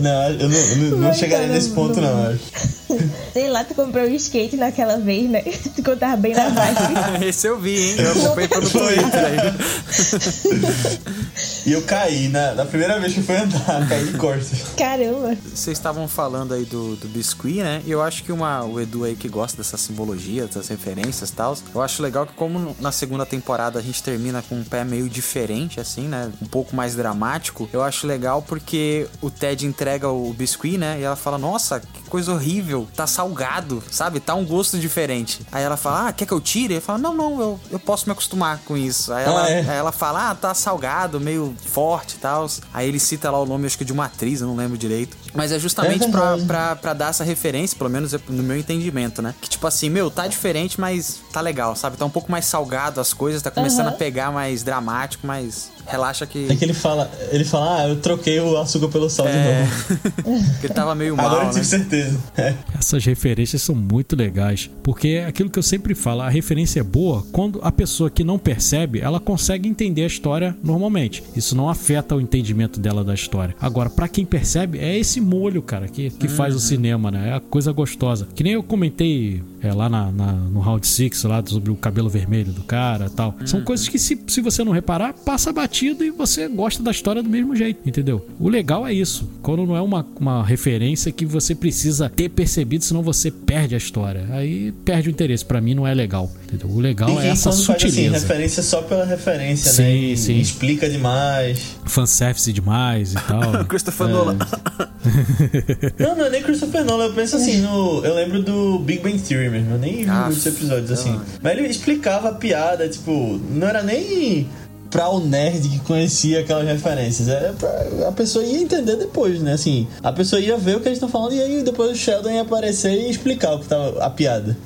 Não, eu não, eu não- não chegaria tá nesse no- ponto, no- não, acho. <laughs> Sei lá, tu comprou um skate naquela vez, né? Tu contava bem na vibe. Esse eu vi, hein? Eu acompanhei pelo Twitter aí. E eu caí, na, na primeira vez que eu fui andar, <laughs> caí de costas. Caramba. Vocês estavam falando aí do, do biscuit, né? E eu acho que uma, o Edu aí que gosta dessa simbologia, dessas referências e tal, eu acho legal que como na segunda temporada a gente termina com um pé meio diferente, assim, né? Um pouco mais dramático, eu acho legal porque o Ted entrega o biscuit, né? E ela fala, nossa, que coisa horrível, tá salgado, sabe? Tá um gosto diferente. Aí ela fala, ah, quer que eu tire? Ele fala, não, não, eu, eu posso me acostumar com isso. Aí ela, Ah, é? aí ela fala, ah, tá salgado, meio forte e tal. Aí ele cita lá o nome, acho que de uma atriz, eu não lembro direito. Mas é justamente É pra, pra, pra dar essa referência, pelo menos no meu entendimento, né? Que tipo assim, meu, tá diferente, mas tá legal, sabe? Tá um pouco mais salgado as coisas, tá começando Aham. a pegar mais dramático, mas relaxa que. É que ele fala, ele fala, ah, eu troquei o açúcar pelo sal de É, novo. <laughs> que ele tava meio mal, Agora eu né? tive certeza. É. Essas referências são muito legais, porque é aquilo que eu sempre falo, a referência é boa quando a pessoa que não percebe, ela consegue entender a história normalmente. Isso não afeta o entendimento dela da história. Agora, pra quem percebe, é esse molho, cara, que, que faz o cinema, né? É a coisa gostosa. Que nem eu comentei é, lá na, na- no Round Six lá sobre o cabelo vermelho do cara e tal. São coisas que se, se você não reparar, passa batido e você gosta da história do mesmo jeito, entendeu? O legal é isso. Quando não é uma, uma referência que você precisa ter percebido, senão você perde a história. Aí perde o interesse. Pra mim não é legal, entendeu? O legal E é essa quando faz assim, sutileza. referência só pela referência, Sim, né? E sim. Explica demais. Fanservice demais e tal. né? <laughs> Christopher Nolan. <laughs> Não, não é nem Christopher Nolan, eu penso assim, no, eu lembro do Big Bang Theory mesmo, eu nem vi muitos episódios assim. não. Mas ele explicava a piada, tipo, não era nem pra o nerd que conhecia aquelas referências, era pra a pessoa ia entender depois, né? Assim, a pessoa ia ver o que eles estão falando e aí depois o Sheldon ia aparecer e explicar o que tava a piada.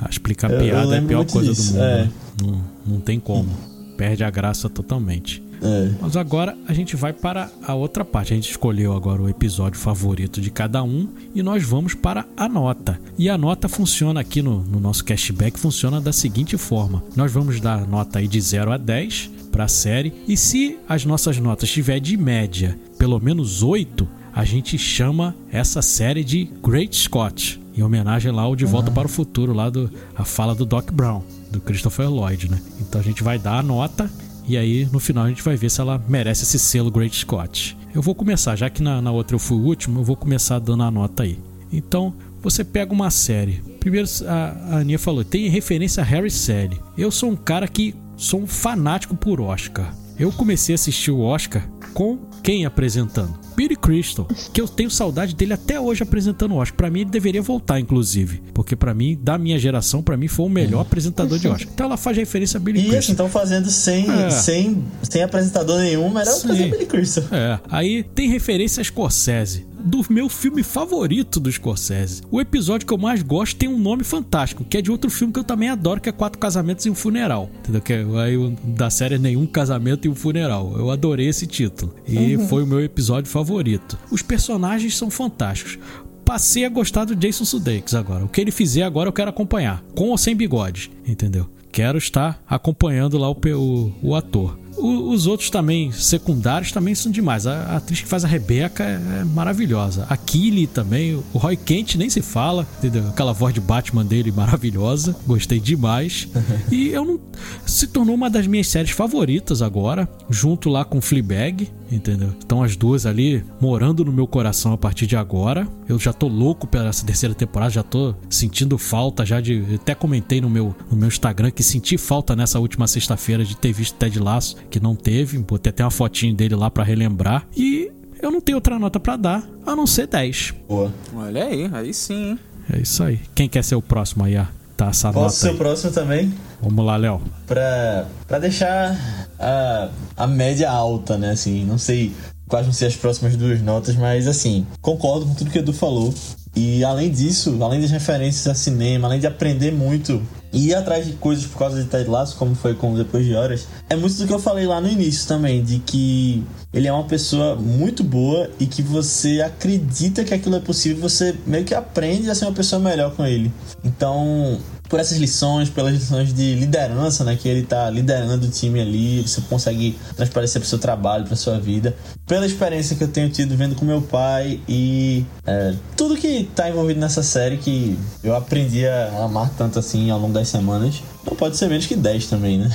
Ah, Explicar Eu- eu piada é a pior coisa disso, do mundo. é. né? Não, não tem como. Perde a graça totalmente. É. Mas agora a gente vai para a outra parte. A gente escolheu agora o episódio favorito de cada um e nós vamos para a nota. E a nota funciona aqui no, no nosso cashback, funciona da seguinte forma. Nós vamos dar nota aí de 0 a 10 para a série. E se as nossas notas tiver de média pelo menos 8, a gente chama essa série de Great Scott. Em homenagem lá ao De Volta para o Futuro, lá do a fala do Doc Brown, do Christopher Lloyd, né? Então a gente vai dar a nota e aí, no final, a gente vai ver se ela merece esse selo Great Scott. Eu vou começar, já que na, na outra eu fui o último, eu vou começar dando a nota aí. Então, você pega uma série. Primeiro, a, a Aninha falou, tem referência a Harry Sally. Eu sou um cara que sou um fanático por Oscar. Eu comecei a assistir o Oscar com quem apresentando? Billy Crystal, que eu tenho saudade dele até hoje apresentando o Oscar. Pra mim ele deveria voltar, inclusive, porque pra mim, da minha geração, pra mim foi o melhor apresentador de Oscar. Então ela faz referência a Billy Crystal. estão fazendo sem, É. sem, sem apresentador nenhum, era Sim. fazer Billy Crystal. É, aí tem referência a Scorsese. Do meu filme favorito do Scorsese. O episódio que eu mais gosto tem um nome fantástico, que é de outro filme que eu também adoro, que é Quatro Casamentos e um Funeral. Entendeu? Que é, aí da série é Nenhum Casamento e um Funeral. Eu adorei esse título. E foi o meu episódio favorito. Os personagens são fantásticos. Passei a gostar do Jason Sudeikis agora. O que ele fizer agora eu quero acompanhar. Com ou sem bigode, entendeu? Quero estar acompanhando lá o, o, o ator. O- os outros também, secundários, também são demais. A, a atriz que faz a Rebeca é, é maravilhosa. A Killy também. O Roy Kent nem se fala, entendeu? Aquela voz de Batman dele maravilhosa. Gostei demais. <laughs> e eu não. Se tornou uma das minhas séries favoritas agora, junto lá com Fleabag, entendeu? Estão as duas ali morando no meu coração a partir de agora. Eu já tô louco pela essa terceira temporada, já tô sentindo falta já de. Até comentei no meu, no meu Instagram que senti falta nessa última sexta-feira de ter visto Ted Lasso, que não teve. Botei até uma fotinho dele lá pra relembrar. E eu não tenho outra nota pra dar, a não ser 10. Boa. Olha aí, aí sim. hein? É isso aí. Quem quer ser o próximo aí tá essa Posso ser nota o aí? próximo também? Vamos lá, Léo. pra, pra deixar a, a média alta, né? Assim, não sei quais vão ser as próximas duas notas, mas assim, concordo com tudo que o Edu falou. E além disso, além das referências a cinema, além de aprender muito e ir atrás de coisas por causa de Ted Lasso, como foi com Depois de Horas, é muito do que eu falei lá no início também, de que ele é uma pessoa muito boa e que você acredita que aquilo é possível, você meio que aprende a ser uma pessoa melhor com ele. Então, por essas lições, pelas lições de liderança, né, que ele tá liderando o time ali, você consegue transparecer pro seu trabalho, pra sua vida, pela experiência que eu tenho tido vendo com meu pai e é, tudo que tá envolvido nessa série que eu aprendi a amar tanto assim ao longo das semanas. Não pode ser menos que 10 também, né?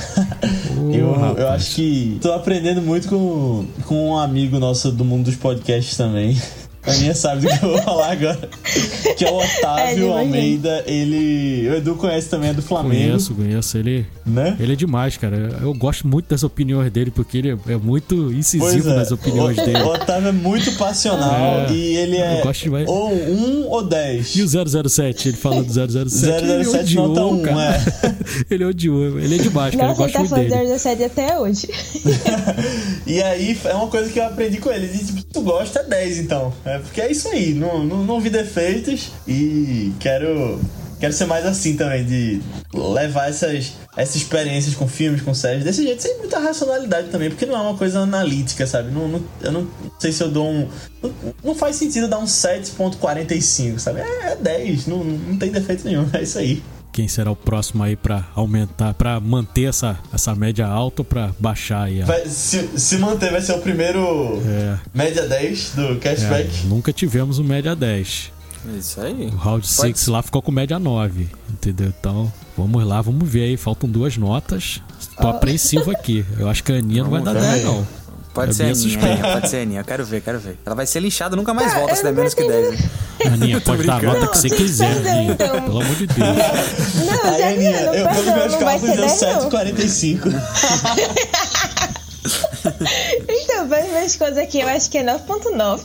Ô, eu, eu acho que tô aprendendo muito com, com um amigo nosso do mundo dos podcasts também. A minha sabe do que eu vou falar agora. Que é o <laughs> É, Otávio imagina. Almeida. Ele. O Edu conhece também, é do Flamengo. Conheço, conheço. Ele, Né? ele é demais, cara. Eu gosto muito das opiniões dele, porque ele é, é muito incisivo nas opiniões o, dele. O Otávio é muito passional É, e ele é eu gosto demais. ou um ou 10. E o 007, ele falou do 007. ele 007 odiou, nota um, cara. é. <laughs> ele odiou. Ele é demais, cara. Nossa, eu ele gosto tá muito falando dele. de 17 até hoje. <laughs> E aí é uma coisa que eu aprendi com ele. De, tipo, tu gosta, é 10 então. É porque é isso aí. Não, não, não vi defeitos e quero. Quero ser mais assim também, de levar essas, essas experiências com filmes, com séries, desse jeito, sem muita racionalidade também, porque não é uma coisa analítica, sabe? Não, não- eu não sei se eu dou um. Não, não faz sentido dar um 7,45, sabe? É, é 10, não, não tem defeito nenhum, <laughs> é isso aí. Quem será o próximo aí pra aumentar, pra manter essa, essa média alta ou pra baixar aí a. Vai- se, se manter, vai ser o primeiro É, média 10 do é, cashback. nunca tivemos um média 10. Isso aí. O Round Pode 6 lá ficou com média 9, entendeu? Então, vamos lá, vamos ver aí. Faltam duas notas. Tô apreensivo aqui. Eu acho que a Aninha não vai dar Vamos ver. 10, não. Pode É ser a Aninha. Aninha, pode ser a Aninha. Eu quero ver, quero ver. Ela vai ser linchada, nunca mais Tá, volta eu se der menos que 10. hein? <laughs> Aninha, pode dar a nota que você quiser, Não, Aninha. então. Pelo amor de Deus. Não, Aí, já Aninha, não, eu, perdão, meus não vai ser deu 10 não. 7,45. Então, pelas minhas coisas aqui, eu acho que é 9.9.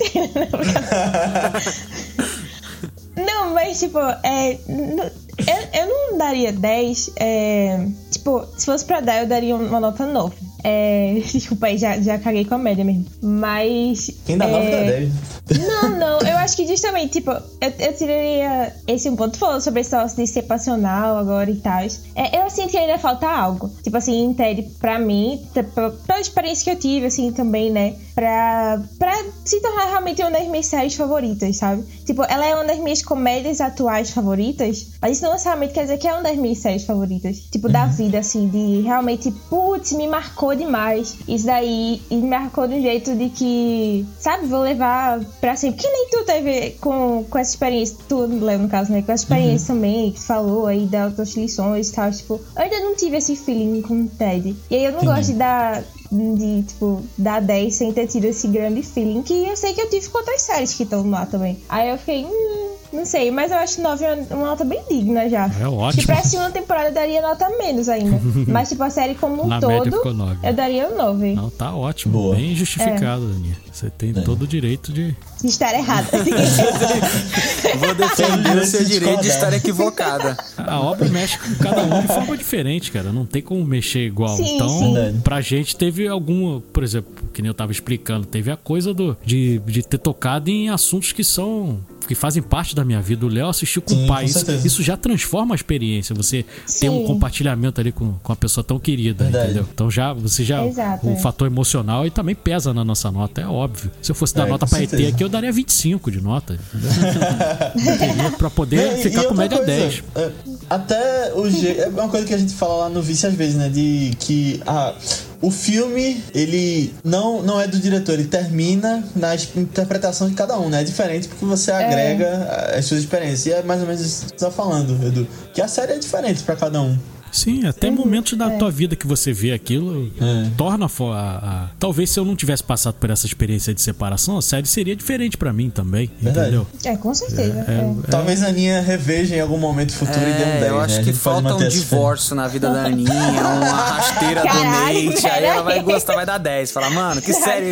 <laughs> Não, mas tipo, é. Eu, eu não daria 10. É, tipo, se fosse pra dar, eu daria uma nota 9. É, <laughs> desculpa aí, já, já caguei com a média mesmo. Mas. Quem dá 9 dá é, 10. <laughs> Não, não, eu acho que justamente, tipo, eu, eu tiraria esse um ponto falou sobre esse negócio de ser passional agora e tal. É, eu sinto que ainda falta algo. Tipo assim, em Ted, pra mim, t- p- pela experiência que eu tive, assim, também, né? Pra, pra se tornar realmente uma das minhas séries favoritas, sabe? Tipo, ela é uma das minhas comédias atuais favoritas, mas isso não necessariamente quer dizer que é uma das minhas séries favoritas. Tipo, da vida, assim, de realmente, putz, me marcou demais. Isso daí, e me marcou de um jeito de que, sabe, vou levar pra sempre. Que nem tu teve com, com essa experiência, tu, Léo, no caso, né? Com essa experiência também, que tu falou aí das outras lições e tal. Tipo, eu ainda não tive esse feeling com o Ted. E aí eu não Entendi. gosto de dar. De, tipo, dar 10 sem ter tido esse grande feeling que eu sei que eu tive com outras séries que estão lá também. Aí eu fiquei, hum, não sei, mas eu acho 9 uma, uma nota bem digna já. É ótimo. Acho que pra segunda temporada eu daria nota menos ainda. <laughs> mas, tipo, a série como um Na média todo, ficou nove. eu daria um 9. Não, tá ótimo. Boa. Bem justificado, Aninha. Você tem todo o direito de. De estar errada. <laughs> Vou defender o seu Se direito de estar equivocada. <laughs> A obra mexe com cada um de forma diferente, cara. Não tem como mexer igual. Sim, então, sim. Pra gente teve alguma, por exemplo, que nem eu tava explicando, teve a coisa do de, de ter tocado em assuntos que são que fazem parte da minha vida. O Léo assistiu com Sim, o pai. com Isso, isso já transforma a experiência. Você ter um Sim. compartilhamento ali com, com a pessoa tão querida, Verdade. entendeu? Então já você já Exato, o é. fator emocional e também pesa na nossa nota, é óbvio. Se eu fosse dar É, nota pra ET aqui, eu daria 25 de nota. <laughs> Pra poder e- ficar e com média coisa, 10. é, até o jeito. É uma coisa que a gente fala lá no Vice às vezes, né? De que ah, o filme, ele não, não é do diretor, ele termina na interpretação de cada um, né? É diferente porque você agrega as suas experiências. E é mais ou menos isso que você tá falando, Edu. Que a série é diferente pra cada um. Sim, até momentos da tua vida que você vê aquilo É. torna a, a- Talvez se eu não tivesse passado por essa experiência de separação, a série seria diferente pra mim também, Verdade. entendeu? é, com certeza. É, é. Talvez a Aninha reveja em algum momento futuro e dê um 10. É, eu acho né? Que falta um divórcio na vida da Aninha, uma rasteira do Caralho, leite, aí ela vai gostar, vai dar 10. Fala, mano, que série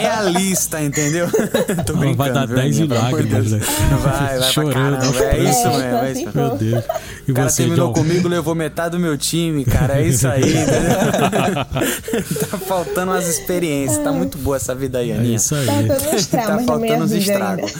realista, entendeu? <laughs> Tô Ela brincando, vai dar viu, 10 Aninha, e pelo amor de lágrimas, né? Vai, vai Chorando. caramba. É isso É, mesmo, é isso. Meu Deus. E O cara você, terminou John? comigo, levou metade do meu time, cara. É isso aí, <laughs> <laughs> tá faltando umas experiências. Tá muito boa essa vida aí, É Aninha. isso aí. Tá tá <laughs> minha faltando os estragos.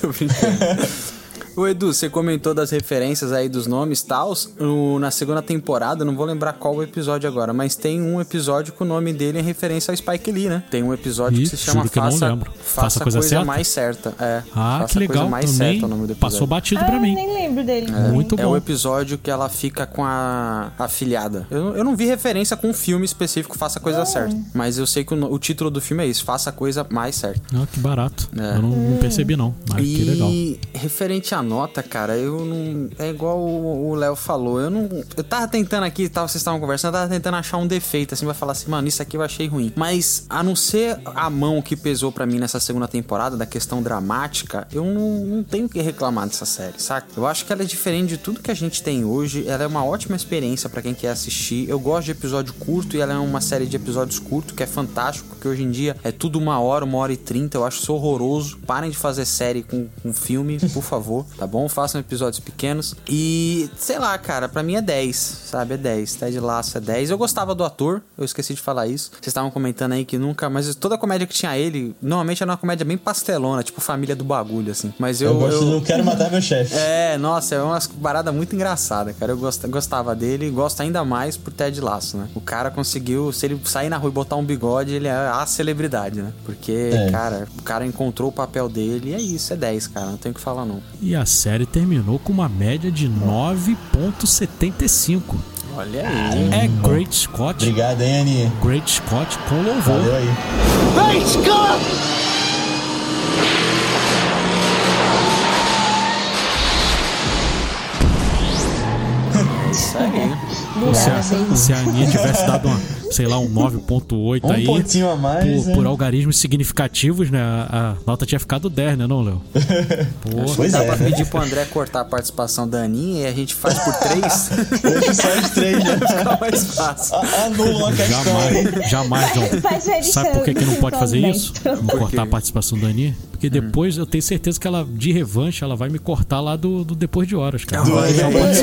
Tô brincando. Ô Edu, você comentou das referências aí dos nomes e tals. O- Na segunda temporada, não vou lembrar qual o episódio agora, mas tem um episódio que o nome dele é referência ao Spike Lee, né? Tem um episódio Ih, que se chama juro que Faça, lembro. Faça a Coisa, certa? Mais Certa. É, Ah, Faça que a Coisa legal. Mais Também Certa é o nome do passou batido Ah, pra mim. nem lembro dele. Muito É bom. o episódio que ela fica com a afilhada. Eu, eu não vi referência com um filme específico Faça a Coisa Certa. Mas eu sei que o, no- o título do filme é isso: Faça a Coisa Mais Certa. Ah, que barato. É. Eu não, não percebi, não. Mas que legal. E referente à nota, cara, eu não. É igual o Léo falou. Eu não. Eu tava tentando aqui, tava, vocês estavam conversando, eu tava tentando achar um defeito, assim, vai falar assim, mano, isso aqui eu achei ruim. Mas, a não ser a mão que pesou pra mim nessa segunda temporada, da questão dramática, eu não, não tenho o que reclamar dessa série, saca? Eu acho que ela é diferente de tudo que a gente tem hoje. Ela é uma ótima experiência pra quem quer assistir. Eu gosto de episódio curto e ela é uma série de episódios curtos, que é fantástico, porque hoje em dia é tudo uma hora, uma hora e trinta. Eu acho isso horroroso. Parem de fazer série com, com filme, por favor. Tá bom? Façam episódios pequenos. E, sei lá, cara, pra mim é 10, sabe? É 10. Ted Lasso é 10. Eu gostava do ator, eu esqueci de falar isso. Vocês estavam comentando aí que nunca, mas toda comédia que tinha ele, normalmente era uma comédia bem pastelona, tipo família do bagulho, assim. Mas eu. Eu, gosto eu- do Quero Matar Meu Chefe. <laughs> É, nossa, é uma parada muito engraçada, cara. Eu gost- gostava dele e gosto ainda mais por Ted Lasso, né? O cara conseguiu, se ele sair na rua e botar um bigode, ele é a celebridade, né? Porque, É. cara, o cara encontrou o papel dele e é isso, é 10, cara. Não tem o que falar, não. E a série terminou com uma média de 9.75. Olha aí. É Great Scott. Obrigado, hein, Aninha. Great Scott com louvor. Valeu aí. Isso Pô, se, a, Obrigada, se a Aninha tivesse dado uma, sei lá, um 9.8 Um aí. pontinho a mais, Por, né? por algarismos significativos, né? A, a nota tinha ficado 10, né, não, Léo? <laughs> Pô, Pois Dá é, pra pedir pro André cortar a participação da Aninha e a gente faz por três. <laughs> Deixa só os três, né? <laughs> Fica mais fácil. Anula a questão jamais, jamais, John. Sabe por que, que não pode fazer isso? Não cortar a participação da Aninha? Porque depois eu tenho certeza que ela, de revanche, ela vai me cortar lá do, do Depois de Horas, cara. Do- Olha aí. Depois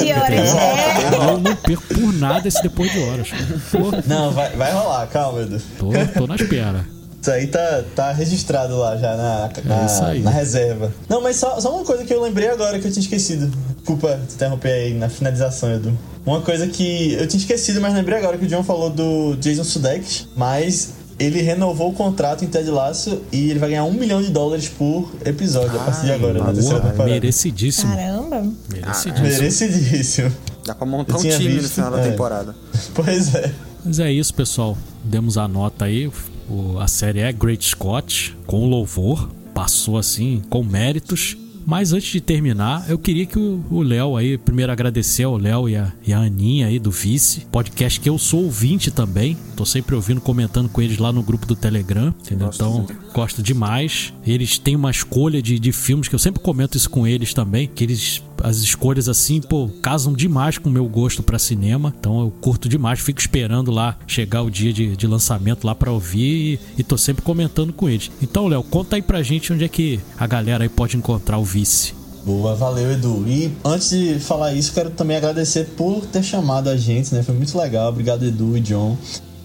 de horas. É. Eu não perco por nada esse Depois de Horas. cara. Pô, Não, vai, vai rolar, calma, Edu. tô, tô na espera. Isso aí tá, tá registrado lá já na, na, É isso aí. na reserva. Não, mas só, só uma coisa que eu lembrei agora que eu tinha esquecido. Desculpa te interromper aí na finalização, Edu. Uma coisa que eu tinha esquecido, mas lembrei agora que o John falou do Jason Sudeikis, mas ele renovou o contrato em Ted Lasso e ele vai ganhar um milhão de dólares por episódio a partir de agora, na terceira Boa, temporada. merecidíssimo. Caramba. Merecidíssimo. Merecidíssimo. Dá pra montar um time no visto, final da é. temporada. <laughs> Pois é. Mas é isso, pessoal. Demos a nota aí. O- a série é Great Scott, com louvor. Passou assim, com méritos. Mas antes de terminar, eu queria que o Léo aí, primeiro agradecer ao Léo e a, e a Aninha aí do Vice, podcast que eu sou ouvinte também. Tô sempre ouvindo, comentando com eles lá no grupo do Telegram, entendeu? Então, gosto demais. Eles têm uma escolha de, de filmes que eu sempre comento isso com eles também, que eles as escolhas assim, pô, casam demais com o meu gosto pra cinema. Então eu curto demais, fico esperando lá chegar o dia de, de lançamento lá pra ouvir e, e tô sempre comentando com eles. Então, Léo, conta aí pra gente onde é que a galera aí pode encontrar o Vice. Boa, valeu, Edu. E antes de falar isso, quero também agradecer por ter chamado a gente, né? Foi muito legal. Obrigado, Edu e John.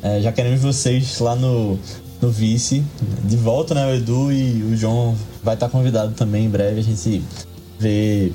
É, já queremos vocês lá no, no Vice. De volta, né? O Edu e o John vai estar convidado também em breve. A gente vê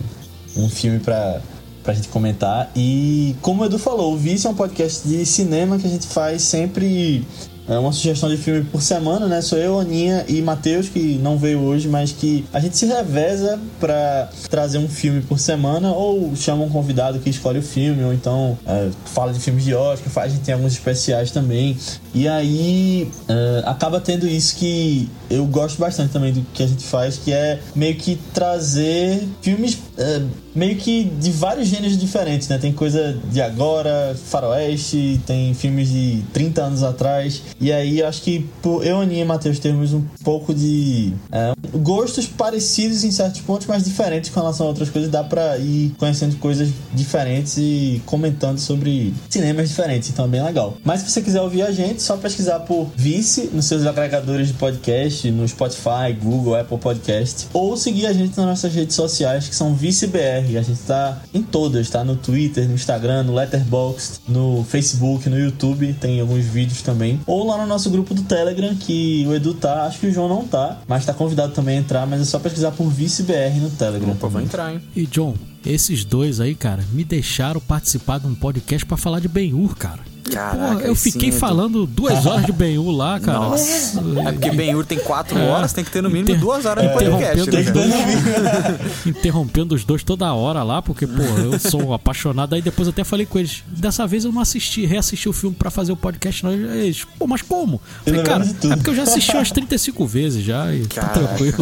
um filme pra, pra gente comentar. E como o Edu falou, o Vice é um podcast de cinema que a gente faz sempre é uma sugestão de filme por semana, né? Sou eu, Aninha e Matheus, que não veio hoje, mas que a gente se reveza pra trazer um filme por semana, ou chama um convidado que escolhe o filme, ou então é, fala de filmes de Oscar, faz- a gente tem alguns especiais também. E aí é, acaba tendo isso que eu gosto bastante também do que a gente faz, que é meio que trazer filmes é, meio que de vários gêneros diferentes, né? Tem coisa de agora, faroeste, tem filmes de 30 anos atrás. E aí acho que por eu, Aninha e Matheus temos um pouco de é, gostos parecidos em certos pontos, mas diferentes com relação a outras coisas. Dá pra ir conhecendo coisas diferentes e comentando sobre cinemas diferentes, então é bem legal. Mas se você quiser ouvir a gente, só pesquisar por Vice nos seus agregadores de podcast, no Spotify, Google, Apple Podcast, ou seguir a gente nas nossas redes sociais que são ViceBR. A gente tá em todas, tá? No Twitter, no Instagram, no Letterboxd, no Facebook, no YouTube, tem alguns vídeos também. Ou lá no nosso grupo do Telegram, que o Edu tá, acho que o João não tá, mas tá convidado também a entrar, mas é só pesquisar por ViceBR no Telegram. Opa, vou também. entrar, hein? E John, esses dois aí, cara, me deixaram participar de um podcast pra falar de Ben-Hur, cara. Caraca, Pô, eu fiquei sim, falando duas <laughs> horas de Ben-Hur lá, cara. Nossa. É porque Ben-Hur tem quatro horas, tem que ter no mínimo Inter- duas horas de podcast. interrompendo né, os cara? dois, <laughs> interrompendo os dois toda hora lá, porque, pô, eu sou apaixonado. Aí depois eu até falei com eles. Dessa vez eu não assisti, reassisti o filme pra fazer o podcast, não. Eles, pô, mas como? Falei, cara, é porque eu já assisti umas 35 vezes já e tá tranquilo.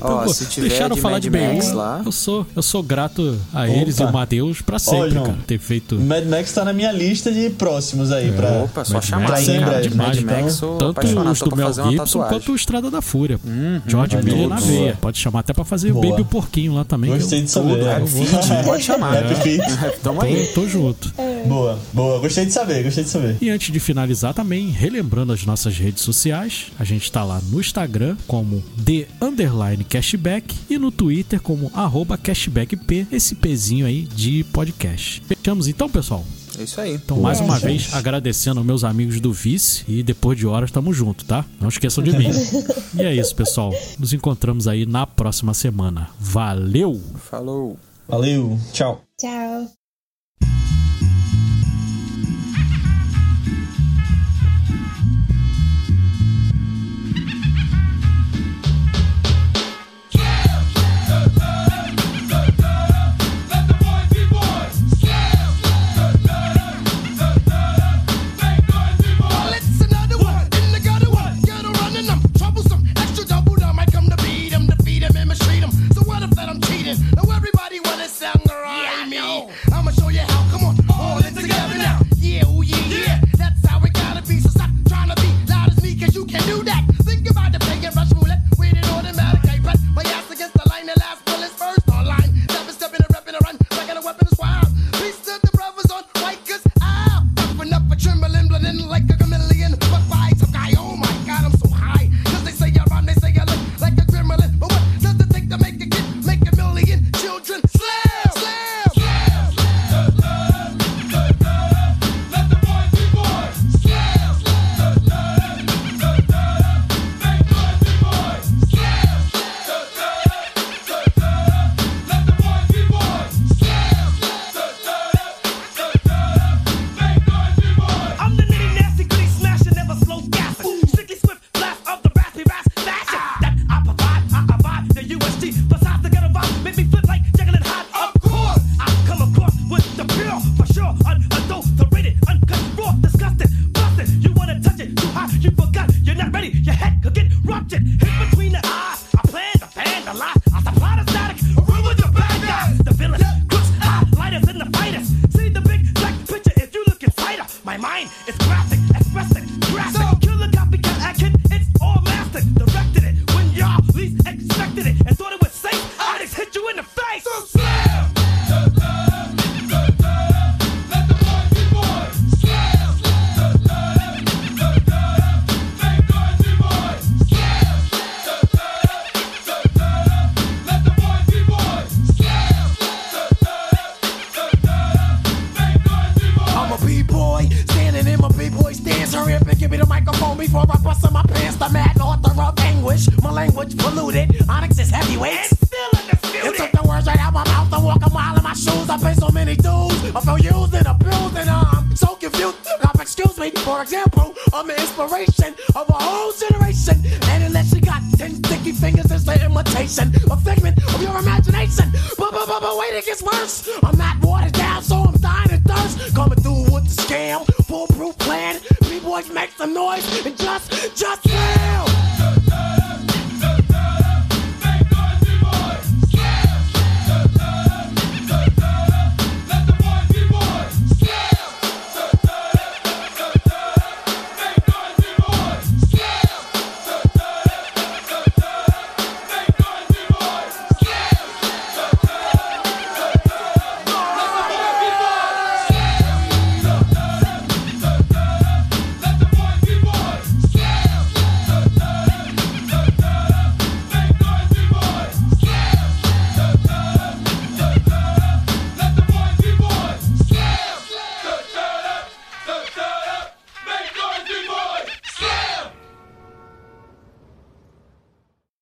Ó, <laughs> pô, se tiver deixaram de falar Mad de Ben Max lá. Eu sou, eu sou grato a eles e Opa. o Matheus pra sempre, João. cara, ter feito. Mad Max tá na minha lista lista de próximos aí é. pra. Opa, só Mad chamar Max, em de Demais, né? Max, então, tanto o do Mel Gibson quanto o Estrada da Fúria. Hum, George Miller na veia. Pode chamar até pra fazer boa. o Baby o Porquinho lá também. Gostei de saber. Tudo, é. Pode chamar. É. <laughs> Tamo aí. Tô, tô junto. É. Boa, boa. Gostei de saber, gostei de saber. E antes de finalizar também, relembrando as nossas redes sociais, a gente tá lá no Instagram como The Underline Cashback e no Twitter como arroba cashbackp, esse pezinho aí de podcast. Fechamos então, pessoal. É isso aí. Então, mais é, uma vez, agradecendo aos meus amigos do Vice e depois de horas tamo junto, tá? Não esqueçam de mim. <laughs> e é isso, pessoal. Nos encontramos aí na próxima semana. Valeu! Falou! Valeu, tchau. Tchau.